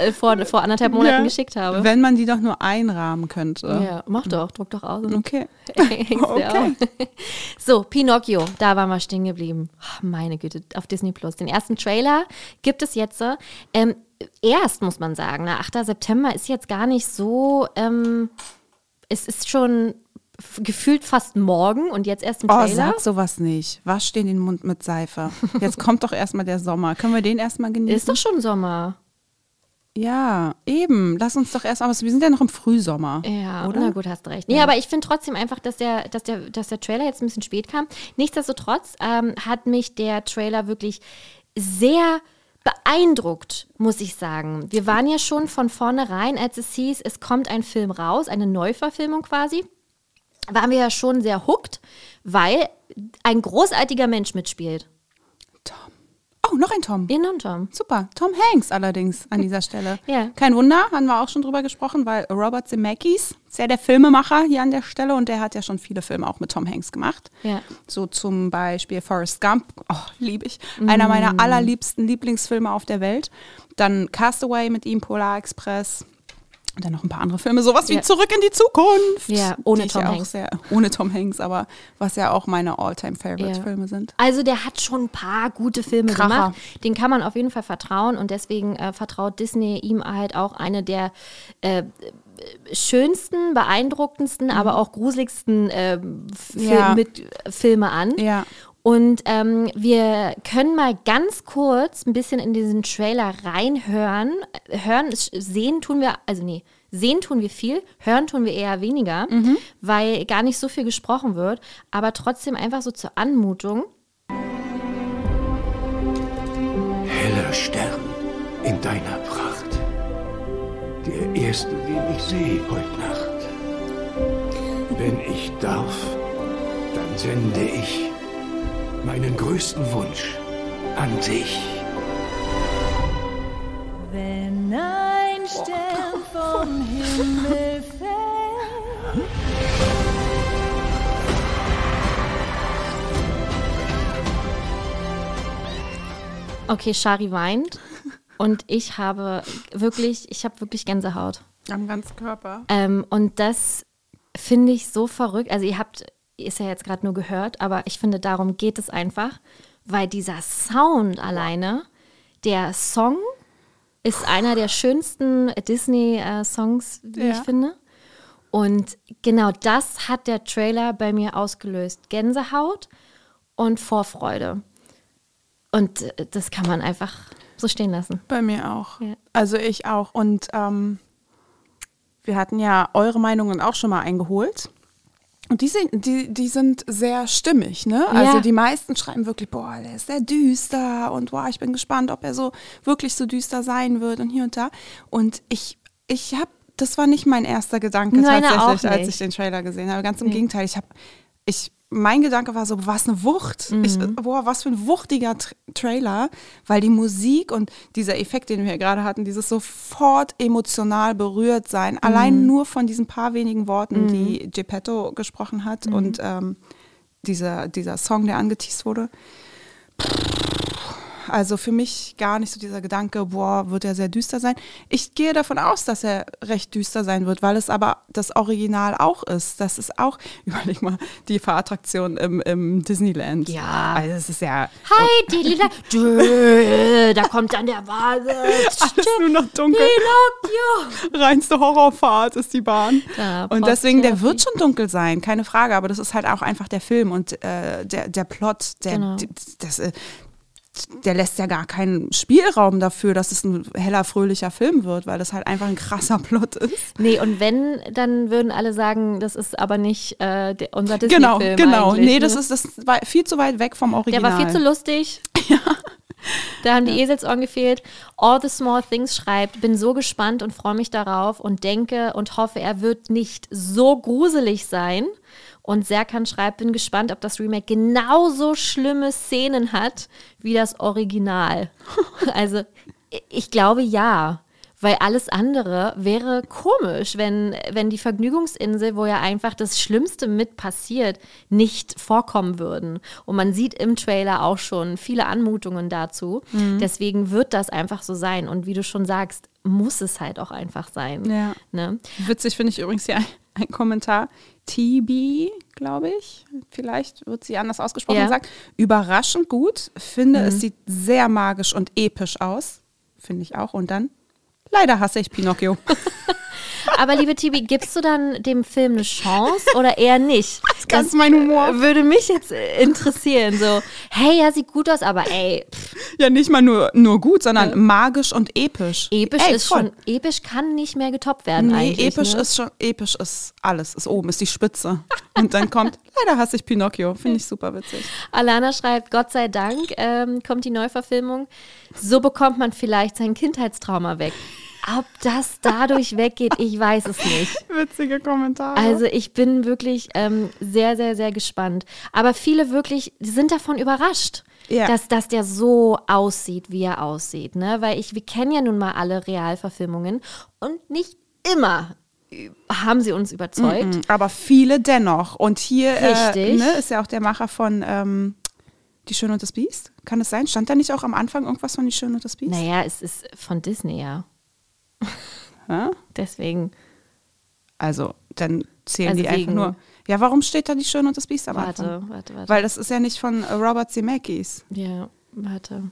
äh, vor, vor anderthalb Monaten Ja. geschickt habe. Wenn man die doch nur einrahmen könnte. Ja, mach doch, druck doch aus Okay. Okay. So, Pinocchio, da waren wir stehen geblieben. Ach, meine Güte, auf Disney Plus. Den ersten Trailer gibt es jetzt. Ähm, erst, muss man sagen. Ne? 8. September ist jetzt gar nicht so, ähm, es ist schon gefühlt fast morgen und jetzt erst im Oh, Trailer. sag sowas nicht. Wasch dir den Mund mit Seife. Jetzt kommt doch erstmal der Sommer. Können wir den erstmal genießen? ist doch schon Sommer. ja, eben. Lass uns doch erst, aber wir sind ja noch im Frühsommer. Ja, oder? na gut, hast recht. Nee, aber ich finde trotzdem einfach, dass der, dass, der, dass der Trailer jetzt ein bisschen spät kam. Nichtsdestotrotz ähm, hat mich der Trailer wirklich sehr beeindruckt, muss ich sagen. Wir waren ja schon von vornherein, als es hieß, es kommt ein Film raus, eine Neuverfilmung quasi, waren wir ja schon sehr hooked, weil ein großartiger Mensch mitspielt. Noch ein Tom. In und Tom. Super. Tom Hanks allerdings an dieser Stelle. Ja. Kein Wunder, haben wir auch schon drüber gesprochen, weil Robert Zemeckis ist ja der Filmemacher hier an der Stelle und der hat ja schon viele Filme auch mit Tom Hanks gemacht. Ja. So zum Beispiel Forrest Gump, oh, liebe ich. Einer meiner allerliebsten Lieblingsfilme auf der Welt. Dann Castaway mit ihm, Polar Express. Und dann noch ein paar andere Filme, sowas wie Ja. Zurück in die Zukunft. Ja, ohne Tom ja Hanks. Sehr, ohne Tom Hanks, aber was ja auch meine All-Time-Favorite-Filme sind. Also der hat schon ein paar gute Filme Kracher. gemacht. Den kann man auf jeden Fall vertrauen und deswegen äh, vertraut Disney ihm halt auch eine der äh, schönsten, beeindruckendsten, aber auch gruseligsten äh, Fil Mhm. Ja. mit, Filme an. Ja. Und ähm, wir können mal ganz kurz ein bisschen in diesen Trailer reinhören. Hören, sehen tun wir, also nee, sehen tun wir viel, hören tun wir eher weniger, weil gar nicht so viel gesprochen wird, aber trotzdem einfach so zur Anmutung. Heller Stern in deiner Pracht. Der erste, den ich sehe heute Nacht. Wenn ich darf, dann sende ich meinen größten Wunsch an dich. Wenn ein Stern vom Himmel fällt. Okay, Shari weint und ich habe wirklich, ich habe wirklich Gänsehaut. Am ganzen Körper. Ähm, und das finde ich so verrückt. Also ihr habt, ist ja jetzt gerade nur gehört, aber ich finde, darum geht es einfach, weil dieser Sound alleine, der Song ist einer der schönsten Disney-Songs, wie ich Ja. finde. Und genau das hat der Trailer bei mir ausgelöst. Gänsehaut und Vorfreude. Und äh, das kann man einfach so stehen lassen. Bei mir auch. Ja. Also ich auch. Und ähm, wir hatten ja eure Meinungen auch schon mal eingeholt. Und die sind, die, die sind sehr stimmig, ne? Also Ja. die meisten schreiben wirklich, boah, der ist sehr düster und boah, ich bin gespannt, ob er so wirklich so düster sein wird und hier und da. Und ich, ich habe, das war nicht mein erster Gedanke Meiner tatsächlich, als ich den Trailer gesehen habe. Ganz im Gegenteil, ich habe, ich, mein Gedanke war so, was eine Wucht. Ich, Mhm. boah, was für ein wuchtiger Tra Trailer, weil die Musik und dieser Effekt, den wir hier gerade hatten, dieses sofort emotional berührt sein, Mhm. allein nur von diesen paar wenigen Worten, die Geppetto gesprochen hat Mhm. und ähm, dieser, dieser Song, der angeteased wurde. Also für mich gar nicht so dieser Gedanke, boah, wird er sehr düster sein. Ich gehe davon aus, dass er recht düster sein wird, weil es aber das Original auch ist. Das ist auch, überleg mal, die Fahrattraktion im, im Disneyland. Ja. Also es ist ja Hi, die Lila. Dö, da kommt dann der Vase. alles nur noch dunkel. Pinocchio. Reinste Horrorfahrt ist die Bahn. Da und deswegen, der wird schon dunkel sein, keine Frage. Aber das ist halt auch einfach der Film und äh, der, der Plot, der, Genau. das, äh, der lässt ja gar keinen Spielraum dafür, dass es ein heller, fröhlicher Film wird, weil das halt einfach ein krasser Plot ist. Nee, und wenn, dann würden alle sagen, das ist aber nicht äh, der, unser Genau, Disney-Film. genau. Nee, ne? das ist das war viel zu weit weg vom Der Original. war viel zu lustig. Da haben die Eselsohren gefehlt. All the Small Things schreibt, bin so gespannt und freue mich darauf und denke und hoffe, er wird nicht so gruselig sein. Und Serkan schreibt, bin gespannt, ob das Remake genauso schlimme Szenen hat wie das Original. Also, ich glaube ja. Weil alles andere wäre komisch, wenn, wenn die Vergnügungsinsel, wo ja einfach das Schlimmste mit passiert, nicht vorkommen würden. Und man sieht im Trailer auch schon viele Anmutungen dazu. Deswegen wird das einfach so sein. Und wie du schon sagst, muss es halt auch einfach sein. Ja. Ne? Witzig finde ich übrigens hier ein, Kommentar. TB, glaube ich, vielleicht wird sie anders ausgesprochen, Ja. sagt, überraschend gut, finde Mhm. es sieht sehr magisch und episch aus. finde ich auch. Und dann, leider hasse ich Pinocchio. Aber liebe Tibi, gibst du dann dem Film eine Chance oder eher nicht? Das ganz mein Humor. Würde mich jetzt interessieren. So, hey, ja, sieht gut aus, aber ey, pff, ja, nicht mal nur, nur gut, sondern magisch und episch. episch Ey, ist voll. schon, episch kann nicht mehr getoppt werden Nee, eigentlich. episch ne? ist schon, episch ist alles, ist oben, ist die Spitze. Und dann kommt, leider hasse ich Pinocchio. Finde ich super witzig. Alana schreibt, Gott sei Dank ähm, kommt die Neuverfilmung. So bekommt man vielleicht sein Kindheitstrauma weg. Ob das dadurch weggeht, ich weiß es nicht. Witzige Kommentare. Also ich bin wirklich ähm, sehr, sehr, sehr gespannt. Aber viele wirklich sind davon überrascht, Ja. dass, dass der so aussieht, wie er aussieht. Ne? Weil ich, wir kennen ja nun mal alle Realverfilmungen und nicht immer haben sie uns überzeugt. Mhm, Aber viele dennoch. Und hier äh, ne, ist ja auch der Macher von ähm, Die Schöne und das Biest. Kann es sein? Stand da nicht auch am Anfang irgendwas von Die Schöne und das Biest? Naja, es ist von Disney, ja. Ja? Deswegen, Also, dann zählen Also die einfach nur. Ja, warum steht da Die Schöne und das Biest am Anfang? warte, warte, warte. Weil das ist ja nicht von Robert Zemeckis. ja, warte.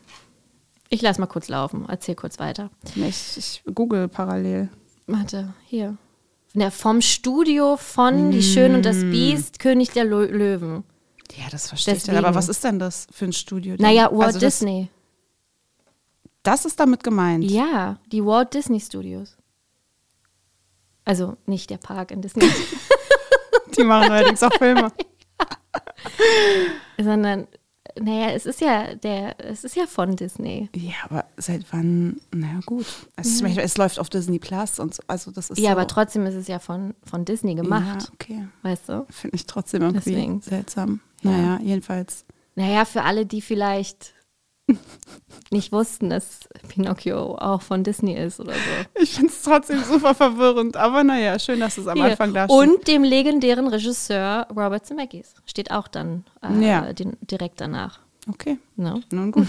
Ich lass mal kurz laufen, erzähl kurz weiter. Ich, ich google parallel. Warte, hier. Ja, vom Studio von Die Schön und das Mm. Biest, König der Lö Löwen. Ja, das verstehe ich. Deswegen. dann. Aber was ist denn das für ein Studio? denn? Naja, Walt Also Disney. Das ist damit gemeint. Ja, die Walt Disney Studios. Also nicht der Park in Disney, Die machen allerdings auch Filme. sondern naja, es ist ja der, es ist ja von Disney. Ja, aber seit wann? Naja, gut. Es, es läuft auf Disney Plus und so. Also, das ist Ja, so. aber trotzdem ist es ja von, von Disney gemacht. Ja, okay. Weißt du? Finde ich trotzdem irgendwie Deswegen. seltsam. Ja. Naja, jedenfalls. Naja, für alle, die vielleicht nicht wussten, dass Pinocchio auch von Disney ist oder so. Ich finde es trotzdem super verwirrend. Aber naja, schön, dass es am Hier. Anfang da steht. Und dem legendären Regisseur Robert Zemeckis. Steht auch dann äh, Ja. den, direkt danach. Okay, Ne? nun gut.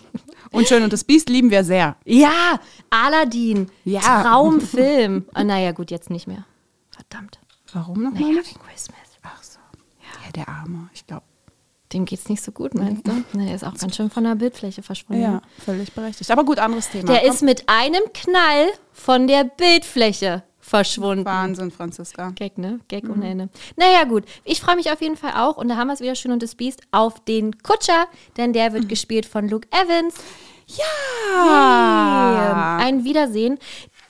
und Schön und das Biest lieben wir sehr. Ja, Aladdin. Ja. Traumfilm. ah, naja, gut, jetzt nicht mehr. Verdammt. Warum nochmal Naja, nicht? wegen Smith. Ach so. Ja, der Arme. Ich glaube. Dem geht's nicht so gut, meinst du? Na, der ist auch ganz schön von der Bildfläche verschwunden. Ja, völlig berechtigt. Aber gut, anderes Thema. Der Komm. ist mit einem Knall von der Bildfläche verschwunden. Wahnsinn, Franziska. Gag, ne? Gag Mhm. ohne Ende. Naja, gut. Ich freue mich auf jeden Fall auch, und da haben wir es wieder schön und das Biest, auf den Kutscher, denn der Mhm. wird gespielt von Luke Evans. Ja. Ein Wiedersehen.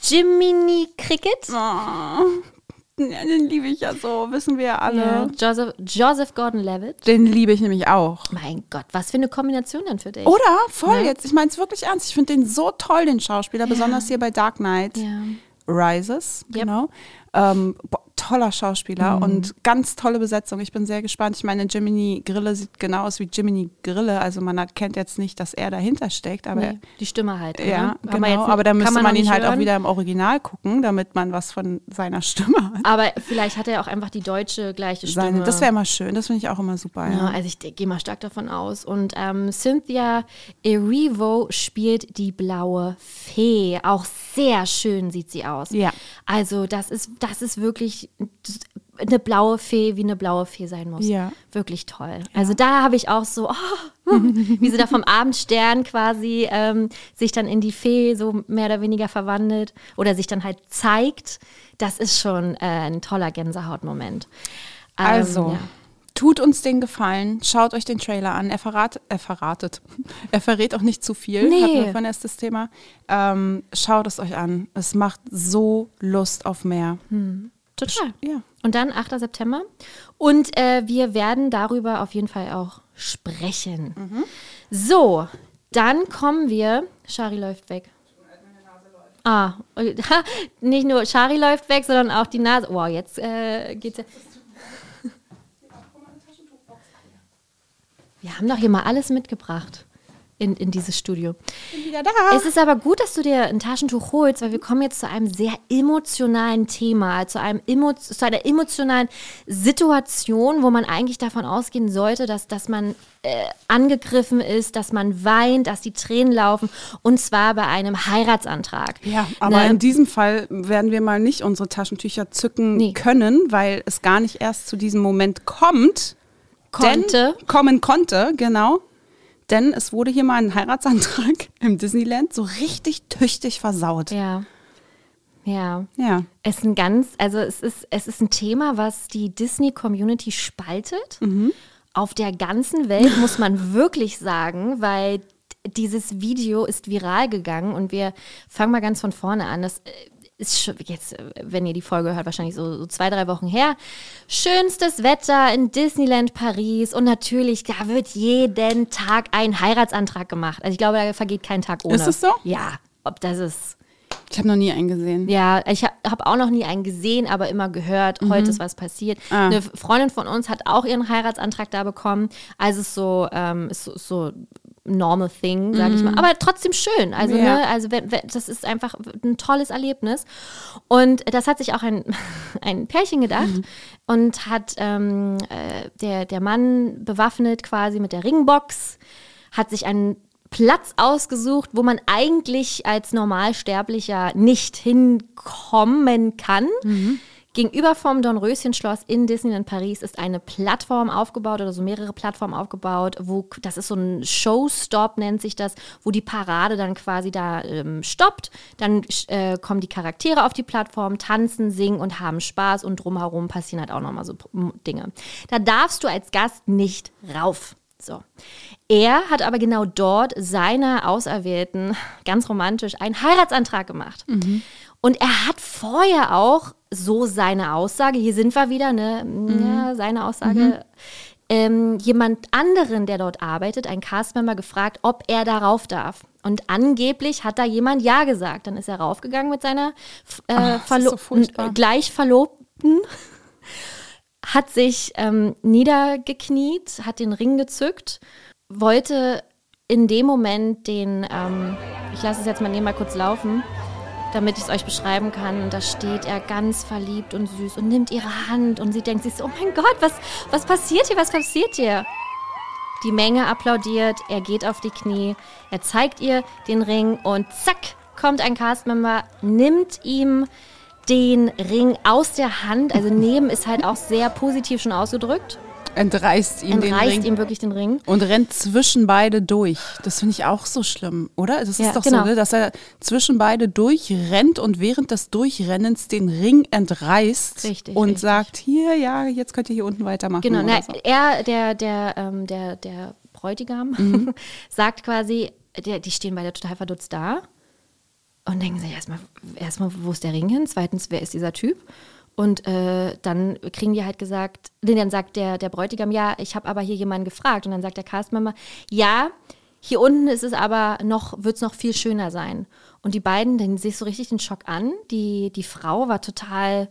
Jiminy Cricket. Oh, den liebe ich ja so, wissen wir ja alle. Ja, Joseph, Joseph Gordon-Levitt. Den liebe ich nämlich auch. Mein Gott, was für eine Kombination dann für dich. Oder? Voll Ja. jetzt. Ich meine es wirklich ernst. Ich finde den so toll, den Schauspieler, besonders hier bei Dark Knight Ja. Rises. Yep. Genau. Ähm, boah, toller Schauspieler Mhm. und ganz tolle Besetzung. Ich bin sehr gespannt. Ich meine, Jiminy Grille sieht genau aus wie Jiminy Grille. Also man erkennt jetzt nicht, dass er dahinter steckt, aber Nee, die Stimme halt. Ja, genau. jetzt- aber da müsste man man, ihn nicht halt auch hören. wieder im Original gucken, damit man was von seiner Stimme hat. Aber vielleicht hat er auch einfach die deutsche gleiche Stimme. Seine, das wäre immer schön. Das finde ich auch immer super. Ja, Ja. also ich gehe mal stark davon aus. Und ähm, Cynthia Erivo spielt die blaue Fee. Auch sehr schön sieht sie aus. Ja. Also das ist, das ist wirklich eine blaue Fee, wie eine blaue Fee sein muss. Ja. Wirklich toll. Also da habe ich auch so, oh, wie sie da vom Abendstern quasi ähm, sich dann in die Fee so mehr oder weniger verwandelt oder sich dann halt zeigt. Das ist schon äh, ein toller Gänsehautmoment. Ähm, Also, ja. tut uns den Gefallen, schaut euch den Trailer an. Er, verrat, er verratet. Er verrät auch nicht zu viel. Nee. Hatten wir vorhin erst das Thema. Ähm, schaut es euch an. Es macht so Lust auf mehr. Total. Ja. Und dann 8. September. Und äh, wir werden darüber auf jeden Fall auch sprechen. So, dann kommen wir. Shari läuft weg. Ah, nicht nur Shari läuft weg, sondern auch die Nase. Wow, jetzt äh, geht's ja. Wir haben doch hier mal alles mitgebracht in, in dieses Studio. Wieder da. Es ist aber gut, dass du dir ein Taschentuch holst, weil wir kommen jetzt zu einem sehr emotionalen Thema, zu, einem emo zu einer emotionalen Situation, wo man eigentlich davon ausgehen sollte, dass, dass man äh, angegriffen ist, dass man weint, dass die Tränen laufen und zwar bei einem Heiratsantrag. Ja, aber Ne? in diesem Fall werden wir mal nicht unsere Taschentücher zücken Nee. können, weil es gar nicht erst zu diesem Moment kommt. Konnte. Denn, kommen konnte, genau. Denn es wurde hier mal ein Heiratsantrag im Disneyland so richtig tüchtig versaut. Ja. Ja. Ja. Es ist ein ganz, also es ist, es ist ein Thema, was die Disney-Community spaltet. Auf der ganzen Welt muss man wirklich sagen, weil dieses Video ist viral gegangen und wir fangen mal ganz von vorne an. Das äh, ist schon jetzt, wenn ihr die Folge hört, wahrscheinlich so, so zwei, drei Wochen her. Schönstes Wetter in Disneyland Paris und natürlich, da wird jeden Tag ein Heiratsantrag gemacht. Also ich glaube, da vergeht kein Tag ohne. Ist es so? Ja, ob das ist. Ich habe noch nie einen gesehen. Ja, ich habe hab auch noch nie einen gesehen, aber immer gehört, heute ist was passiert. Ah. Eine Freundin von uns hat auch ihren Heiratsantrag da bekommen. Also es ist so, ähm, ist so, so normal thing, sage ich mal. Aber trotzdem schön. Also, Ja. ne, also wenn, wenn, das ist einfach ein tolles Erlebnis. Und das hat sich auch ein, ein Pärchen gedacht und hat ähm, äh, der, der Mann bewaffnet quasi mit der Ringbox, hat sich einen Platz ausgesucht, wo man eigentlich als Normalsterblicher nicht hinkommen kann. Gegenüber vom Dornröschenschloss in Disneyland Paris ist eine Plattform aufgebaut oder so mehrere Plattformen aufgebaut, wo das ist so ein Showstop nennt sich das, wo die Parade dann quasi da ähm, stoppt. Dann äh, kommen die Charaktere auf die Plattform, tanzen, singen und haben Spaß und drumherum passieren halt auch nochmal so Dinge. Da darfst du als Gast nicht rauf. So. Er hat aber genau dort seiner Auserwählten ganz romantisch einen Heiratsantrag gemacht. Und er hat vorher auch, so seine Aussage, hier sind wir wieder, ne, ja, seine Aussage, ähm, jemand anderen, der dort arbeitet, ein Castmember, gefragt, ob er darauf darf. Und angeblich hat da jemand Ja gesagt. Dann ist er raufgegangen mit seiner äh, ist so gleich Verlobten. Hat sich ähm, niedergekniet, hat den Ring gezückt, wollte in dem Moment den, ähm, ich lasse es jetzt mal nebenbei kurz laufen, damit ich es euch beschreiben kann. Und da steht er ganz verliebt und süß und nimmt ihre Hand und sie denkt sich so, oh mein Gott, was, was passiert hier, was passiert hier? Die Menge applaudiert, er geht auf die Knie, er zeigt ihr den Ring und zack, kommt ein Castmember, nimmt ihm den Ring aus der Hand. Also neben ist halt auch sehr positiv schon ausgedrückt. Entreißt ihm den Entreißt Ring ihm wirklich den Ring. und rennt zwischen beide durch. Das finde ich auch so schlimm, oder? Das ist Ja, doch genau. so, ne? dass er zwischen beide durchrennt und während des Durchrennens den Ring entreißt Richtig, und richtig. sagt, hier, ja, jetzt könnt ihr hier unten weitermachen. Genau, na, so. er, der, der, ähm, der, der Bräutigam, Mhm. sagt quasi, der, die stehen beide total verdutzt da und denken sich erstmal, erstmal, wo ist der Ring hin? Zweitens, wer ist dieser Typ? Und äh, dann kriegen die halt gesagt, nee, dann sagt der, der Bräutigam, ja, ich habe aber hier jemanden gefragt. Und dann sagt der Castmember, ja, hier unten ist es aber noch, wird es noch viel schöner sein. Und die beiden, dann siehst du richtig den Schock an. Die, die Frau war total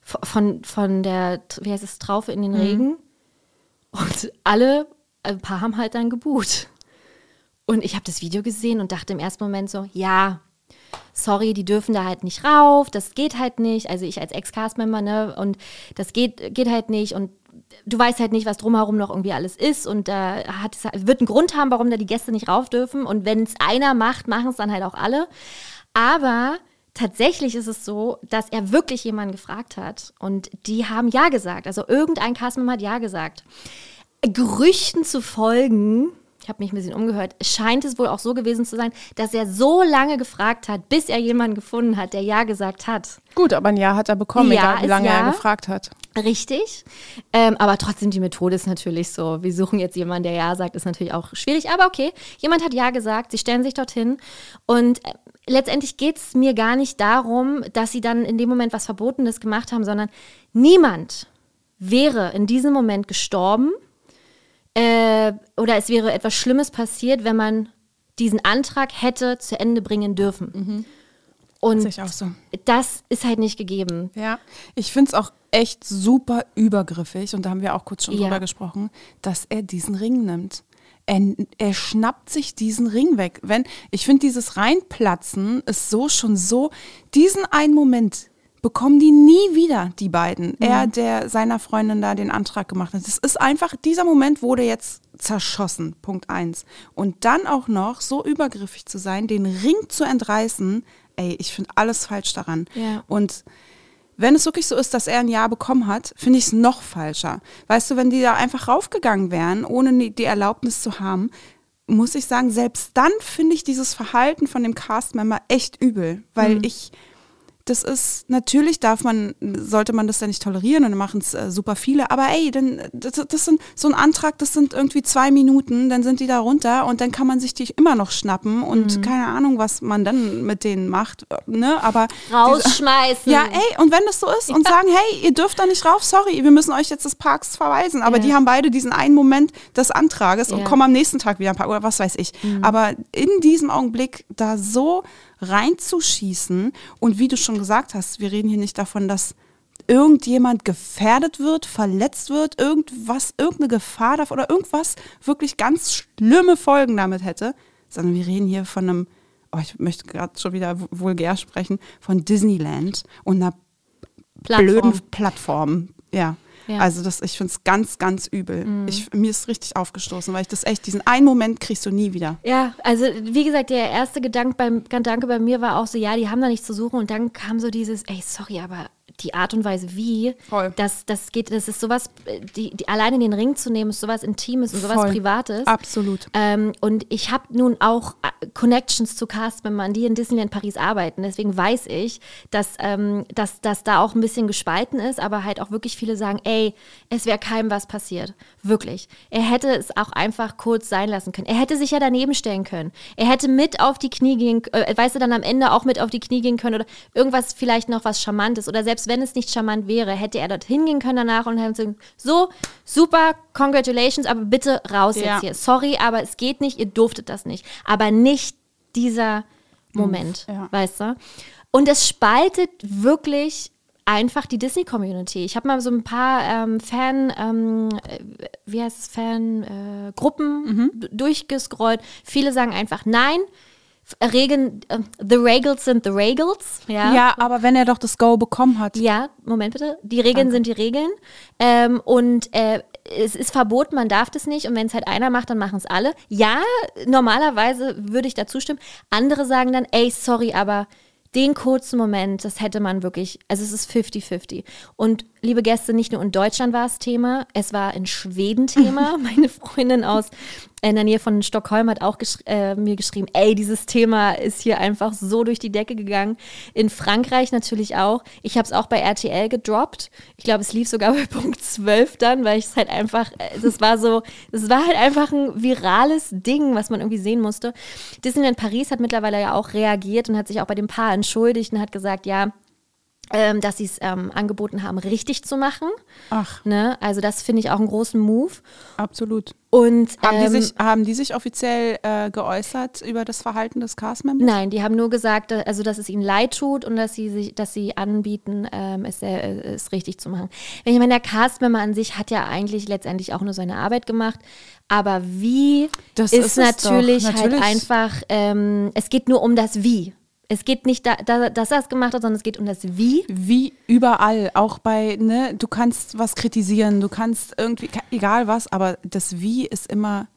von, von der, wie heißt es, Traufe in den Regen. Und alle, ein paar haben halt dann gebuht. Und ich habe das Video gesehen und dachte im ersten Moment so, ja, sorry, die dürfen da halt nicht rauf, das geht halt nicht. Also ich als Ex-Cast-Member, ne, und das geht, geht halt nicht. Und du weißt halt nicht, was drumherum noch irgendwie alles ist. Und da hat wird einen Grund haben, warum da die Gäste nicht rauf dürfen. Und wenn es einer macht, machen es dann halt auch alle. Aber tatsächlich ist es so, dass er wirklich jemanden gefragt hat. Und die haben Ja gesagt. Also irgendein Castmember hat Ja gesagt. Gerüchten zu folgen, ich habe mich ein bisschen umgehört, scheint es wohl auch so gewesen zu sein, dass er so lange gefragt hat, bis er jemanden gefunden hat, der Ja gesagt hat. Gut, aber ein Ja hat er bekommen, Ja egal wie lange Ja. er gefragt hat. Richtig. Ähm, aber trotzdem, die Methode ist natürlich so. Wir suchen jetzt jemanden, der Ja sagt, ist natürlich auch schwierig. Aber okay, jemand hat Ja gesagt, sie stellen sich dorthin. Und äh, letztendlich geht es mir gar nicht darum, dass sie dann in dem Moment was Verbotenes gemacht haben, sondern niemand wäre in diesem Moment gestorben äh, oder es wäre etwas Schlimmes passiert, wenn man diesen Antrag hätte zu Ende bringen dürfen. Und Sehe ich auch so. das ist halt nicht gegeben. Ja, ich finde es auch echt super übergriffig, und da haben wir auch kurz schon Ja. drüber gesprochen, dass er diesen Ring nimmt. Er, er schnappt sich diesen Ring weg. Wenn, ich finde, dieses Reinplatzen ist so schon so, diesen einen Moment bekommen die nie wieder, die beiden. Er, der seiner Freundin da den Antrag gemacht hat. Es ist einfach, dieser Moment wurde jetzt zerschossen, Punkt eins. Und dann auch noch so übergriffig zu sein, den Ring zu entreißen, ey, ich finde alles falsch daran. Ja. Und wenn es wirklich so ist, dass er ein Ja bekommen hat, finde ich es noch falscher. Weißt du, wenn die da einfach raufgegangen wären, ohne die die Erlaubnis zu haben, muss ich sagen, selbst dann finde ich dieses Verhalten von dem Cast-Member echt übel, weil ich das ist, natürlich darf man, sollte man das ja nicht tolerieren und dann machen es äh, super viele, aber ey, dann, das, das sind so ein Antrag, das sind irgendwie zwei Minuten, dann sind die da runter und dann kann man sich die immer noch schnappen und keine Ahnung, was man dann mit denen macht, äh, ne, aber Rausschmeißen. ja, ey, und wenn das so ist und sagen, hey, ihr dürft da nicht rauf, sorry, wir müssen euch jetzt des Parks verweisen. Aber Ja. die haben beide diesen einen Moment des Antrages und Ja. kommen am nächsten Tag wieder am Park oder was weiß ich. Aber in diesem Augenblick da so reinzuschießen und wie du schon gesagt hast, wir reden hier nicht davon, dass irgendjemand gefährdet wird, verletzt wird, irgendwas, irgendeine Gefahr darf oder irgendwas wirklich ganz schlimme Folgen damit hätte, sondern wir reden hier von einem, oh, ich möchte gerade schon wieder vu- vulgär sprechen, von Disneyland und einer Plattform. blöden Plattform. Ja. Ja. Also das, ich finde es ganz, ganz übel. Ich, mir ist richtig aufgestoßen, weil ich das echt, diesen einen Moment kriegst du nie wieder. Ja, also wie gesagt, der erste Gedanke, beim, Gedanke bei mir war auch so, ja, die haben da nichts zu suchen und dann kam so dieses, ey, sorry, aber die Art und Weise, wie, Voll. das, das geht, das ist sowas, die, die alleine in den Ring zu nehmen, ist sowas Intimes und sowas Voll. Privates. Absolut. Ähm, und ich habe nun auch äh, Connections zu Castmembern, die in Disneyland Paris arbeiten. Deswegen weiß ich, dass, ähm, dass, dass da auch ein bisschen gespalten ist, aber halt auch wirklich viele sagen, ey, es wäre keinem was passiert. Wirklich. Er hätte es auch einfach kurz sein lassen können. Er hätte sich ja daneben stellen können. Er hätte mit auf die Knie gehen, äh, weißt du, dann am Ende auch mit auf die Knie gehen können oder irgendwas vielleicht noch was Charmantes. Oder selbst wenn es nicht charmant wäre, hätte er dorthin gehen können danach und hätte gesagt, so, super, congratulations, aber bitte raus Ja. jetzt hier. Sorry, aber es geht nicht, ihr durftet das nicht. Aber nicht dieser Moment, ja. weißt du? Und es spaltet wirklich einfach die Disney-Community. Ich habe mal so ein paar ähm, Fan, ähm, äh, wie heißt es, Fan-Gruppen äh, d- durchgescrollt. Viele sagen einfach nein. Regeln, äh, the Regals sind the Regals. Ja, Ja. aber wenn er doch das Go bekommen hat. ja, Moment bitte. Die Regeln sind die Regeln. Ähm, und äh, es ist verboten, man darf das nicht. Und wenn es halt einer macht, dann machen es alle. Ja, normalerweise würde ich da zustimmen. Andere sagen dann, ey, sorry, aber den kurzen Moment, das hätte man wirklich, also es ist 50-50. Und liebe Gäste, nicht nur in Deutschland war es Thema, es war in Schweden Thema. Meine Freundin aus in der Nähe von Stockholm hat auch gesch äh, mir geschrieben, ey, dieses Thema ist hier einfach so durch die Decke gegangen. In Frankreich natürlich auch. Ich habe es auch bei RTL gedroppt. Ich glaube, es lief sogar bei Punkt 12 dann, weil ich es halt einfach, äh, das war so, das war halt einfach ein virales Ding, was man irgendwie sehen musste. Disneyland Paris hat mittlerweile ja auch reagiert und hat sich auch bei dem Paar entschuldigt und hat gesagt, ja, ähm, dass sie es ähm, angeboten haben, richtig zu machen. Ach, Ne? Also das finde ich auch einen großen Move. absolut. Und Haben, die ähm, sich, haben die sich offiziell äh, geäußert über das Verhalten des Castmembers? Nein, die haben nur gesagt, äh, also dass es ihnen leid tut und dass sie sich, dass sie anbieten, ähm, es, äh, es richtig zu machen. Wenn ich meine, der Castmember an sich hat ja eigentlich letztendlich auch nur seine Arbeit gemacht, aber wie Das ist, ist natürlich, natürlich. halt einfach, ähm, es geht nur um das Wie. Es geht nicht, da, da, dass er es gemacht hat, sondern es geht um das Wie. Wie überall, auch bei, ne, du kannst was kritisieren, du kannst irgendwie, egal was, aber das Wie ist immer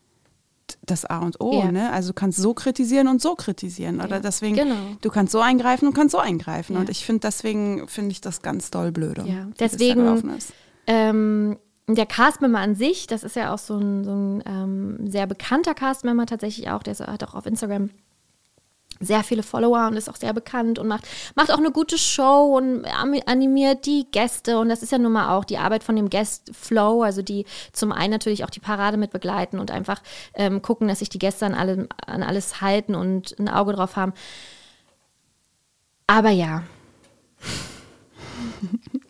das A und O, Ja. ne? Also du kannst so kritisieren und so kritisieren. Oder Ja, deswegen, genau. du kannst so eingreifen und kannst so eingreifen. Ja. Und ich finde, deswegen finde ich das ganz doll blöde. Ja, deswegen-. Ähm, der Castmember an sich, das ist ja auch so ein, so ein ähm, sehr bekannter Castmember tatsächlich auch, der ist, hat auch auf Instagram sehr viele Follower und ist auch sehr bekannt und macht, macht auch eine gute Show und animiert die Gäste. Und das ist ja nun mal auch die Arbeit von dem Guest Flow, also die zum einen natürlich auch die Parade mit begleiten und einfach ähm, gucken, dass sich die Gäste an, allem, an alles halten und ein Auge drauf haben. Aber ja.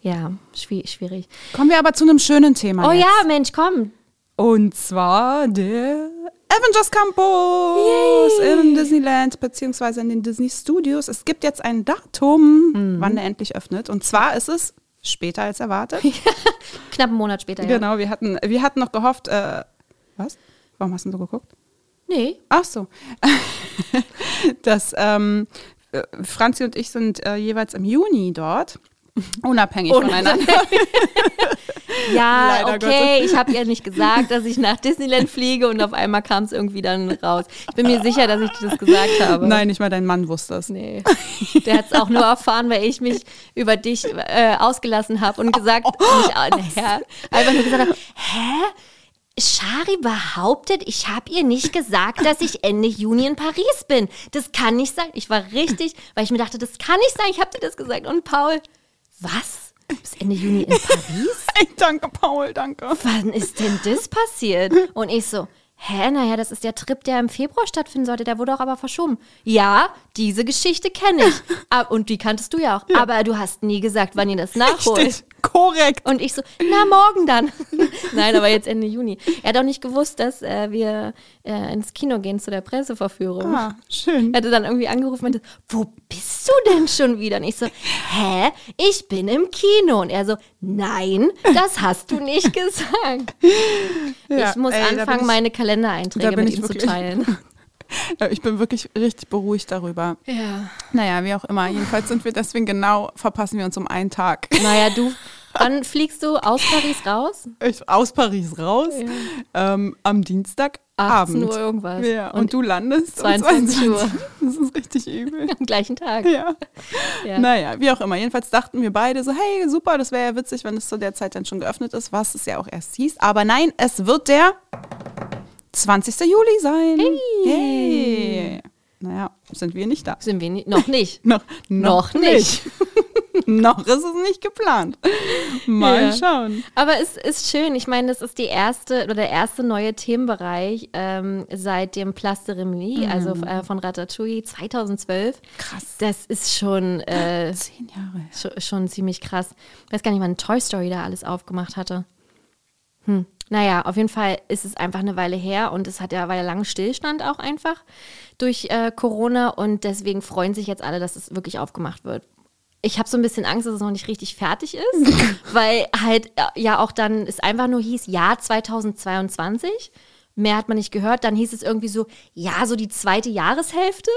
ja, schwi- schwierig. Kommen wir aber zu einem schönen Thema. Oh jetzt. ja, Mensch, komm. Und zwar der Avengers Campus in Disneyland beziehungsweise in den Disney Studios. Es gibt jetzt ein Datum, Mhm. wann der endlich öffnet. Und zwar ist es später als erwartet. Knapp einen Monat später. Ja. Genau, wir hatten, wir hatten noch gehofft, äh, was? Warum hast du so geguckt? Nee. Ach so. dass ähm, äh, Franzi und ich sind äh, jeweils im Juni dort. Unabhängig voneinander. Ja, Leider okay, ich habe ihr nicht gesagt, dass ich nach Disneyland fliege und auf einmal kam es irgendwie dann raus. Ich bin mir sicher, dass ich dir das gesagt habe. Nein, nicht mal dein Mann wusste es. Nee. Der hat es auch nur erfahren, weil ich mich über dich äh, ausgelassen habe und gesagt, nicht, äh, naja, einfach nur gesagt habe, hä? Shari behauptet, ich habe ihr nicht gesagt, dass ich Ende Juni in Paris bin. Das kann nicht sein. Ich war richtig, weil ich mir dachte, das kann nicht sein. Ich habe dir das gesagt. Und Paul, was? Du bist Ende Juni in Paris? Ey, danke, Paul, danke. Wann ist denn das passiert? Und ich so, hä, naja, das ist der Trip, der im Februar stattfinden sollte, der wurde auch aber verschoben. Ja, diese Geschichte kenne ich. Ab- Und die kanntest du ja auch. Aber du hast nie gesagt, wann ihr das nachholt. Richtig, korrekt. Und ich so, na, morgen dann. Nein, aber jetzt Ende Juni. Er hat auch nicht gewusst, dass äh, wir äh, ins Kino gehen zu der Presseverführung. Ah, schön. Er hatte dann irgendwie angerufen und meinte, wo bist du denn schon wieder? Und ich so, hä? Ich bin im Kino. Und er so, nein, das hast du nicht gesagt. Ja, ich muss ey, anfangen, ich- meine Kalendereinträge mit ihm zu teilen. Ich bin wirklich richtig beruhigt darüber. Ja. Naja, wie auch immer. Jedenfalls sind wir deswegen genau, verpassen wir uns um einen Tag. Naja, du, wann fliegst du aus Paris raus? Ich, aus Paris raus ähm, am Dienstagabend. 18 Uhr irgendwas. Ja, und, Und du landest 22 um Uhr. 22. Das ist richtig übel. Am gleichen Tag. Ja. Ja. Naja, wie auch immer. Jedenfalls dachten wir beide so, hey, super, das wäre ja witzig, wenn es zu der Zeit dann schon geöffnet ist, was es ja auch erst hieß. Aber nein, es wird der 20. Juli sein. Hey. Naja, sind wir nicht da. Sind wir nie, noch nicht. Noch, Noch nicht. noch ist es nicht geplant. Mal Ja. schauen. Aber es ist schön. Ich meine, das ist die erste oder der erste neue Themenbereich ähm, seit dem Place de Remy, also äh, von Ratatouille 2012. Krass. Das ist schon, äh, Zehn Jahre. schon, schon ziemlich krass. Ich weiß gar nicht, wann Toy Story da alles aufgemacht hatte. Hm. Naja, auf jeden Fall ist es einfach eine Weile her und es hat ja, war ja lang Stillstand auch einfach durch äh, Corona und deswegen freuen sich jetzt alle, dass es wirklich aufgemacht wird. Ich habe so ein bisschen Angst, dass es noch nicht richtig fertig ist, weil halt äh, ja auch dann es einfach nur hieß, Jahr 2022. Mehr hat man nicht gehört. Dann hieß es irgendwie so, ja, so die zweite Jahreshälfte.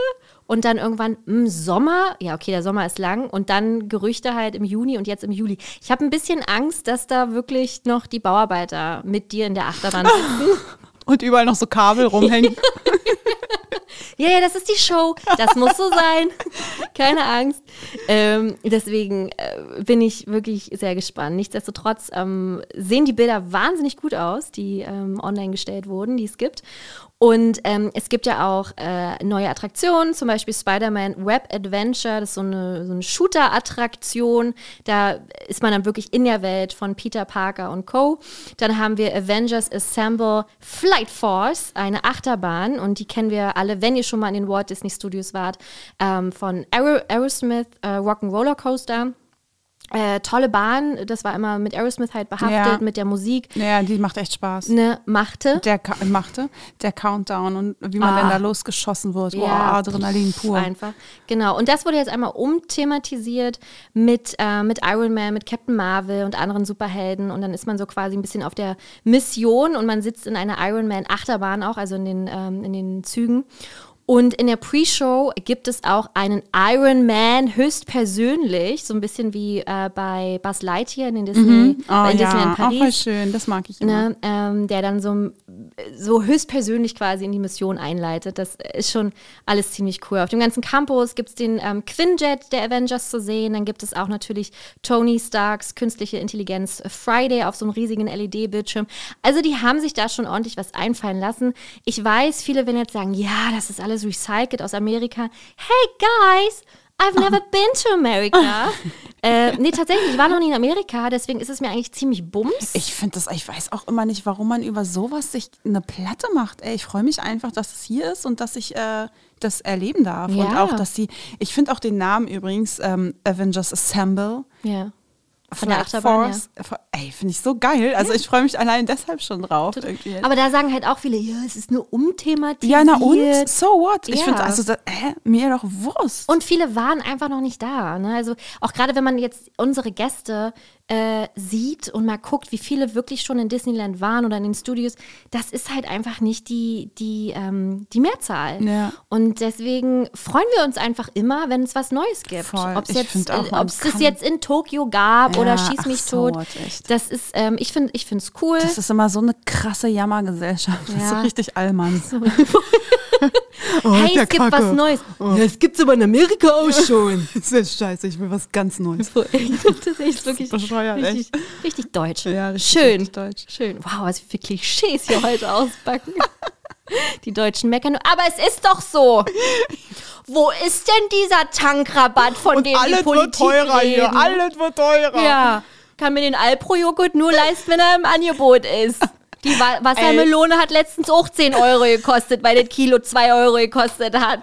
Und dann irgendwann im Sommer, ja, okay, der Sommer ist lang. Und dann Gerüchte halt im Juni und jetzt im Juli. Ich habe ein bisschen Angst, dass da wirklich noch die Bauarbeiter mit dir in der Achterbahn sitzen. Und überall noch so Kabel rumhängen. Ja, ja, das ist die Show. Das muss so sein. Keine Angst. Ähm, deswegen äh, bin ich wirklich sehr gespannt. Nichtsdestotrotz ähm, sehen die Bilder wahnsinnig gut aus, die ähm, online gestellt wurden, die es gibt. Und ähm, es gibt ja auch äh, neue Attraktionen, zum Beispiel Spider-Man Web Adventure, das ist so eine, so eine Shooter-Attraktion. Da ist man dann wirklich in der Welt von Peter Parker und Co. Dann haben wir Avengers Assemble Flight Force, eine Achterbahn und die kennen wir alle, wenn ihr schon mal in den Walt Disney Studios wart, ähm, von Aero Aerosmith äh, Rock'n'Roller Coaster. Äh, tolle Bahn, das war immer mit Aerosmith halt behaftet, Ja. mit der Musik. Ja, die macht echt Spaß. Ne, machte. Der Ka machte, der Countdown und wie man Ah. denn da losgeschossen wird. Boah, Adrenalin pur. Einfach. Genau. Und das wurde jetzt einmal umthematisiert mit, äh, mit Iron Man, mit Captain Marvel und anderen Superhelden. Und dann ist man so quasi ein bisschen auf der Mission und man sitzt in einer Iron Man Achterbahn auch, also in den, ähm, in den Zügen. Und in der Pre-Show gibt es auch einen Iron Man höchstpersönlich, so ein bisschen wie äh, bei Buzz Lightyear in den Disney, Oh, in ja, Disneyland auch voll Paris schön. Das mag ich immer. ne, ähm, der dann so, so höchstpersönlich quasi in die Mission einleitet. Das ist schon alles ziemlich cool. Auf dem ganzen Campus gibt es den ähm, Quinjet der Avengers zu sehen. Dann gibt es auch natürlich Tony Starks künstliche Intelligenz Friday auf so einem riesigen LED-Bildschirm. Also die haben sich da schon ordentlich was einfallen lassen. Ich weiß, viele werden jetzt sagen, ja, das ist alles recycelt aus Amerika. Hey guys! I've never been to America. äh, nee, tatsächlich, ich war noch nie in Amerika, deswegen ist es mir eigentlich ziemlich bums. Ich finde das, ich weiß auch immer nicht, warum man über sowas sich eine Platte macht. Ey, ich freue mich einfach, dass es hier ist und dass ich äh, das erleben darf. Und Ja. auch, dass sie, ich finde auch den Namen übrigens, ähm, Avengers Assemble. Ja. Von der Achterbahn, Force. Ey, finde ich so geil. Also ich freue mich allein deshalb schon drauf. Irgendwie. Aber da sagen halt auch viele, ja, es ist nur umthematisiert. ja, na und? So what? Ich Ja. finde, also, da, hä, mir doch Wurst. Und viele waren einfach noch nicht da. Ne? Also auch gerade wenn man jetzt unsere Gäste äh, sieht und mal guckt, wie viele wirklich schon in Disneyland waren oder in den Studios, das ist halt einfach nicht die, die, ähm, die Mehrzahl. Ja. Und deswegen freuen wir uns einfach immer, wenn es was Neues gibt. Voll. Ob es Ich jetzt, äh, ob es das jetzt in Tokio gab oder Ja, schieß ach mich so, tot. Das ist, ähm, ich finde, es cool. Das ist immer so eine krasse Jammergesellschaft. Das ist so Ja. richtig Allmann. hey, es gibt was Neues. Ja, es gibt's aber in Amerika auch schon. Das ist scheiße, ich will was ganz Neues. das ist echt wirklich Bescheuert, richtig, richtig deutsch. Ja, richtig, Schön. richtig deutsch. Schön. Wow, was für Klischees hier heute auspacken. Die Deutschen meckern nur. Aber es ist doch so. Wo ist denn dieser Tankrabatt, von dem die Politik reden? alles wird teurer. Ja, kann mir den Alpro-Joghurt nur leisten, wenn er im Angebot ist. Die Wa Wassermelone hat letztens auch 10 Euro gekostet, weil das Kilo 2 Euro gekostet hat.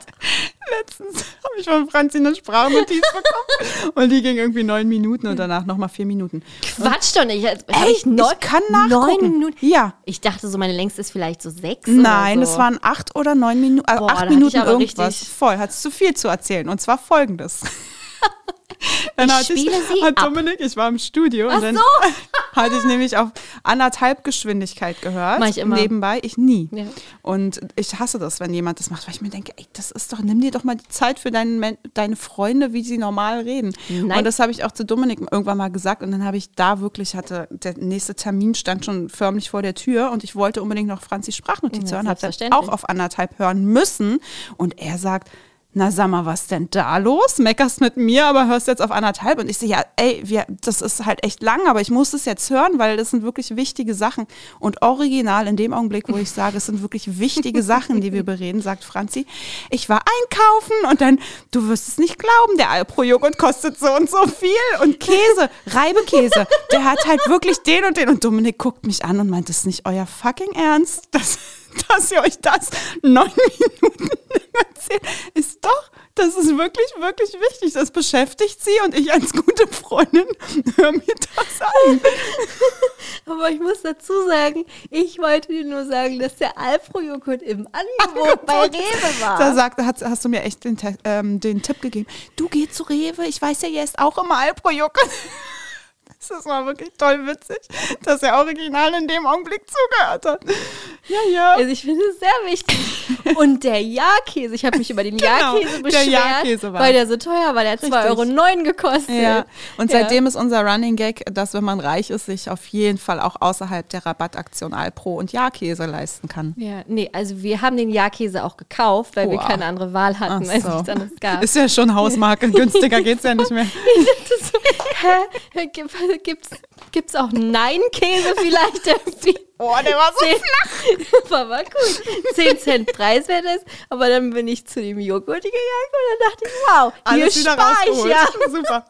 Letztens habe ich von Franzi eine Sprachnotiz bekommen. Und die ging irgendwie neun Minuten und danach nochmal vier Minuten. Quatsch doch nicht. Hab Ey, ich, neun, ich kann nachgucken. Neun Minuten. Ja. Ich dachte so, meine längste ist vielleicht so sechs. Nein, oder es so. waren acht oder neun Minuten. Also Boah, acht Minuten irgendwas. Voll, hat zu viel zu erzählen. Und zwar folgendes. Dann Ich hatte spiele sie hat ab. Dominik, ich war im Studio Ach und dann so. hatte ich nämlich auf anderthalb Geschwindigkeit gehört. Mach ich immer. Nebenbei, ich nie. Ja. Und ich hasse das, wenn jemand das macht, weil ich mir denke, ey, das ist doch, nimm dir doch mal die Zeit für deinen, deine Freunde, wie sie normal reden. Nein. Und das habe ich auch zu Dominik irgendwann mal gesagt und dann habe ich da wirklich, hatte, der nächste Termin stand schon förmlich vor der Tür und ich wollte unbedingt noch Franzis Sprachnotiz Ja, hören, habe dann auch auf anderthalb hören müssen und er sagt, na sag mal, was denn da los? Meckerst mit mir, aber hörst jetzt auf anderthalb. Und ich so, ja, ey, wir, das ist halt echt lang, aber ich muss es jetzt hören, weil das sind wirklich wichtige Sachen. Und original in dem Augenblick, wo ich sage, es sind wirklich wichtige Sachen, die wir bereden, sagt Franzi, ich war einkaufen und dann, du wirst es nicht glauben, der Alpro-Joghurt kostet so und so viel. Und Käse, Reibekäse, der hat halt wirklich den und den. Und Dominik guckt mich an und meint, das ist nicht euer fucking Ernst, dass, dass ihr euch das neun Minuten erzählt. Ist doch, das ist wirklich, wirklich wichtig. Das beschäftigt sie und ich als gute Freundin höre mir das an. Aber ich muss dazu sagen, ich wollte dir nur sagen, dass der Alpro-Joghurt im Angebot bei Rewe war. Da sagt, hast, hast du mir echt den, ähm, den Tipp gegeben. Du geh zu Rewe, ich weiß ja, ihr esst auch immer Alpro-Joghurt. Das war wirklich toll witzig, dass er original in dem Augenblick zugehört hat. Ja, ja. Also ich finde es sehr wichtig. Und der Ja-Käse, ich habe mich über den Genau, Ja-Käse der beschwert, Ja-Käse war weil der so teuer war. Der hat 2,09 Euro gekostet. Ja, und Ja. seitdem ist unser Running Gag, dass wenn man reich ist, sich auf jeden Fall auch außerhalb der Rabattaktion Alpro und Ja-Käse leisten kann. Ja, nee, also wir haben den Ja-Käse auch gekauft, weil wir Wow. keine andere Wahl hatten, Ach weil es so. anderes gab. Ist ja schon Hausmarke, günstiger geht's ja nicht mehr. Das so, hä? Gibt, gibt's, gibt's auch Nein-Käse vielleicht irgendwie? Oh, der war so Zehn, war, war gut. 10 Cent preiswert ist, aber dann bin ich zu dem Joghurt gegangen und dann dachte ich, wow, alles hier spare ich ja. Super,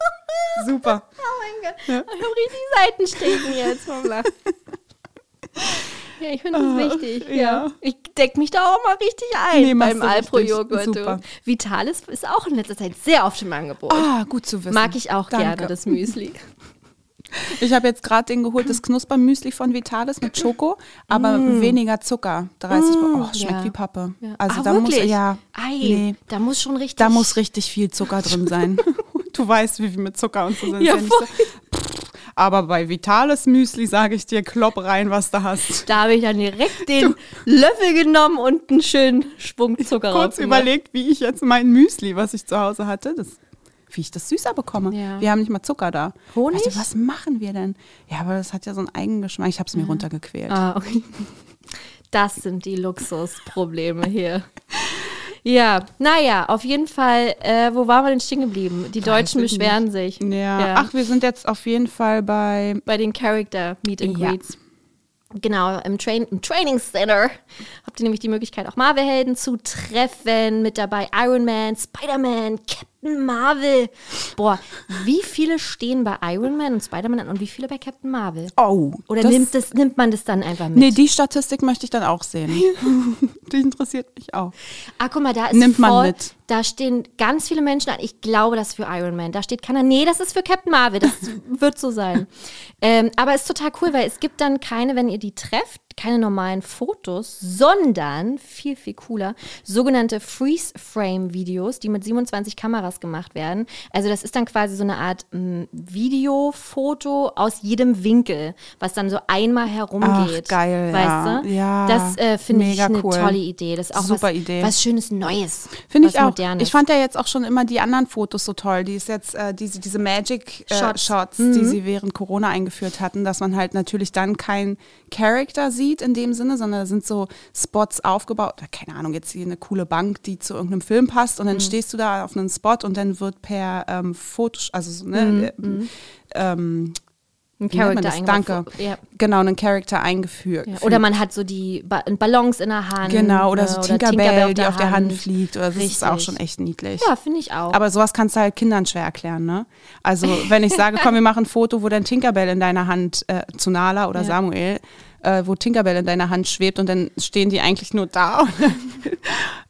super. Oh mein Gott, ich habe richtig Seitenstechen jetzt vom Lachen. Ja, ich finde das wichtig. Ja. Ja. Ich decke mich da auch mal richtig ein Nee, beim. Alpro-Joghurt. Vitalis ist auch in letzter Zeit sehr oft im Angebot. Ah, gut zu wissen. Mag ich auch Danke. gerne, das Müsli. Ich habe jetzt gerade den geholt, das Knuspermüsli von Vitalis mit Schoko, aber weniger Zucker. 30 Oh, schmeckt Mm. ja. wie Pappe. Ja. Also ah, da wirklich? muss ja, Ei, nee, da muss schon richtig. da muss richtig viel Zucker drin sein. du weißt, wie viel mit Zucker und so sind. Ja, so. Aber bei Vitalis Müsli sage ich dir, klopp rein, was du hast. Da habe ich dann direkt den Löffel genommen und einen schönen Schwung Zucker Kurz draufgemacht. überlegt, wie ich jetzt mein Müsli, was ich zu Hause hatte, das, wie ich das süßer bekomme. Ja. Wir haben nicht mal Zucker da. Honig? Also, was machen wir denn? Ja, aber das hat ja so einen Eigengeschmack. Ich habe es mir runtergequält. Ah, okay. Das sind die Luxusprobleme hier. Ja, naja, auf jeden Fall, äh, wo waren wir denn stehen geblieben? Die Deutschen beschweren sich. Ja. Ach, wir sind jetzt auf jeden Fall bei bei den Character Meet and Ja. Greets. Genau, im, Train im Training Center habt ihr nämlich die Möglichkeit, auch Marvel-Helden zu treffen. Mit dabei Iron Man, Spider-Man, Captain Marvel. Boah, wie viele stehen bei Iron Man und Spider-Man an und wie viele bei Captain Marvel? Oh. Oder das, nimmt, das, nimmt man das dann einfach mit? Nee, die Statistik möchte ich dann auch sehen. die interessiert mich auch. ah, guck mal, da ist Nimmt man voll, mit. Da stehen ganz viele Menschen an. Ich glaube, das ist für Iron Man. Da steht keiner. Nee, das ist für Captain Marvel. Das wird so sein. Ähm, aber es ist total cool, weil es gibt dann keine, wenn ihr die trefft, keine normalen Fotos, sondern viel, viel cooler, sogenannte Freeze-Frame-Videos, die mit 27 Kameras gemacht werden. Also das ist dann quasi so eine Art mm, Videofoto aus jedem Winkel, was dann so einmal herumgeht. Ach, geil, Weißt ja. du? Ja, Das äh, finde ich eine cool. tolle Idee. Das ist auch Super was, Idee. was Schönes Neues. Finde ich auch. Modernes. Ich fand ja jetzt auch schon immer die anderen Fotos so toll. Die ist jetzt äh, diese, diese Magic äh, Shots. Shots, die sie während Corona eingeführt hatten, dass man halt natürlich dann kein Character sieht in dem Sinne, sondern da sind so Spots aufgebaut. Keine Ahnung, jetzt hier eine coole Bank, die zu irgendeinem Film passt und dann stehst du da auf einem Spot und dann wird per ähm, Foto, also so, ne, äh, ähm, ein Charakter. Danke. Ja. Genau, einen Charakter eingeführt. Ja. Oder man hat so die ba Ballons in der Hand. Genau, oder ne, so Tinkerbell, die auf der Hand Hand fliegt. Oder das ist auch Richtig. schon echt niedlich. Ja, finde ich auch. Aber sowas kannst du halt Kindern schwer erklären, ne? Also, wenn ich sage, komm, wir machen ein Foto, wo dein Tinkerbell in deiner Hand, äh, zu Nala oder Ja. Samuel, äh, wo Tinkerbell in deiner Hand schwebt und dann stehen die eigentlich nur da.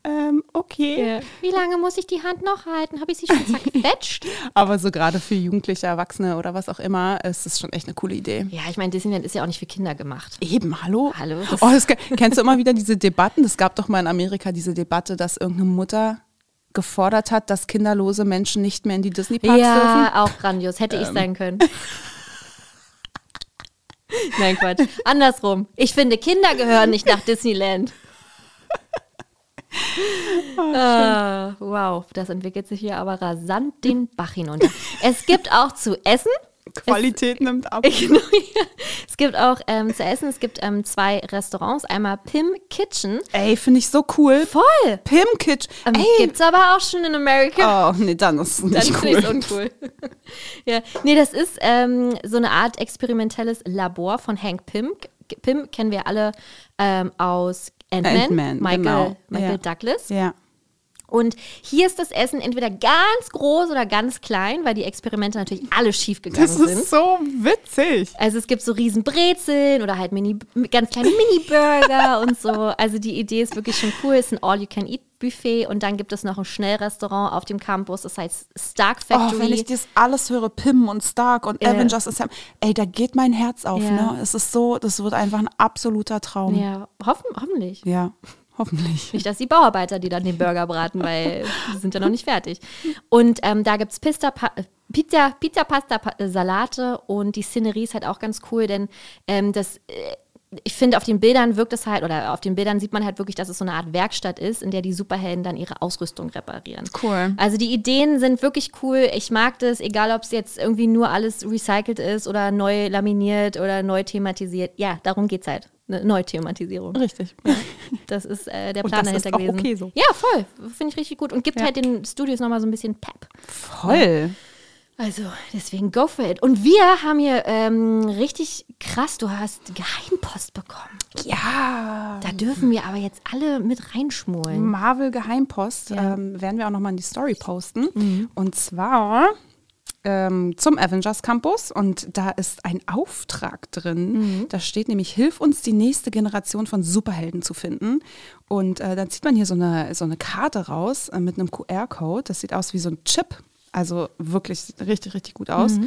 Ähm, okay. Ja. Wie lange muss ich die Hand noch halten? Habe ich sie schon zerquetscht? Aber so gerade für Jugendliche, Erwachsene oder was auch immer, ist das schon echt eine coole Idee. ja, ich meine, Disneyland ist ja auch nicht für Kinder gemacht. Eben, hallo? Hallo, das- Oh, das, kennst du immer wieder diese Debatten? Es gab doch mal in Amerika diese Debatte, dass irgendeine Mutter gefordert hat, dass kinderlose Menschen nicht mehr in die Disney-Parks ja, dürfen. auch grandios. Hätte Ähm. ich sein können. Nein, Quatsch. Andersrum. Ich finde, Kinder gehören nicht nach Disneyland. Ah, wow, das entwickelt sich hier aber rasant den Bach hinunter. Es gibt auch zu essen. Qualität nimmt ab. Genau, ja. Es gibt auch ähm, zu essen, es gibt ähm, zwei Restaurants. Einmal Pim Kitchen. Ey, finde ich so cool. Voll. Pim Kitsch. Ähm, Ey. Gibt's aber auch schon in Amerika. Oh, nee, dann ist es Dann nicht ich cool. uncool. ja. Nee, das ist ähm, so eine Art experimentelles Labor von Hank Pym. Pym kennen wir alle ähm, aus Ant-Man, Ant-Man, Michael, genau. Michael Ja. Douglas. Ja. Und hier ist das Essen entweder ganz groß oder ganz klein, weil die Experimente natürlich alle schief gegangen Das sind. ist so witzig. Also es gibt so riesen Brezeln oder halt mini, ganz kleine Mini-Burger und so. Also die Idee ist wirklich schon cool. Es ist ein All-You-Can-Eat-Buffet und dann gibt es noch ein Schnellrestaurant auf dem Campus, das heißt Stark Oh, Factory. wenn ich das alles höre, Pim und Stark und Ja. Avengers Assemble, ey, da geht mein Herz auf, Ja. ne? Es ist so, das wird einfach ein absoluter Traum. ja, hoffen, hoffentlich. Ja, hoffentlich. Nicht, dass die Bauarbeiter, die dann den Burger braten, weil die sind ja noch nicht fertig. Und ähm, da gibt es Pizza, äh, Pizza, Pizza, Pasta, Pa- äh, Salate und die Szenerie ist halt auch ganz cool, denn ähm, das. Ich finde, auf den Bildern wirkt es halt, oder auf den Bildern sieht man halt wirklich, dass es so eine Art Werkstatt ist, in der die Superhelden dann ihre Ausrüstung reparieren. Cool. Also die Ideen sind wirklich cool. Ich mag das, egal ob es jetzt irgendwie nur alles recycelt ist oder neu laminiert oder neu thematisiert. Ja, darum geht es halt. Eine Neuthematisierung. Richtig. Das ist äh, der Plan das ist dahinter auch gewesen. okay so. Ja, voll. Finde ich richtig gut. Und gibt Ja. halt den Studios nochmal so ein bisschen Pep. Voll. Also, deswegen go for it. Und wir haben hier ähm, richtig krass, du hast Geheimpost bekommen. Ja. Da dürfen wir aber jetzt alle mit reinschmulen. Marvel Geheimpost Ja. ähm, werden wir auch nochmal in die Story posten. Und zwar ähm, zum Avengers Campus. Und da ist ein Auftrag drin. Da steht nämlich, hilf uns, die nächste Generation von Superhelden zu finden. Und äh, dann zieht man hier so eine, so eine Karte raus äh, mit einem QR-Code. Das sieht aus wie so ein Chip. Also wirklich richtig, richtig gut aus.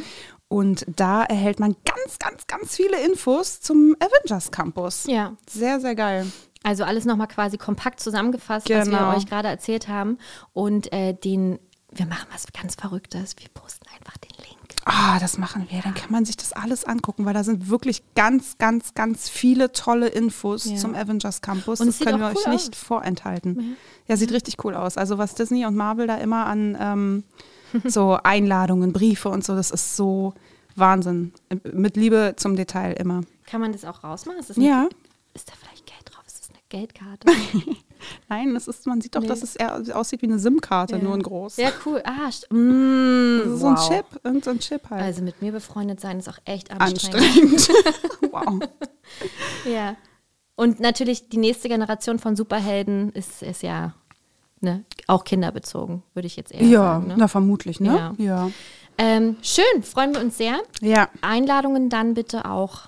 Und da erhält man ganz, ganz, ganz viele Infos zum Avengers Campus. Ja. Sehr, sehr geil. Also alles nochmal quasi kompakt zusammengefasst, was wir Genau. euch gerade erzählt haben. Und äh, den, wir machen was ganz Verrücktes. Wir posten einfach den Link. Ah, das machen wir. Dann kann man sich das alles angucken, weil da sind wirklich ganz, ganz, ganz viele tolle Infos Ja. zum Avengers Campus. Und das können wir auch euch cool nicht aus. vorenthalten. Ja, sieht richtig cool aus. Also was Disney und Marvel da immer an ähm, so Einladungen, Briefe und so, das ist so Wahnsinn. Mit Liebe zum Detail immer. Kann man das auch rausmachen? Ist, das Ja. ist da vielleicht Geld drauf? Ist das eine Geldkarte? Nein, das ist, man sieht doch, Nee. dass es eher aussieht wie eine SIM-Karte, nur in groß. Sehr cool. Ah, mm, Das ist so wow. ein Chip, irgend so ein Chip halt. Also mit mir befreundet sein ist auch echt anstrengend. Anstrengend. wow. Ja. Und natürlich die nächste Generation von Superhelden ist, ist ja ne, auch kinderbezogen, würde ich jetzt eher Ja, sagen. Ne? na vermutlich, ne? Ja. Ja. Ähm, schön, freuen wir uns sehr. Ja. Einladungen dann bitte auch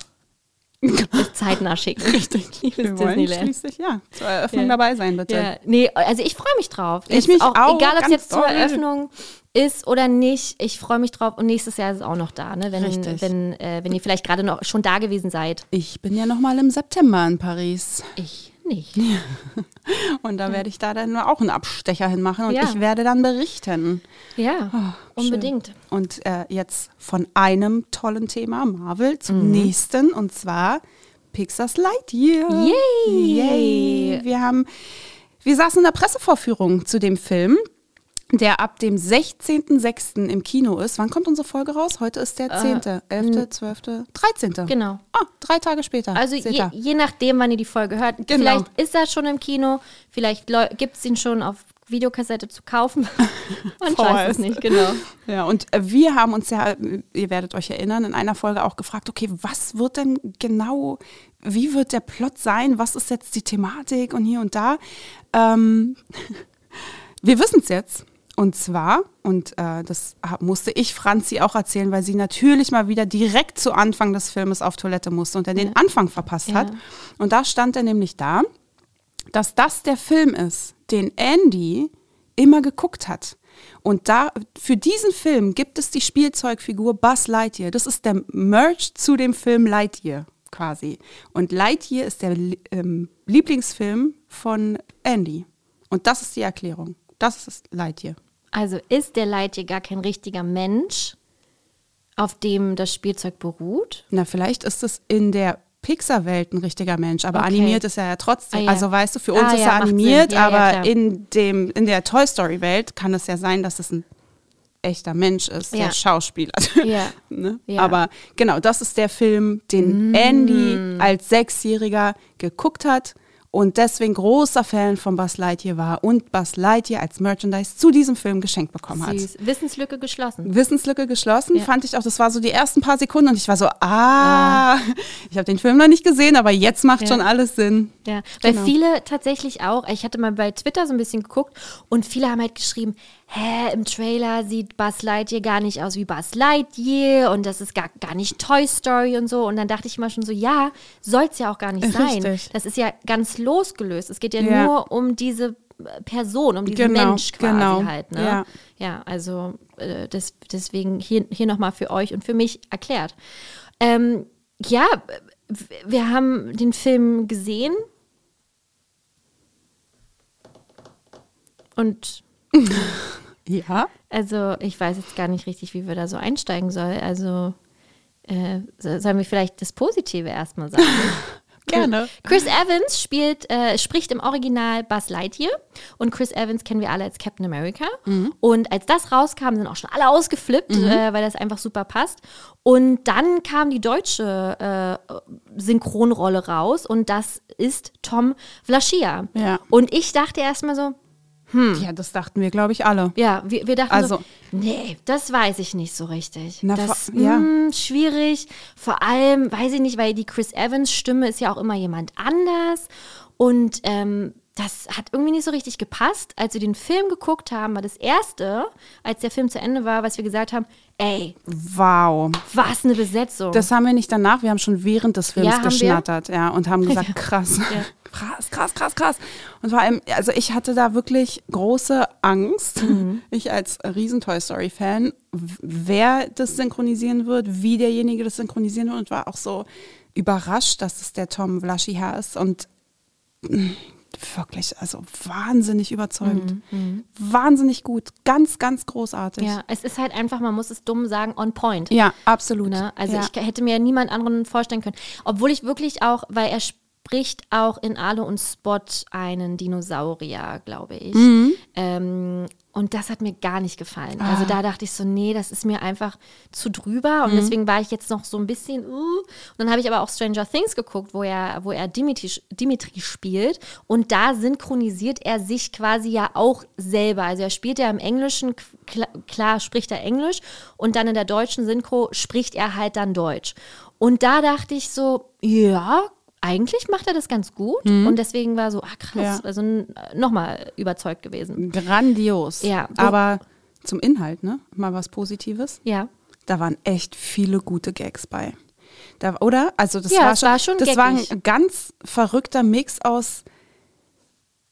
zeitnah schicken. Richtig. Liebes Wir wollen Disneyland. schließlich, ja, zur Eröffnung Ja. dabei sein, bitte. Ja, nee, also ich freue mich drauf. Ich Jetzt mich auch, Egal, ob es jetzt zur. Eröffnung ist oder nicht, ich freue mich drauf. Und nächstes Jahr ist es auch noch da, ne? wenn, Richtig. wenn, äh, wenn ihr vielleicht gerade noch schon da gewesen seid. Ich bin ja noch mal im September in Paris. Ich nicht. Und da werde ich da dann auch einen Abstecher hinmachen und Ja. ich werde dann berichten. Ja, Oh, unbedingt. Und äh, jetzt von einem tollen Thema, Marvel, zum Mhm. nächsten und zwar Pixar's Lightyear. Yay! Yay! Wir haben, wir saßen in der Pressevorführung zu dem Film, der ab dem 16.06. im Kino ist. Wann kommt unsere Folge raus? Heute ist der 10., 11., 12., 13. Äh, Genau. Ah, drei Tage später. Also je, je nachdem, wann ihr die Folge hört. Genau. Vielleicht ist er schon im Kino, vielleicht gibt es ihn schon auf Videokassette zu kaufen. Man weiß es nicht, genau. Ja, und äh, wir haben uns ja, äh, ihr werdet euch erinnern, in einer Folge auch gefragt, okay, was wird denn genau, wie wird der Plot sein, was ist jetzt die Thematik und hier und da. Ähm, wir wissen es jetzt. Und zwar, und äh, das musste ich Franzi auch erzählen, weil sie natürlich mal wieder direkt zu Anfang des Filmes auf Toilette musste und er den Anfang verpasst hat. Ja. Und da stand er nämlich da, dass das der Film ist, den Andy immer geguckt hat. Und da für diesen Film gibt es die Spielzeugfigur Buzz Lightyear. Das ist der Merch zu dem Film Lightyear quasi. Und Lightyear ist der ähm, Lieblingsfilm von Andy. Und das ist die Erklärung. Das ist Lightyear. Also ist der gar kein richtiger Mensch, auf dem das Spielzeug beruht? Na, vielleicht ist es in der Pixar-Welt ein richtiger Mensch, aber Okay. animiert ist er ja trotzdem. Ah, ja. Also weißt du, für uns Ah, ist ja, er animiert. Ja, aber in, dem, in der Toy Story-Welt kann es ja sein, dass es ein echter Mensch ist, Ja. der Schauspieler. Ja. ne? Ja. Aber genau, das ist der Film, den Mm. Andy als Sechsjähriger geguckt hat und deswegen großer Fan von Buzz Lightyear war und Buzz Lightyear als Merchandise zu diesem Film geschenkt bekommen hat. Süß. Wissenslücke geschlossen. Wissenslücke geschlossen, Ja. fand ich auch. Das war so die ersten paar Sekunden und ich war so, ah, ich habe den Film noch nicht gesehen, aber jetzt macht Ja. schon alles Sinn. Ja, weil Genau. viele tatsächlich auch, ich hatte mal bei Twitter so ein bisschen geguckt und viele haben halt geschrieben, hä, im Trailer sieht Buzz Lightyear gar nicht aus wie Buzz Lightyear und das ist gar, gar nicht Toy Story und so. Und dann dachte ich mal schon so, ja, soll es ja auch gar nicht sein. Richtig. Das ist ja ganz losgelöst. Es geht ja, Ja. nur um diese Person, um diesen Genau, Mensch quasi genau. halt. Ne? Ja. ja, also äh, das, deswegen hier, hier nochmal für euch und für mich erklärt. Ähm, ja, wir haben den Film gesehen. Und Ja. also ich weiß jetzt gar nicht richtig, wie wir da so einsteigen sollen. Also äh, so- sollen wir vielleicht das Positive erstmal sagen? Gerne. Chris Evans spielt, äh, spricht im Original Buzz Lightyear und Chris Evans kennen wir alle als Captain America. Und als das rauskam, sind auch schon alle ausgeflippt, äh, weil das einfach super passt. Und dann kam die deutsche äh, Synchronrolle raus und das ist Tom Vlaschia. Ja. Und ich dachte erstmal so, Ja, das dachten wir, glaube ich, alle. ja, wir, wir dachten Also- so, nee, das weiß ich nicht so richtig. Na, das vor- ja. mh, schwierig. Vor allem, weiß ich nicht, weil die Chris Evans Stimme ist ja auch immer jemand anders und ähm, das hat irgendwie nicht so richtig gepasst. Als wir den Film geguckt haben, war das erste, als der Film zu Ende war, was wir gesagt haben, ey, Wow. was eine Besetzung. Das haben wir nicht danach, wir haben schon während des Films Ja, geschnattert, ja, und haben gesagt, krass. Ja. Krass, krass, krass, krass. Und vor allem, also ich hatte da wirklich große Angst, Mhm. ich als riesen Toy Story Fan, wer das synchronisieren wird, wie derjenige das synchronisieren wird und war auch so überrascht, dass es der Tom Vlaschiha ist und wirklich, also wahnsinnig überzeugend. Wahnsinnig gut, ganz, ganz großartig. Mhm, ja, es ist halt einfach, man muss es dumm sagen, on point. Ja, absolut. Ne? Also ja. ich hätte mir niemand anderen vorstellen können. Obwohl ich wirklich auch, weil er spricht auch in Ale und Spot einen Dinosaurier, glaube ich. Mhm. Ähm, und das hat mir gar nicht gefallen. Also Ah. da dachte ich so, nee, das ist mir einfach zu drüber. Mhm. Und deswegen war ich jetzt noch so ein bisschen, uh. Und dann habe ich aber auch Stranger Things geguckt, wo er, wo er Dimitri, Dimitri spielt. Und da synchronisiert er sich quasi ja auch selber. Also er spielt ja im Englischen, klar, klar spricht er Englisch. Und dann in der deutschen Synchro spricht er halt dann Deutsch. Und da dachte ich so, ja, eigentlich macht er das ganz gut. Und deswegen war so, ah krass, Mhm. Ja. also nochmal überzeugt gewesen. Grandios. Ja. Aber zum Inhalt, ne? Mal was Positives. Ja. Da waren echt viele gute Gags bei. Da, oder? Also das Ja, war schon, war schon das war geckig. ein ganz verrückter Mix aus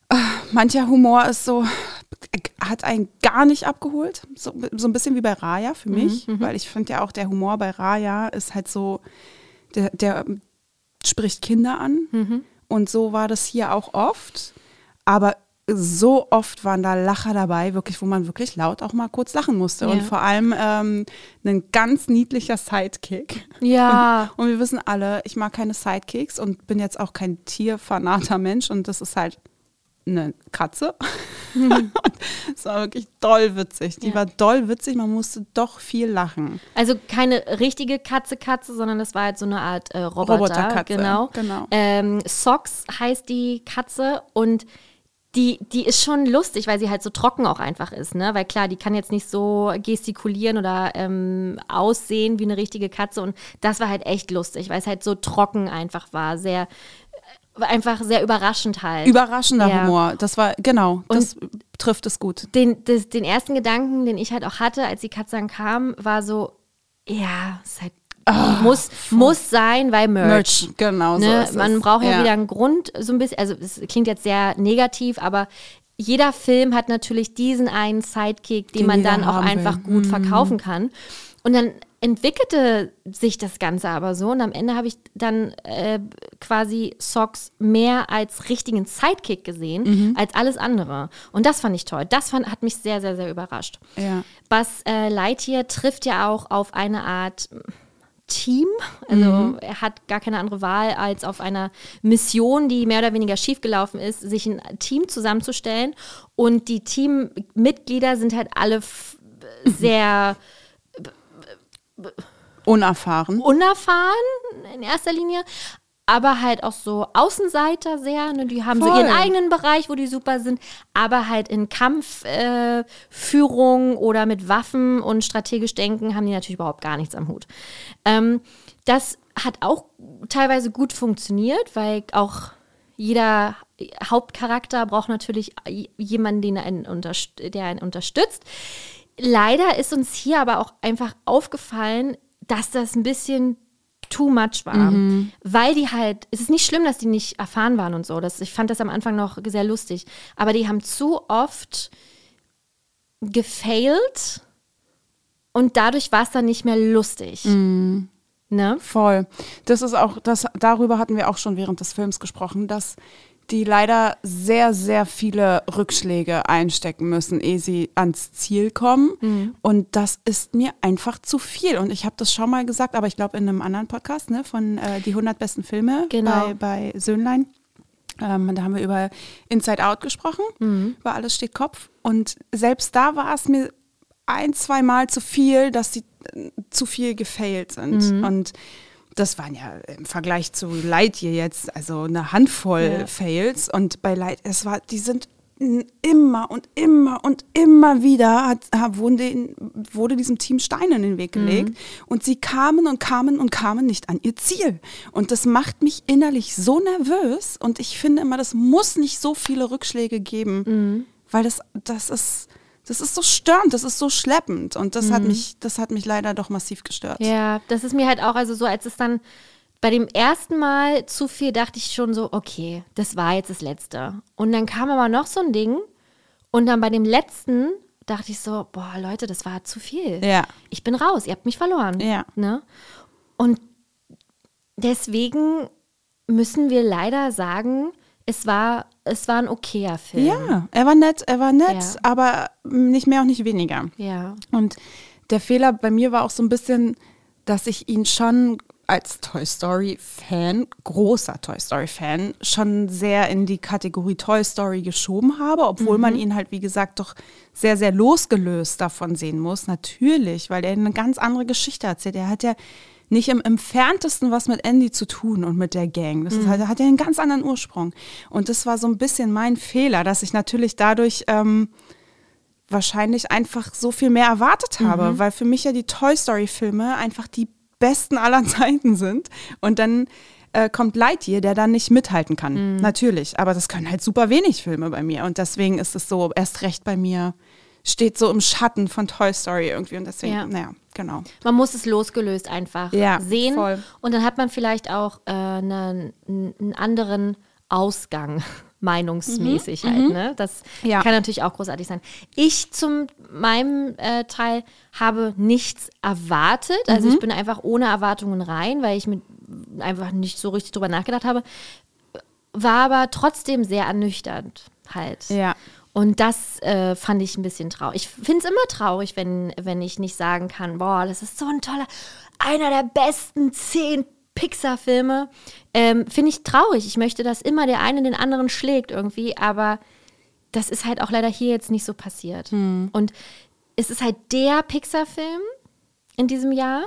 ah, mancher Humor ist so hat einen gar nicht abgeholt, so, so ein bisschen wie bei Raya für Mhm, mich, weil ich finde ja auch der Humor bei Raya ist halt so der, der spricht Kinder an Mhm. und so war das hier auch oft, aber so oft waren da Lacher dabei, wirklich, wo man wirklich laut auch mal kurz lachen musste. Ja. Und vor allem ähm, ein ganz niedlicher Sidekick. Ja. Und wir wissen alle, ich mag keine Sidekicks und bin jetzt auch kein tierfanater Mensch und das ist halt eine Katze. es war wirklich doll witzig. Die Ja. war doll witzig, man musste doch viel lachen. Also keine richtige Katze-Katze, sondern das war halt so eine Art äh, Roboter. Roboterkatze, Genau. genau. Ähm, Socks heißt die Katze und die, die ist schon lustig, weil sie halt so trocken auch einfach ist, ne? Weil klar, die kann jetzt nicht so gestikulieren oder ähm, aussehen wie eine richtige Katze und das war halt echt lustig, weil es halt so trocken einfach war, sehr einfach sehr überraschend halt. Überraschender Ja. Humor. Das war, genau, das trifft es gut. den, das, den ersten Gedanken, den ich halt auch hatte, als die Katze dann kam, war so, ja, es ist halt, muss, muss sein, weil Merch. Genau so ne? es. Man braucht ja. Ja. wieder einen Grund, so ein bisschen, also es klingt jetzt sehr negativ, aber jeder Film hat natürlich diesen einen Sidekick, den, Den man dann auch einfach will. Mhm. gut verkaufen kann. Und dann entwickelte sich das Ganze aber so und am Ende habe ich dann äh, quasi Socks mehr als richtigen Sidekick gesehen Mhm. als alles andere. Und das fand ich toll. Das fand, hat mich sehr, sehr, sehr überrascht. Ja. Buzz äh, Lightyear trifft ja auch auf eine Art Team. Also er hat gar keine andere Wahl, als auf einer Mission, die mehr oder weniger schiefgelaufen ist, sich ein Team zusammenzustellen. Und die Teammitglieder sind halt alle sehr Unerfahren. unerfahren in erster Linie, aber halt auch so Außenseiter sehr. Ne? Die haben so Voll. ihren eigenen Bereich, wo die super sind, aber halt in Kampfführung äh, oder mit Waffen und strategisch denken haben die natürlich überhaupt gar nichts am Hut. Ähm, das hat auch teilweise gut funktioniert, weil auch jeder Hauptcharakter braucht natürlich jemanden, den einen unterst- der einen unterstützt. Leider ist uns hier aber auch einfach aufgefallen, dass das ein bisschen too much war. Weil die halt, es ist nicht schlimm, dass die nicht erfahren waren und so. Das, ich fand das am Anfang noch sehr lustig. Aber die haben zu oft gefailt und dadurch war es dann nicht mehr lustig. Ne? Voll. Das ist auch, das, darüber hatten wir auch schon während des Films gesprochen, dass die leider sehr, sehr viele Rückschläge einstecken müssen, ehe sie ans Ziel kommen. Und das ist mir einfach zu viel. Und ich habe das schon mal gesagt, aber ich glaube in einem anderen Podcast, ne, von äh, die 100 besten Filme Genau. bei, bei Söhnlein. Ähm, da haben wir über Inside Out gesprochen, über Alles steht Kopf. Und selbst da war es mir ein, zwei Mal zu viel, dass sie äh, zu viel gefailt sind. Und das waren ja im Vergleich zu Lightyear jetzt, also eine Handvoll Ja. Fails. Und bei Light, es war, die sind immer und immer und immer wieder hat, wurde, wurde diesem Team Steine in den Weg gelegt. Und sie kamen und kamen und kamen nicht an ihr Ziel. Und das macht mich innerlich so nervös. Und ich finde immer, das muss nicht so viele Rückschläge geben, weil das, das ist. Das ist so störend, das ist so schleppend und das hat mich, das hat mich leider doch massiv gestört. Ja, das ist mir halt auch, also so, als es dann bei dem ersten Mal zu viel, dachte ich schon so, okay, das war jetzt das letzte. Und dann kam aber noch so ein Ding und dann bei dem letzten dachte ich so, boah, Leute, das war zu viel. Ja. Ich bin raus, ihr habt mich verloren. Ja. Ne? Und deswegen müssen wir leider sagen, es war, es war ein okayer Film. Ja, er war nett, er war nett, Ja. aber nicht mehr und nicht weniger. Ja. Und der Fehler bei mir war auch so ein bisschen, dass ich ihn schon als Toy Story Fan, großer Toy Story Fan, schon sehr in die Kategorie Toy Story geschoben habe, obwohl man ihn halt, wie gesagt, doch sehr, sehr losgelöst davon sehen muss. Natürlich, weil er eine ganz andere Geschichte erzählt. Er hat ja nicht im entferntesten was mit Andy zu tun und mit der Gang. Das ist halt, hat ja einen ganz anderen Ursprung. Und das war so ein bisschen mein Fehler, dass ich natürlich dadurch ähm, wahrscheinlich einfach so viel mehr erwartet habe, weil für mich ja die Toy Story Filme einfach die besten aller Zeiten sind und dann äh, kommt Lightyear, der dann nicht mithalten kann. Natürlich, aber das können halt super wenig Filme bei mir und deswegen ist es so erst recht bei mir steht so im Schatten von Toy Story irgendwie und deswegen, Ja. naja, genau. Man muss es losgelöst einfach Ja, sehen. voll. Und dann hat man vielleicht auch äh, einen, einen anderen Ausgang, meinungsmäßig halt. Ne? Das Mhm, Ja. kann natürlich auch großartig sein. Ich zum meinem äh, Teil habe nichts erwartet. Also Mhm. ich bin einfach ohne Erwartungen rein, weil ich mit einfach nicht so richtig drüber nachgedacht habe. War aber trotzdem sehr ernüchternd halt. Ja. Und das äh, fand ich ein bisschen traurig. Ich finde es immer traurig, wenn, wenn ich nicht sagen kann, boah, das ist so ein toller, einer der besten zehn Pixar-Filme. Ähm, finde ich traurig. Ich möchte, dass immer der eine den anderen schlägt irgendwie, aber das ist halt auch leider hier jetzt nicht so passiert. Und es ist halt der Pixar-Film in diesem Jahr.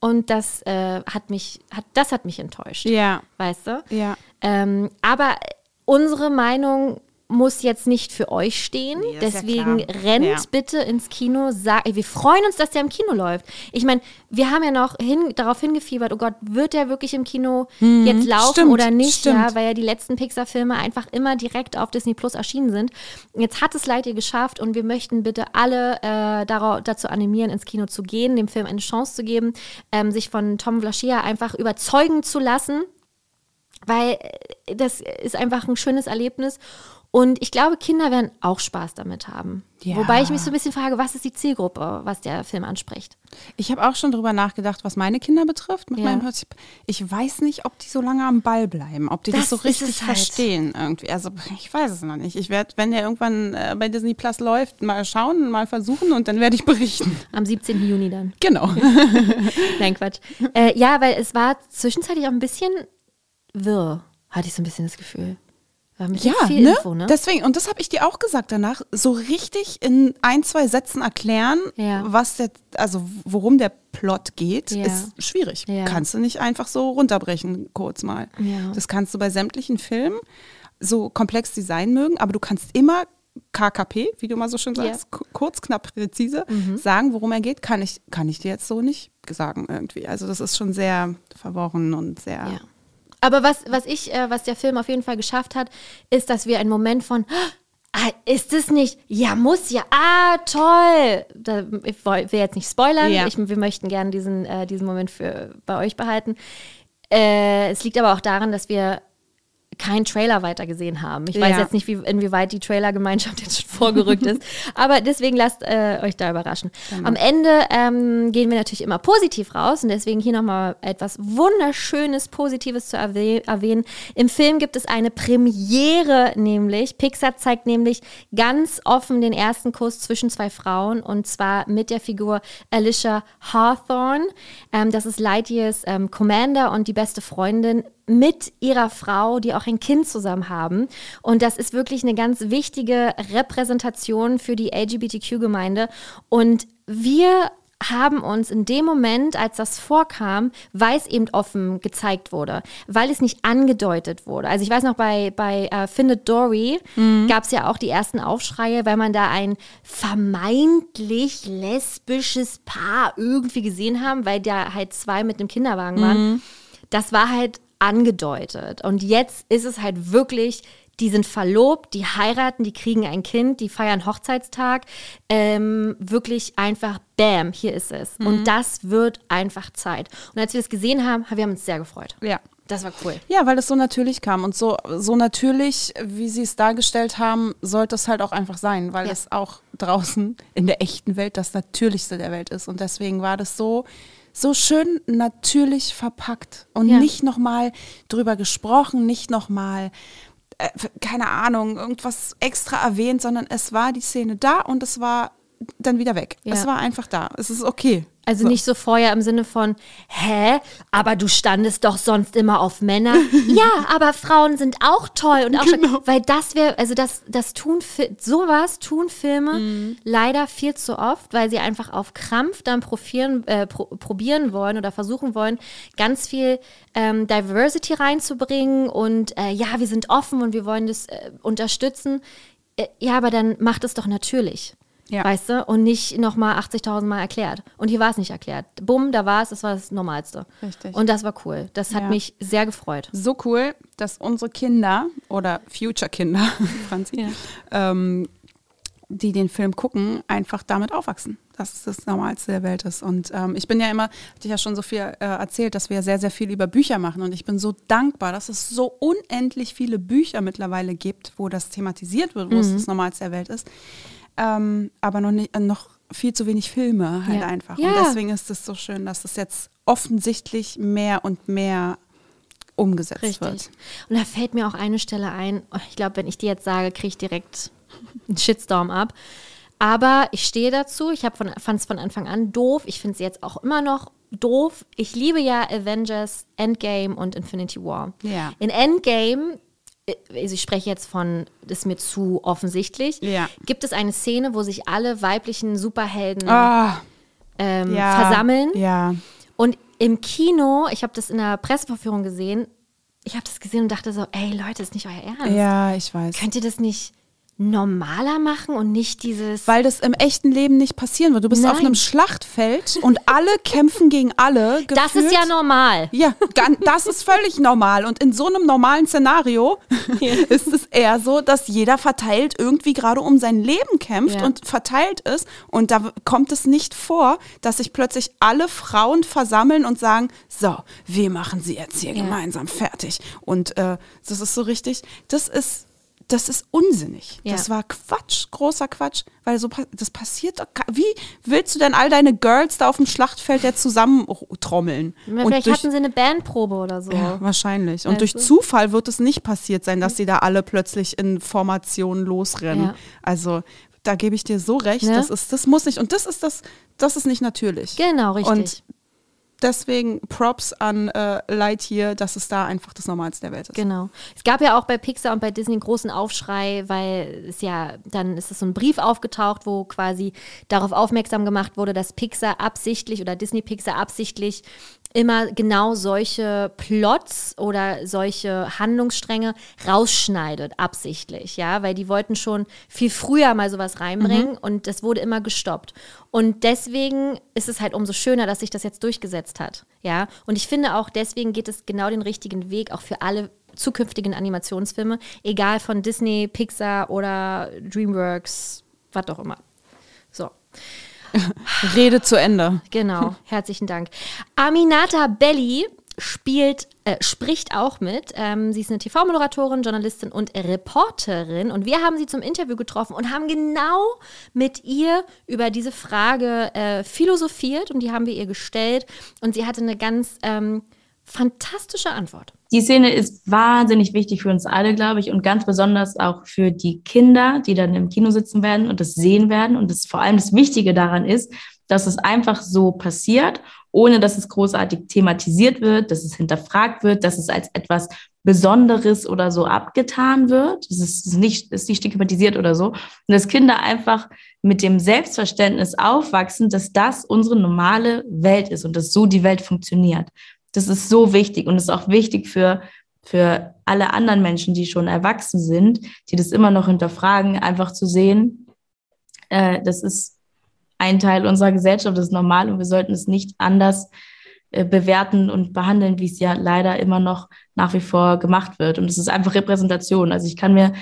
Und das äh, hat mich, hat, das hat mich enttäuscht. Ja. Weißt du? Ja. Ähm, aber unsere Meinung muss jetzt nicht für euch stehen. Nee, ja Deswegen klar. rennt Ja. bitte ins Kino. Sag, ey, wir freuen uns, dass der im Kino läuft. Ich meine, wir haben ja noch hin, darauf hingefiebert, oh Gott, wird der wirklich im Kino jetzt laufen stimmt, oder nicht? stimmt. Ja, weil ja die letzten Pixar-Filme einfach immer direkt auf Disney Plus erschienen sind. Jetzt hat es Leid ihr geschafft und wir möchten bitte alle äh, dara- dazu animieren, ins Kino zu gehen, dem Film eine Chance zu geben, ähm, sich von Tom Vlaschia einfach überzeugen zu lassen weil äh, das ist einfach ein schönes Erlebnis. Und ich glaube, Kinder werden auch Spaß damit haben. Ja. Wobei ich mich so ein bisschen frage, was ist die Zielgruppe, was der Film anspricht? Ich habe auch schon drüber nachgedacht, was meine Kinder betrifft. Mit Ja. meinem Prinzip. Ich weiß nicht, ob die so lange am Ball bleiben, ob die das, Das so richtig halt. verstehen irgendwie. Also ich weiß es noch nicht. Ich werde, wenn der irgendwann äh, bei Disney Plus läuft, mal schauen, mal versuchen und dann werde ich berichten. Am 17. Juni dann. Genau. Nein, Quatsch. Äh, ja, weil es war zwischenzeitlich auch ein bisschen wirr, hatte ich so ein bisschen das Gefühl. Bisschen Ja, ne? Info, ne? Deswegen, und das habe ich dir auch gesagt danach, so richtig in ein, zwei Sätzen erklären, Ja. was der, also worum der Plot geht, Ja. ist schwierig. Ja. Kannst du nicht einfach so runterbrechen, kurz mal. Ja. Das kannst du bei sämtlichen Filmen so komplex Design mögen, aber du kannst immer KKP, wie du mal so schön. Mhm. sagst, ku- kurz, knapp, präzise, sagen, worum er geht, kann ich, kann ich dir jetzt so nicht sagen irgendwie. Also das ist schon sehr verworren und sehr. Aber was, was ich, äh, was der Film auf jeden Fall geschafft hat, ist, dass wir einen Moment von, ah, ist es nicht? Ja, muss ja. Ah, toll. Da, ich will jetzt nicht spoilern. Ja. Ich, wir möchten gerne diesen, äh, diesen Moment für, bei euch behalten. Äh, es liegt aber auch daran, dass wir keinen Trailer weiter gesehen haben. Ich weiß Ja. jetzt nicht, wie, inwieweit die Trailergemeinschaft jetzt schon vorgerückt ist. Aber deswegen lasst äh, euch da überraschen. Am Ende ähm, gehen wir natürlich immer positiv raus und deswegen hier nochmal etwas wunderschönes, Positives zu erwäh erwähnen. Im Film gibt es eine Premiere, nämlich Pixar zeigt nämlich ganz offen den ersten Kuss zwischen zwei Frauen und zwar mit der Figur Alicia Hawthorne. Ähm, das ist Lightyears ähm, Commander und die beste Freundin mit ihrer Frau, die auch ein Kind zusammen haben. Und das ist wirklich eine ganz wichtige Repräsentation für die LGBTQ-Gemeinde. Und wir haben uns in dem Moment, als das vorkam, weil es eben offen gezeigt wurde, weil es nicht angedeutet wurde. Also ich weiß noch, bei, bei äh, Findet Dory gab es ja auch die ersten Aufschreie, weil man da ein vermeintlich lesbisches Paar irgendwie gesehen haben, weil da halt zwei mit einem Kinderwagen waren. Das war halt angedeutet. Und jetzt ist es halt wirklich, die sind verlobt, die heiraten, die kriegen ein Kind, die feiern Hochzeitstag. Ähm, wirklich einfach, bam, hier ist es. Und das wird einfach Zeit. Und als wir es gesehen haben, haben wir uns sehr gefreut. ja. Das war cool. Ja, weil es so natürlich kam und so, so natürlich, wie sie es dargestellt haben, sollte es halt auch einfach sein, weil Ja. es auch draußen in der echten Welt das Natürlichste der Welt ist. Und deswegen war das so, so schön natürlich verpackt und Ja. nicht nochmal drüber gesprochen, nicht nochmal, äh, keine Ahnung, irgendwas extra erwähnt, sondern es war die Szene da und es war dann wieder weg. Ja. Es war einfach da. Es ist okay. Also So. nicht so vorher im Sinne von, hä, aber du standest doch sonst immer auf Männer. ja, aber Frauen sind auch toll und auch Genau. Weil das wäre, also das, das tun, sowas tun Filme Mhm. leider viel zu oft, weil sie einfach auf Krampf dann probieren, äh, pro, probieren wollen oder versuchen wollen, ganz viel ähm, Diversity reinzubringen und äh, ja, wir sind offen und wir wollen das äh, unterstützen. Äh, ja, aber dann macht es doch natürlich. Ja. Weißt du? Und nicht nochmal 80.000 Mal erklärt. Und hier war es nicht erklärt. Bumm, da war es, das war das Normalste. Richtig. Und das war cool. Das hat Ja. mich sehr gefreut. so cool, dass unsere Kinder oder Future Kinder, Franzi, Ja. ähm, die den Film gucken, einfach damit aufwachsen, dass es das Normalste der Welt ist. Und ähm, ich bin ja immer, hatte ich ja schon so viel äh, erzählt, dass wir sehr, sehr viel über Bücher machen. Und ich bin so dankbar, dass es so unendlich viele Bücher mittlerweile gibt, wo das thematisiert wird, wo es das Normalste der Welt ist. Ähm, aber noch, nicht, äh, noch viel zu wenig Filme halt Ja. einfach. Ja. Und deswegen ist es so schön, dass es jetzt offensichtlich mehr und mehr umgesetzt Richtig. wird. Und da fällt mir auch eine Stelle ein. Oh, Ich glaube, wenn ich die jetzt sage, kriege ich direkt einen Shitstorm ab. Aber ich stehe dazu. Ich fand es von Anfang an doof. Ich finde es jetzt auch immer noch doof. Ich liebe ja Avengers, Endgame und Infinity War. Ja. In Endgame, ich spreche jetzt von, das ist mir zu offensichtlich, Ja. gibt es eine Szene, wo sich alle weiblichen Superhelden Ah, ähm, ja. versammeln. Ja. Und im Kino, ich habe das in der Presseverführung gesehen, ich habe das gesehen und dachte so, ey Leute, ist nicht euer Ernst. Ja, ich weiß. Könnt ihr das nicht normaler machen und nicht dieses... Weil das im echten Leben nicht passieren wird. Du bist Nein. auf einem Schlachtfeld und alle kämpfen gegen alle. das gefühlt. ist ja normal. Ja, das ist völlig normal. Und in so einem normalen Szenario ist es eher so, dass jeder verteilt irgendwie gerade um sein Leben kämpft Ja. und verteilt ist. Und da kommt es nicht vor, dass sich plötzlich alle Frauen versammeln und sagen, so, wir machen sie jetzt hier Ja. gemeinsam fertig. Und äh, das ist so richtig, das ist, das ist unsinnig. Ja. Das war Quatsch, großer Quatsch, weil so das passiert Wie willst du denn all deine Girls da auf dem Schlachtfeld jetzt zusammentrommeln? Vielleicht hatten sie eine Bandprobe oder so. Ja, wahrscheinlich. Und Weißt durch du? Zufall wird es nicht passiert sein, dass sie da alle plötzlich in Formationen losrennen. Ja. Also da gebe ich dir so recht. Ne? Das ist, das muss nicht. Und das ist das, das ist nicht natürlich. Genau, richtig. Und deswegen Props an äh, Lightyear, dass es da einfach das Normalste der Welt ist. Genau. Es gab ja auch bei Pixar und bei Disney einen großen Aufschrei, weil es ja, dann ist es so ein Brief aufgetaucht, wo quasi darauf aufmerksam gemacht wurde, dass Pixar absichtlich oder Disney Pixar absichtlich immer genau solche Plots oder solche Handlungsstränge rausschneidet, absichtlich, ja, weil die wollten schon viel früher mal sowas reinbringen und das wurde immer gestoppt. Und deswegen ist es halt umso schöner, dass sich das jetzt durchgesetzt hat, ja. Und ich finde auch, deswegen geht es genau den richtigen Weg, auch für alle zukünftigen Animationsfilme, egal von Disney, Pixar oder DreamWorks, was auch immer. So. Rede zu Ende. Genau, herzlichen Dank. Aminata Belli spielt, äh, spricht auch mit. Ähm, sie ist eine TV-Moderatorin, Journalistin und Reporterin. Und wir haben sie zum Interview getroffen und haben genau mit ihr über diese Frage äh, philosophiert und die haben wir ihr gestellt. Und sie hatte eine ganz ähm, fantastische Antwort. Die Szene ist wahnsinnig wichtig für uns alle, glaube ich, und ganz besonders auch für die Kinder, die dann im Kino sitzen werden und das sehen werden. Und das vor allem das Wichtige daran ist, dass es einfach so passiert, ohne dass es großartig thematisiert wird, dass es hinterfragt wird, dass es als etwas Besonderes oder so abgetan wird. Es ist nicht, ist nicht stigmatisiert oder so. Und dass Kinder einfach mit dem Selbstverständnis aufwachsen, dass das unsere normale Welt ist und dass so die Welt funktioniert. Das ist so wichtig und ist auch wichtig für, für alle anderen Menschen, die schon erwachsen sind, die das immer noch hinterfragen, einfach zu sehen, äh, das ist ein Teil unserer Gesellschaft, das ist normal und wir sollten es nicht anders äh, bewerten und behandeln, wie es ja leider immer noch nach wie vor gemacht wird. Und es ist einfach Repräsentation. Also ich kann mir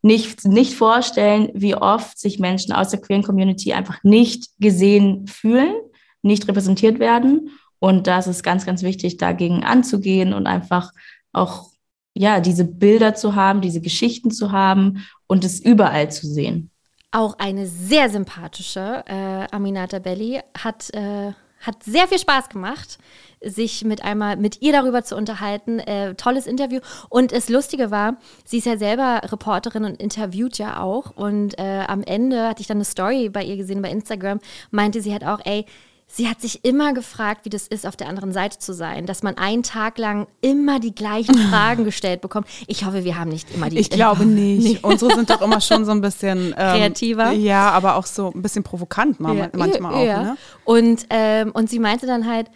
nicht, nicht vorstellen, wie oft sich Menschen aus der queeren Community einfach nicht gesehen fühlen, nicht repräsentiert werden. Und da ist es ganz, ganz wichtig, dagegen anzugehen und einfach auch, ja, diese Bilder zu haben, diese Geschichten zu haben und es überall zu sehen. Auch eine sehr sympathische äh, Aminata Belli hat, äh, hat sehr viel Spaß gemacht, sich mit einmal mit ihr darüber zu unterhalten. Äh, tolles Interview. Und das Lustige war, sie ist ja selber Reporterin und interviewt ja auch. Und äh, am Ende hatte ich dann eine Story bei ihr gesehen bei Instagram, meinte sie halt auch, ey, Sie hat sich immer gefragt, wie das ist, auf der anderen Seite zu sein, dass man einen Tag lang immer die gleichen Fragen gestellt bekommt. Ich hoffe, wir haben nicht immer die. Ich glaube nicht. Unsere sind doch immer schon so ein bisschen ähm, Kreativer? Ja, aber auch so ein bisschen provokant mal, manchmal auch. ja. Ne? Und, ähm, und sie meinte dann halt,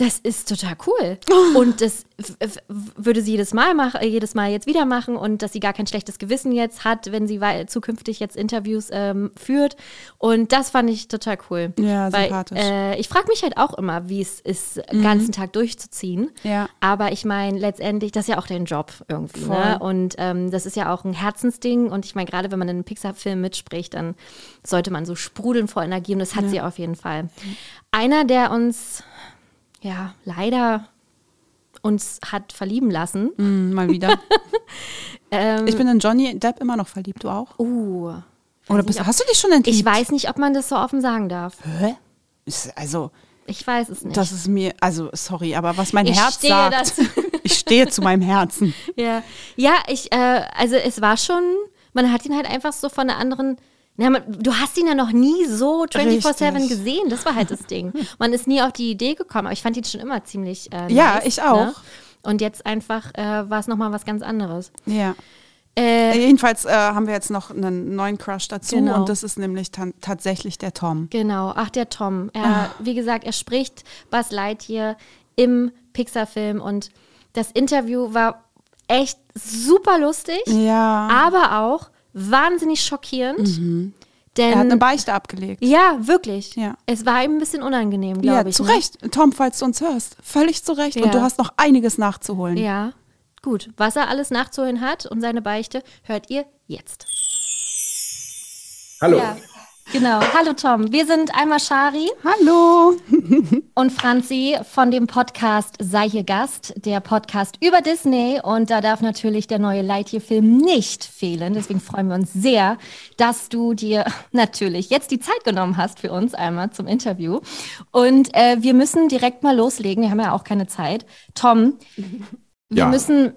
das ist total cool. Und das würde sie jedes Mal machen, jedes Mal jetzt wieder machen und dass sie gar kein schlechtes Gewissen jetzt hat, wenn sie zukünftig jetzt Interviews ähm, führt. Und das fand ich total cool. Ja, Weil, sympathisch. Mhm. Äh, ich frage mich halt auch immer, wie es ist, den ganzen Tag durchzuziehen. Ja. Aber ich meine, letztendlich, das ist ja auch dein Job irgendwie. Ne? Und ähm, das ist ja auch ein Herzensding. Und ich meine, gerade wenn man in einem Pixar-Film mitspricht, dann sollte man so sprudeln vor Energie. Und das hat sie auf jeden Fall. Einer, der uns, ja, leider uns hat verlieben lassen. Hm, mal wieder. Ähm, Ich bin in Johnny Depp immer noch verliebt, du auch? uh, Oder bist, hast du dich schon entliebt? ich weiß nicht, ob man das so offen sagen darf. Hä? Also, Ich weiß es nicht. das ist mir, also sorry, aber was mein Ich Herz sagt, ich stehe zu meinem Herzen. Ja, ja ich, äh, also es war schon, man hat ihn halt einfach so von einer anderen. Na, man, du hast ihn ja noch nie so 24-7 Richtig. gesehen. Das war halt das Ding. Man ist nie auf die Idee gekommen, aber ich fand ihn schon immer ziemlich. Äh, Ja, nice, ich auch. Ne? Und jetzt einfach äh, war es nochmal was ganz anderes. Ja. Äh, Jedenfalls äh, haben wir jetzt noch einen neuen Crush dazu Genau. und das ist nämlich tatsächlich der Tom. Genau, ach der Tom. Er, Ah. Wie gesagt, er spricht Buzz Lightyear im Pixar-Film und das Interview war echt super lustig, Ja. aber auch wahnsinnig schockierend. Denn Er hat eine Beichte abgelegt. ja, wirklich. Ja. Es war ihm ein bisschen unangenehm, Ja, glaube ich. zu ne? Recht. Tom, falls du uns hörst, völlig zu Recht. Ja. Und du hast noch einiges nachzuholen. Ja, gut. Was er alles nachzuholen hat und seine Beichte, hört ihr jetzt. Hallo. Ja, genau. Hallo Tom, wir sind einmal Shari Hallo. und Franzi von dem Podcast Sei hier Gast, der Podcast über Disney. Und da darf natürlich der neue Lightyear-Film nicht fehlen. Deswegen freuen wir uns sehr, dass du dir natürlich jetzt die Zeit genommen hast für uns einmal zum Interview. Und äh, wir müssen direkt mal loslegen. Wir haben ja auch keine Zeit. Tom, wir Ja. müssen,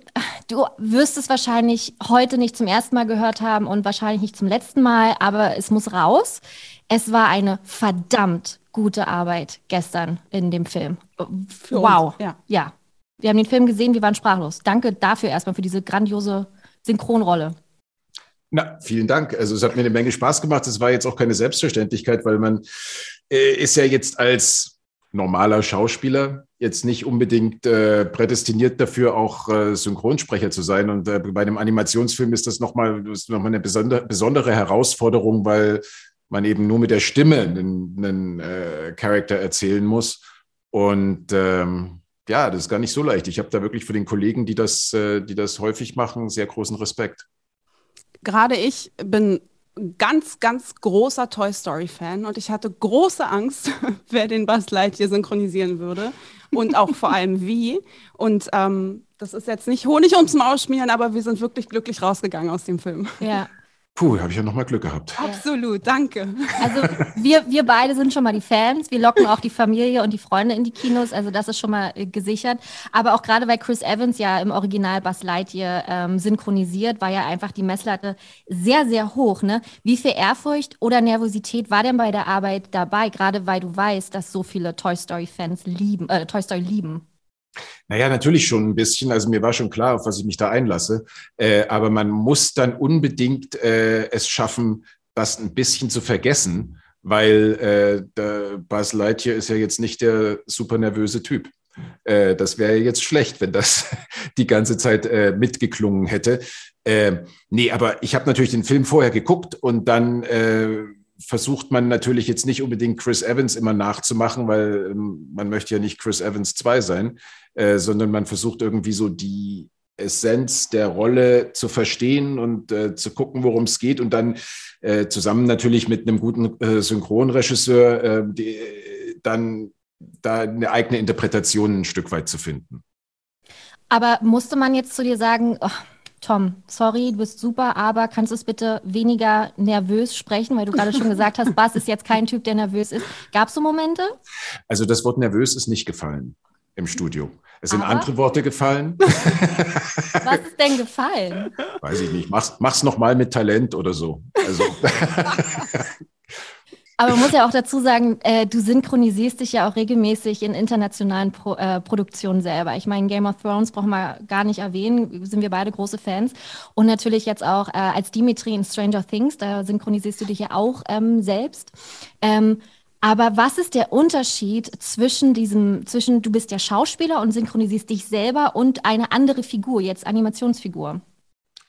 du wirst es wahrscheinlich heute nicht zum ersten Mal gehört haben und wahrscheinlich nicht zum letzten Mal, aber es muss raus. Es war eine verdammt gute Arbeit gestern in dem Film. Für wow. uns, ja. ja. Wir haben den Film gesehen, wir waren sprachlos. Danke dafür erstmal für diese grandiose Synchronrolle. Na, vielen Dank. Also es hat mir eine Menge Spaß gemacht. Es war jetzt auch keine Selbstverständlichkeit, weil man äh, ist ja jetzt als normaler Schauspieler jetzt nicht unbedingt äh, prädestiniert dafür, auch äh, Synchronsprecher zu sein. Und äh, bei einem Animationsfilm ist das nochmal noch eine besondere, besondere Herausforderung, weil man eben nur mit der Stimme einen, einen äh, Charakter erzählen muss. Und ähm, ja, das ist gar nicht so leicht. Ich habe da wirklich für den Kollegen, die das, äh, die das häufig machen, sehr großen Respekt. Gerade ich bin ganz, ganz großer Toy Story Fan und ich hatte große Angst, wer den Buzz Lightyear synchronisieren würde und auch vor allem wie. Und ähm, das ist jetzt nicht Honig ums Maul schmieren, aber wir sind wirklich glücklich rausgegangen aus dem Film. Ja. Puh, habe ich ja nochmal Glück gehabt. Absolut, danke. Also wir, wir beide sind schon mal die Fans. Wir locken auch die Familie und die Freunde in die Kinos. Also das ist schon mal äh, gesichert. Aber auch gerade weil Chris Evans ja im Original Buzz Lightyear ähm, synchronisiert, war ja einfach die Messlatte sehr, sehr hoch. Ne? Wie viel Ehrfurcht oder Nervosität war denn bei der Arbeit dabei? Gerade weil du weißt, dass so viele Toy Story-Fans lieben, äh, Toy Story lieben. Naja, natürlich schon ein bisschen. Also mir war schon klar, auf was ich mich da einlasse. Äh, aber man muss dann unbedingt äh, es schaffen, das ein bisschen zu vergessen, weil äh, Buzz Lightyear ist ja jetzt nicht der super nervöse Typ. Äh, das wäre jetzt schlecht, wenn das die ganze Zeit äh, mitgeklungen hätte. Äh, nee, aber ich habe natürlich den Film vorher geguckt und dann äh, versucht man natürlich jetzt nicht unbedingt Chris Evans immer nachzumachen, weil ähm, man möchte ja nicht Chris Evans 2 sein, äh, sondern man versucht irgendwie so die Essenz der Rolle zu verstehen und äh, zu gucken, worum es geht und dann äh, zusammen natürlich mit einem guten äh, Synchronregisseur äh, die, dann da eine eigene Interpretation ein Stück weit zu finden. Aber musste man jetzt zu dir sagen, oh, Tom, sorry, du bist super, aber kannst du es bitte weniger nervös sprechen, weil du gerade schon gesagt hast, Bas ist jetzt kein Typ, der nervös ist. Gab es so Momente? Also das Wort nervös ist nicht gefallen im Studio. Es sind Aber? andere Worte gefallen. Was ist denn gefallen? Weiß ich nicht. Mach's, mach's noch mal mit Talent oder so. Also Aber man muss ja auch dazu sagen, äh, du synchronisierst dich ja auch regelmäßig in internationalen Pro, äh, Produktionen selber. Ich meine, Game of Thrones brauchen wir gar nicht erwähnen, sind wir beide große Fans. Und natürlich jetzt auch äh, als Dimitri in Stranger Things, da synchronisierst du dich ja auch ähm, selbst. Ähm, Aber was ist der Unterschied zwischen diesem, zwischen du bist ja Schauspieler und synchronisierst dich selber und eine andere Figur, jetzt Animationsfigur?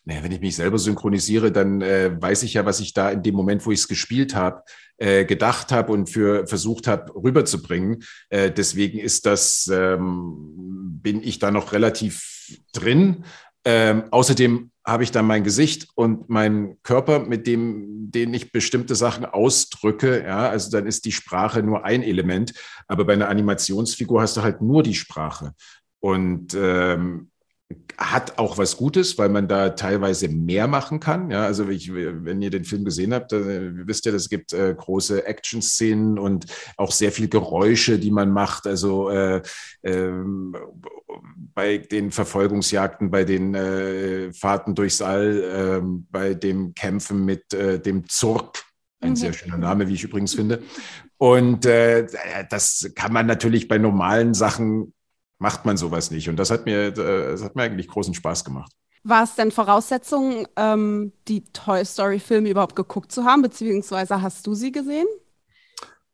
Naja, wenn ich mich selber synchronisiere, dann äh, weiß ich ja, was ich da in dem Moment, wo ich es gespielt habe, äh, gedacht habe und für versucht habe rüberzubringen. Äh, deswegen ist das, ähm, bin ich da noch relativ drin. Ähm, außerdem habe ich dann mein Gesicht und meinen Körper, mit dem, den ich bestimmte Sachen ausdrücke. Ja, also dann ist die Sprache nur ein Element. Aber bei einer Animationsfigur hast du halt nur die Sprache. Und ähm, hat auch was Gutes, weil man da teilweise mehr machen kann. Ja, also ich, wenn ihr den Film gesehen habt, dann wisst ihr, es gibt äh, große Action-Szenen und auch sehr viel Geräusche, die man macht. Also äh, ähm, bei den Verfolgungsjagden, bei den äh, Fahrten durchs All, ähm, bei dem Kämpfen mit äh, dem Zurk. Ein Mhm. sehr schöner Name, wie ich übrigens finde. Und äh, das kann man natürlich bei normalen Sachen macht man sowas nicht. Und das hat mir, äh, das hat mir eigentlich großen Spaß gemacht. War es denn Voraussetzung, ähm, die Toy Story-Filme überhaupt geguckt zu haben, beziehungsweise hast du sie gesehen?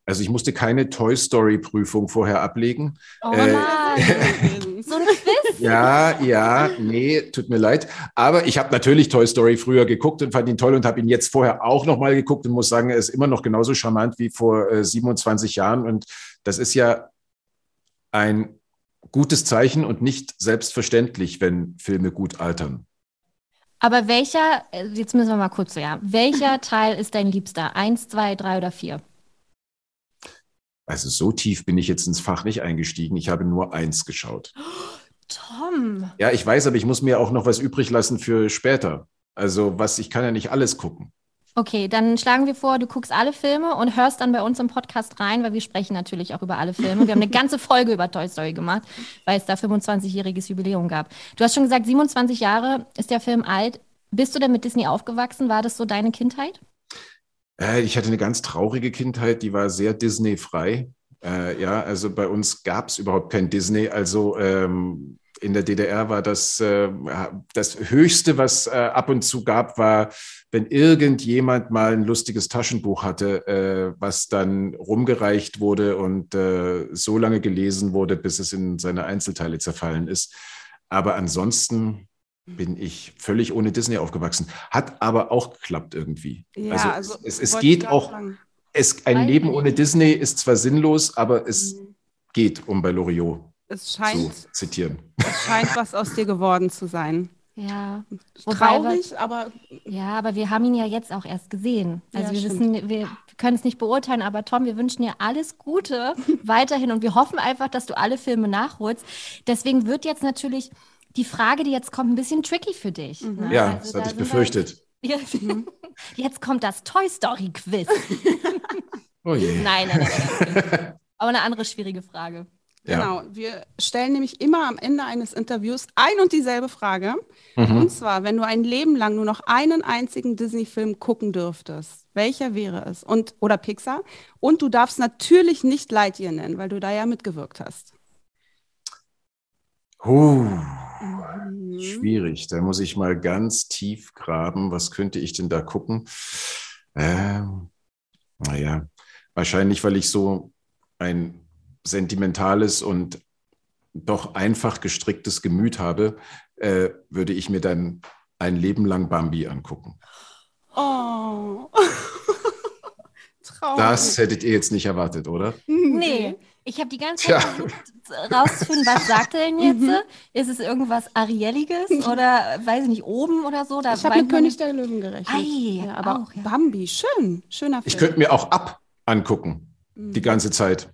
Also ich musste keine Toy Story Prüfung vorher ablegen. Oh Äh, nein. so ein Quiz? Ja, ja, nee, tut mir leid. Aber ich habe natürlich Toy Story früher geguckt und fand ihn toll und habe ihn jetzt vorher auch nochmal geguckt und muss sagen, er ist immer noch genauso charmant wie vor äh, 27 Jahren. Und das ist ja ein gutes Zeichen und nicht selbstverständlich, wenn Filme gut altern. Aber welcher, jetzt müssen wir mal kurz so, ja. Welcher Teil ist dein Liebster? Eins, zwei, drei oder vier? Also so tief bin ich jetzt ins Fach nicht eingestiegen. Ich habe nur eins geschaut. Tom. Ja, ich weiß, aber ich muss mir auch noch was übrig lassen für später. Also was, ich kann ja nicht alles gucken. Okay, dann schlagen wir vor, du guckst alle Filme und hörst dann bei uns im Podcast rein, weil wir sprechen natürlich auch über alle Filme. Wir haben eine ganze Folge über Toy Story gemacht, weil es da 25-jähriges Jubiläum gab. Du hast schon gesagt, 27 Jahre ist der Film alt. Bist du denn mit Disney aufgewachsen? War das so deine Kindheit? Äh, ich hatte eine ganz traurige Kindheit, die war sehr Disney-frei. Äh, ja, also bei uns gab es überhaupt kein Disney. Also ähm, in der DDR war das äh, das Höchste, was äh, ab und zu gab, war, wenn irgendjemand mal ein lustiges Taschenbuch hatte, äh, was dann rumgereicht wurde und äh, so lange gelesen wurde, bis es in seine Einzelteile zerfallen ist. Aber ansonsten bin ich völlig ohne Disney aufgewachsen. Hat aber auch geklappt irgendwie. Ja, also, also es, es ich geht auch, sagen. es, ein Leben ohne Disney ist zwar sinnlos, aber es Mhm. geht, um bei Loriot Es zu scheint, zitieren. es scheint was aus dir geworden zu sein. Ja. Wobei Traurig, aber Ja, aber wir haben ihn ja jetzt auch erst gesehen. Also Ja, wir stimmt. wissen, wir können es nicht beurteilen, aber Tom, wir wünschen dir alles Gute weiterhin und wir hoffen einfach, dass du alle Filme nachholst. Deswegen wird jetzt natürlich die Frage, die jetzt kommt, ein bisschen tricky für dich. ne? Ja, Also das da hatte ich sind wir- befürchtet. Jetzt, jetzt kommt das Toy Story Quiz. Oh je. Nein, nein, nein, nein. Aber eine andere schwierige Frage. Ja. genau, wir stellen nämlich immer am Ende eines Interviews ein und dieselbe Frage. Mhm. Und zwar, wenn du ein Leben lang nur noch einen einzigen Disney-Film gucken dürftest, welcher wäre es? Und, oder Pixar. Und du darfst natürlich nicht Lightyear nennen, weil du da ja mitgewirkt hast. Huh, Mhm. schwierig. Da muss ich mal ganz tief graben. Was könnte ich denn da gucken? Ähm, naja, wahrscheinlich, weil ich so ein sentimentales und doch einfach gestricktes Gemüt habe, äh, würde ich mir dann ein Leben lang Bambi angucken. Oh. Traurig. Das hättet ihr jetzt nicht erwartet, oder? Nee, ich habe die ganze Zeit versucht rauszufinden, was sagt er denn jetzt? Ist es irgendwas Arieliges oder weiß ich nicht, oben oder so? Da Ich habe mit König nicht. der Löwen gerechnet. Ei, ja, aber auch, ja. Bambi, schön, schöner Film. Ich könnte mir auch ab angucken, die ganze Zeit.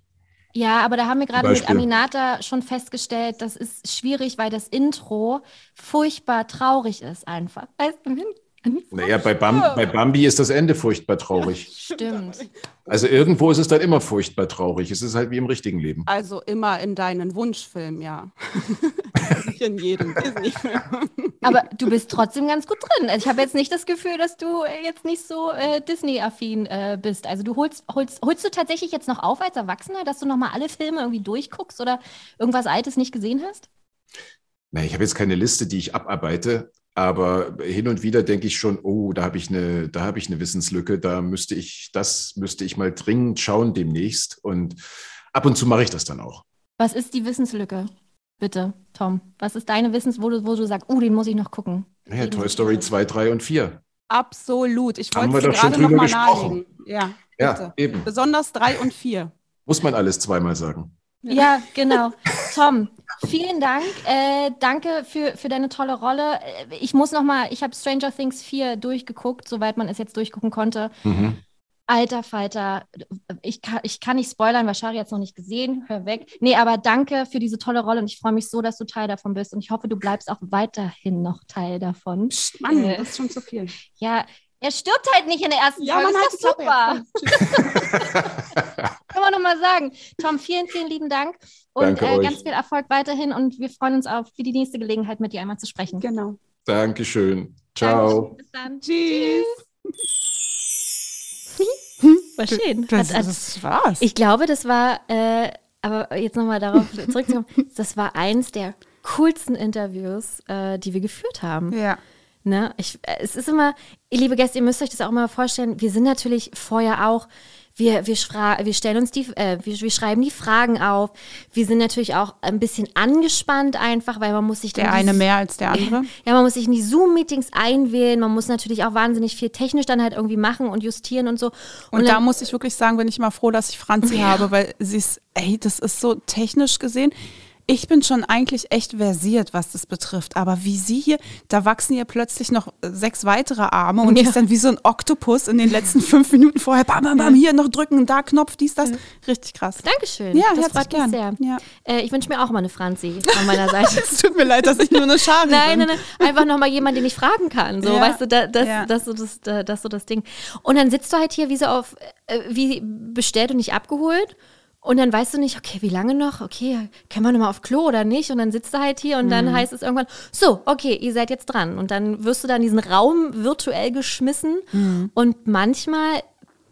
Ja, aber da haben wir gerade mit. Aminata schon festgestellt, das ist schwierig, weil das Intro furchtbar traurig ist einfach. Weißt du, Naja, bei, Bam bei Bambi ist das Ende furchtbar traurig. Stimmt. Also irgendwo ist es dann immer furchtbar traurig. Es ist halt wie im richtigen Leben. Also immer in deinen Wunschfilm, ja. Nicht in jedem Disney-Film. Aber du bist trotzdem ganz gut drin. Also ich habe jetzt nicht das Gefühl, dass du äh, jetzt nicht so äh, Disney-affin äh, bist. Also du holst, holst, holst du tatsächlich jetzt noch auf als Erwachsener, dass du nochmal alle Filme irgendwie durchguckst oder irgendwas Altes nicht gesehen hast? Na, ich habe jetzt keine Liste, die ich abarbeite, Aber hin und wieder denke ich schon, oh, da habe ich eine, da habe ich eine Wissenslücke, da müsste ich, das müsste ich mal dringend schauen demnächst. Und ab und zu mache ich das dann auch. Was ist die Wissenslücke? Bitte, Tom. Was ist deine Wissens, wo du, wo du sagst, oh, den muss ich noch gucken? Naja, Den Toy Story noch- 2, 3 und 4. Absolut. Ich Haben wollte wir sie doch schon drüber gesprochen. nahelegen. Ja, Ja, bitte. eben. Besonders drei und vier. Muss man alles zweimal sagen. Ja, genau. Tom, vielen Dank. Äh, danke für, für deine tolle Rolle. Äh, Ich muss noch mal, ich habe Stranger Things 4 durchgeguckt, soweit man es jetzt durchgucken konnte. Mhm. Alter Falter, ich kann, ich kann nicht spoilern, weil Shari jetzt noch nicht gesehen. Hör weg. Nee, aber danke für diese tolle Rolle und ich freue mich so, dass du Teil davon bist und ich hoffe, du bleibst auch weiterhin noch Teil davon. Mann, Äh. das ist schon zu viel. Ja, er stirbt halt nicht in der ersten Ja, Folge. man ist doch super. Kann man noch mal sagen. Tom, vielen, vielen lieben Dank und Danke äh, euch. ganz viel Erfolg weiterhin und wir freuen uns auf für die nächste Gelegenheit, mit dir einmal zu sprechen. Genau. Dankeschön. Ciao. Dankeschön. Bis dann. Tschüss. War schön. Das, Hat- hat- das war's. Ich glaube, das war, äh, aber jetzt nochmal darauf zurückzukommen, das war eins der coolsten Interviews, äh, die wir geführt haben. ja. Ne? Ich, äh, es ist immer, liebe Gäste, ihr müsst euch das auch mal vorstellen, wir sind natürlich vorher auch, wir, wir, wir stellen uns die, äh, wir, wir schreiben die Fragen auf. Wir sind natürlich auch ein bisschen angespannt einfach, weil man muss sich Der die- eine mehr als der andere. ja, man muss sich in die Zoom-Meetings einwählen, man muss natürlich auch wahnsinnig viel technisch dann halt irgendwie machen und justieren und so. Und, da dann- muss ich wirklich sagen, bin ich mal froh, dass ich Franzi habe, weil sie ist, ey, das ist so technisch gesehen. Ich bin schon eigentlich echt versiert, was das betrifft. Aber wie sie hier, da wachsen ihr plötzlich noch sechs weitere Arme und Ja. ist dann wie so ein Oktopus in den letzten fünf Minuten vorher. Bam, bam, bam, hier noch drücken, da Knopf, dies, das. Richtig krass. Dankeschön. Ja, das freut mich gern. sehr. Ja. Äh, ich wünsche mir auch mal eine Franzi von meiner Seite. Es tut mir leid, dass ich nur eine Schari Nein, bin. nein, nein, einfach nochmal jemand, den ich fragen kann. So, Ja. weißt du, da, das, Ja. das, so das, da- das so das Ding. Und dann sitzt du halt hier wie so auf, äh, wie bestellt und nicht abgeholt. Und dann weißt du nicht, okay, wie lange noch? Okay, können wir nochmal auf Klo oder nicht? Und dann sitzt du halt hier und Mhm. dann heißt es irgendwann, so, okay, ihr seid jetzt dran. Und dann wirst du da in diesen Raum virtuell geschmissen. Mhm. Und manchmal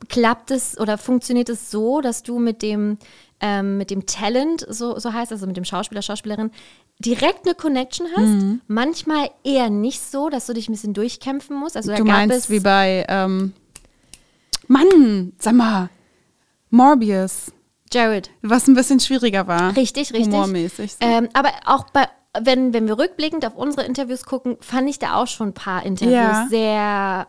klappt es oder funktioniert es so, dass du mit dem, ähm, mit dem Talent, so, so heißt also mit dem Schauspieler, Schauspielerin, direkt eine Connection hast. Mhm. Manchmal eher nicht so, dass du dich ein bisschen durchkämpfen musst. Also Du gab meinst es wie bei, ähm, Mann, sag mal, Morbius, Jared. was ein bisschen schwieriger war. Richtig, richtig. Humormäßig. So. Ähm, aber auch bei, wenn, wenn wir rückblickend auf unsere Interviews gucken, fand ich da auch schon ein paar Interviews Ja. sehr.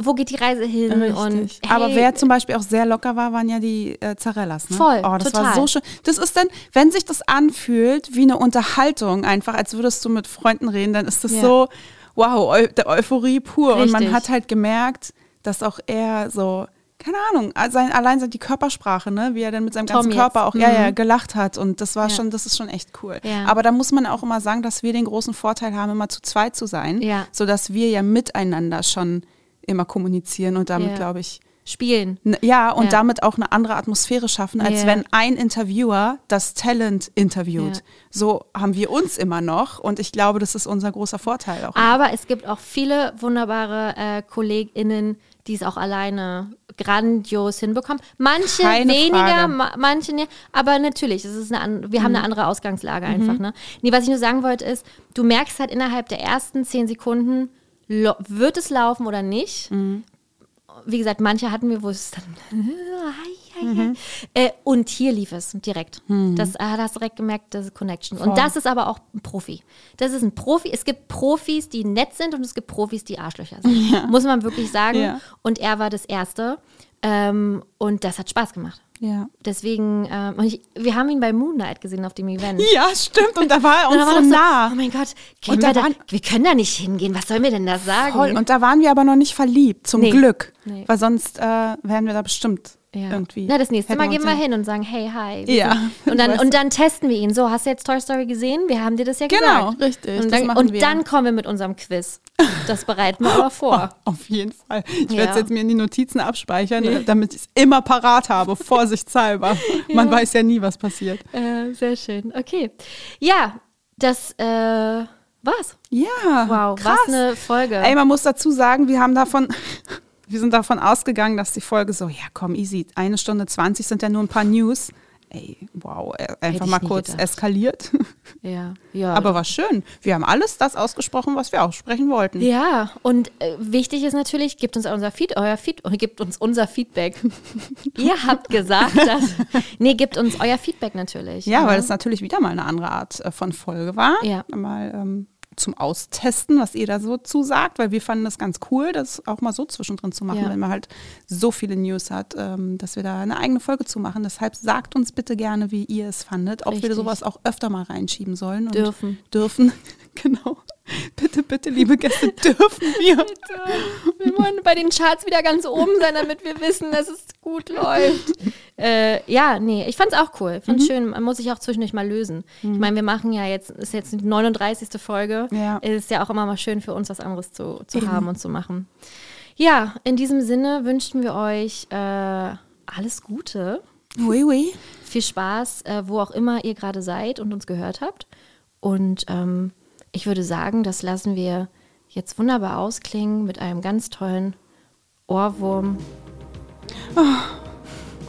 Wo geht die Reise hin? Und Richtig. hey, Aber wer zum Beispiel auch sehr locker war, waren ja die äh, Zarellas. Ne? Voll, Oh, das war total. so schön. Das ist dann, wenn sich das anfühlt wie eine Unterhaltung, einfach als würdest du mit Freunden reden, dann ist das Ja. so, wow, Eu der Euphorie pur. Und man Richtig. hat halt gemerkt, dass auch er so, keine Ahnung, sein, allein sein- die Körpersprache, ne, wie er dann mit seinem Tom ganzen jetzt. Körper auch ja, Mhm. ja, gelacht hat. Und das war Ja. schon, das ist schon echt cool. Ja. Aber da muss man auch immer sagen, dass wir den großen Vorteil haben, immer zu zweit zu sein, Ja. sodass wir ja miteinander schon immer kommunizieren und damit, Ja. glaube ich, spielen. Ja, und Ja. damit auch eine andere Atmosphäre schaffen, als Ja. wenn ein Interviewer das Talent interviewt. Ja. So haben wir uns immer noch und ich glaube, das ist unser großer Vorteil auch. Aber es gibt auch viele wunderbare äh, KollegInnen, die es auch alleine grandios hinbekommen. Manche Keine weniger, ma manche nicht. Aber natürlich, es ist eine wir haben Mhm. eine andere Ausgangslage einfach. Ne? Nee, was ich nur sagen wollte ist, du merkst halt innerhalb der ersten zehn Sekunden, wird es laufen oder nicht. Mhm. Wie gesagt, manche hatten wir, wo es dann. Hi, Mhm. Äh, und hier lief es direkt. Das äh, hast direkt gemerkt, das ist Connection. Und Voll. das ist aber auch ein Profi. Das ist ein Profi. Es gibt Profis, die nett sind und es gibt Profis, die Arschlöcher sind. Muss man wirklich sagen. Ja. Und er war das Erste. Ähm, und das hat Spaß gemacht. Ja. Deswegen, ähm, und ich, wir haben ihn bei Moonlight gesehen auf dem Event. ja, stimmt. Und da war er Und uns war so nah. oh mein Gott, geht Und da wir können da nicht hingehen. Was sollen wir denn da sagen? Voll. Und da waren wir aber noch nicht verliebt, zum Nee. Glück. Nee. Weil sonst äh, wären wir da bestimmt Ja. irgendwie. Na, das nächste Mal gehen wir ja- hin und sagen, hey, hi. Ja. sind- Und dann, und dann testen wir ihn. So, hast du jetzt Toy Story gesehen? Wir haben dir das ja Genau, gesagt. richtig, Und dann, und dann kommen wir mit unserem Quiz. Das bereiten wir aber vor. Auf jeden Fall. Ich Ja. werde es jetzt mir in die Notizen abspeichern, damit ich es immer parat habe, vorsichtshalber. Man weiß ja nie, was passiert. Äh, sehr schön. Okay. Ja, das äh, war's. Ja, Wow, krass. was eine Folge. Ey, man muss dazu sagen, wir haben davon, wir sind davon ausgegangen, dass die Folge so, ja komm, easy, eine Stunde 20 sind ja nur ein paar News. Ey, wow, äh, einfach mal kurz gedacht. eskaliert. Ja, ja. Aber war schön. Wir haben alles das ausgesprochen, was wir aussprechen wollten. Ja, und äh, wichtig ist natürlich, gebt uns unser Feed, euer Feed, gebt uns unser Feedback. Ihr habt gesagt, dass. Nee, gebt uns euer Feedback natürlich. Ja, weil es natürlich wieder mal eine andere Art äh, von Folge war. Ja. Mal ähm, zum Austesten, was ihr da so zusagt, weil wir fanden das ganz cool, das auch mal so zwischendrin zu machen, Ja. wenn man halt so viele News hat, ähm, dass wir da eine eigene Folge zu machen. Deshalb sagt uns bitte gerne, wie ihr es fandet, ob wir Richtig. sowas auch öfter mal reinschieben sollen. Und Dürfen. Dürfen, genau. Bitte, bitte, liebe Gäste, dürfen wir. Wir wollen bei den Charts wieder ganz oben sein, damit wir wissen, dass es gut läuft. Äh, ja, nee, ich fand's auch cool. Fand's schön. Man muss sich auch zwischendurch mal lösen. Ich meine, wir machen ja jetzt, ist jetzt die 39. Folge. Ja. Ist ja auch immer mal schön für uns, was anderes zu, zu haben und zu machen. Ja, in diesem Sinne wünschen wir euch äh, alles Gute. Oui, oui. Viel Spaß, äh, wo auch immer ihr gerade seid und uns gehört habt. Und ähm, ich würde sagen, das lassen wir jetzt wunderbar ausklingen mit einem ganz tollen Ohrwurm.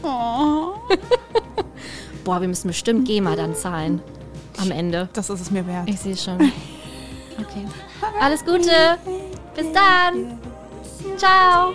Oh, Boah, wir müssen bestimmt GEMA dann zahlen am Ende. das ist es mir wert. Ich sehe schon. Okay. Alles Gute. Bis dann. Ciao.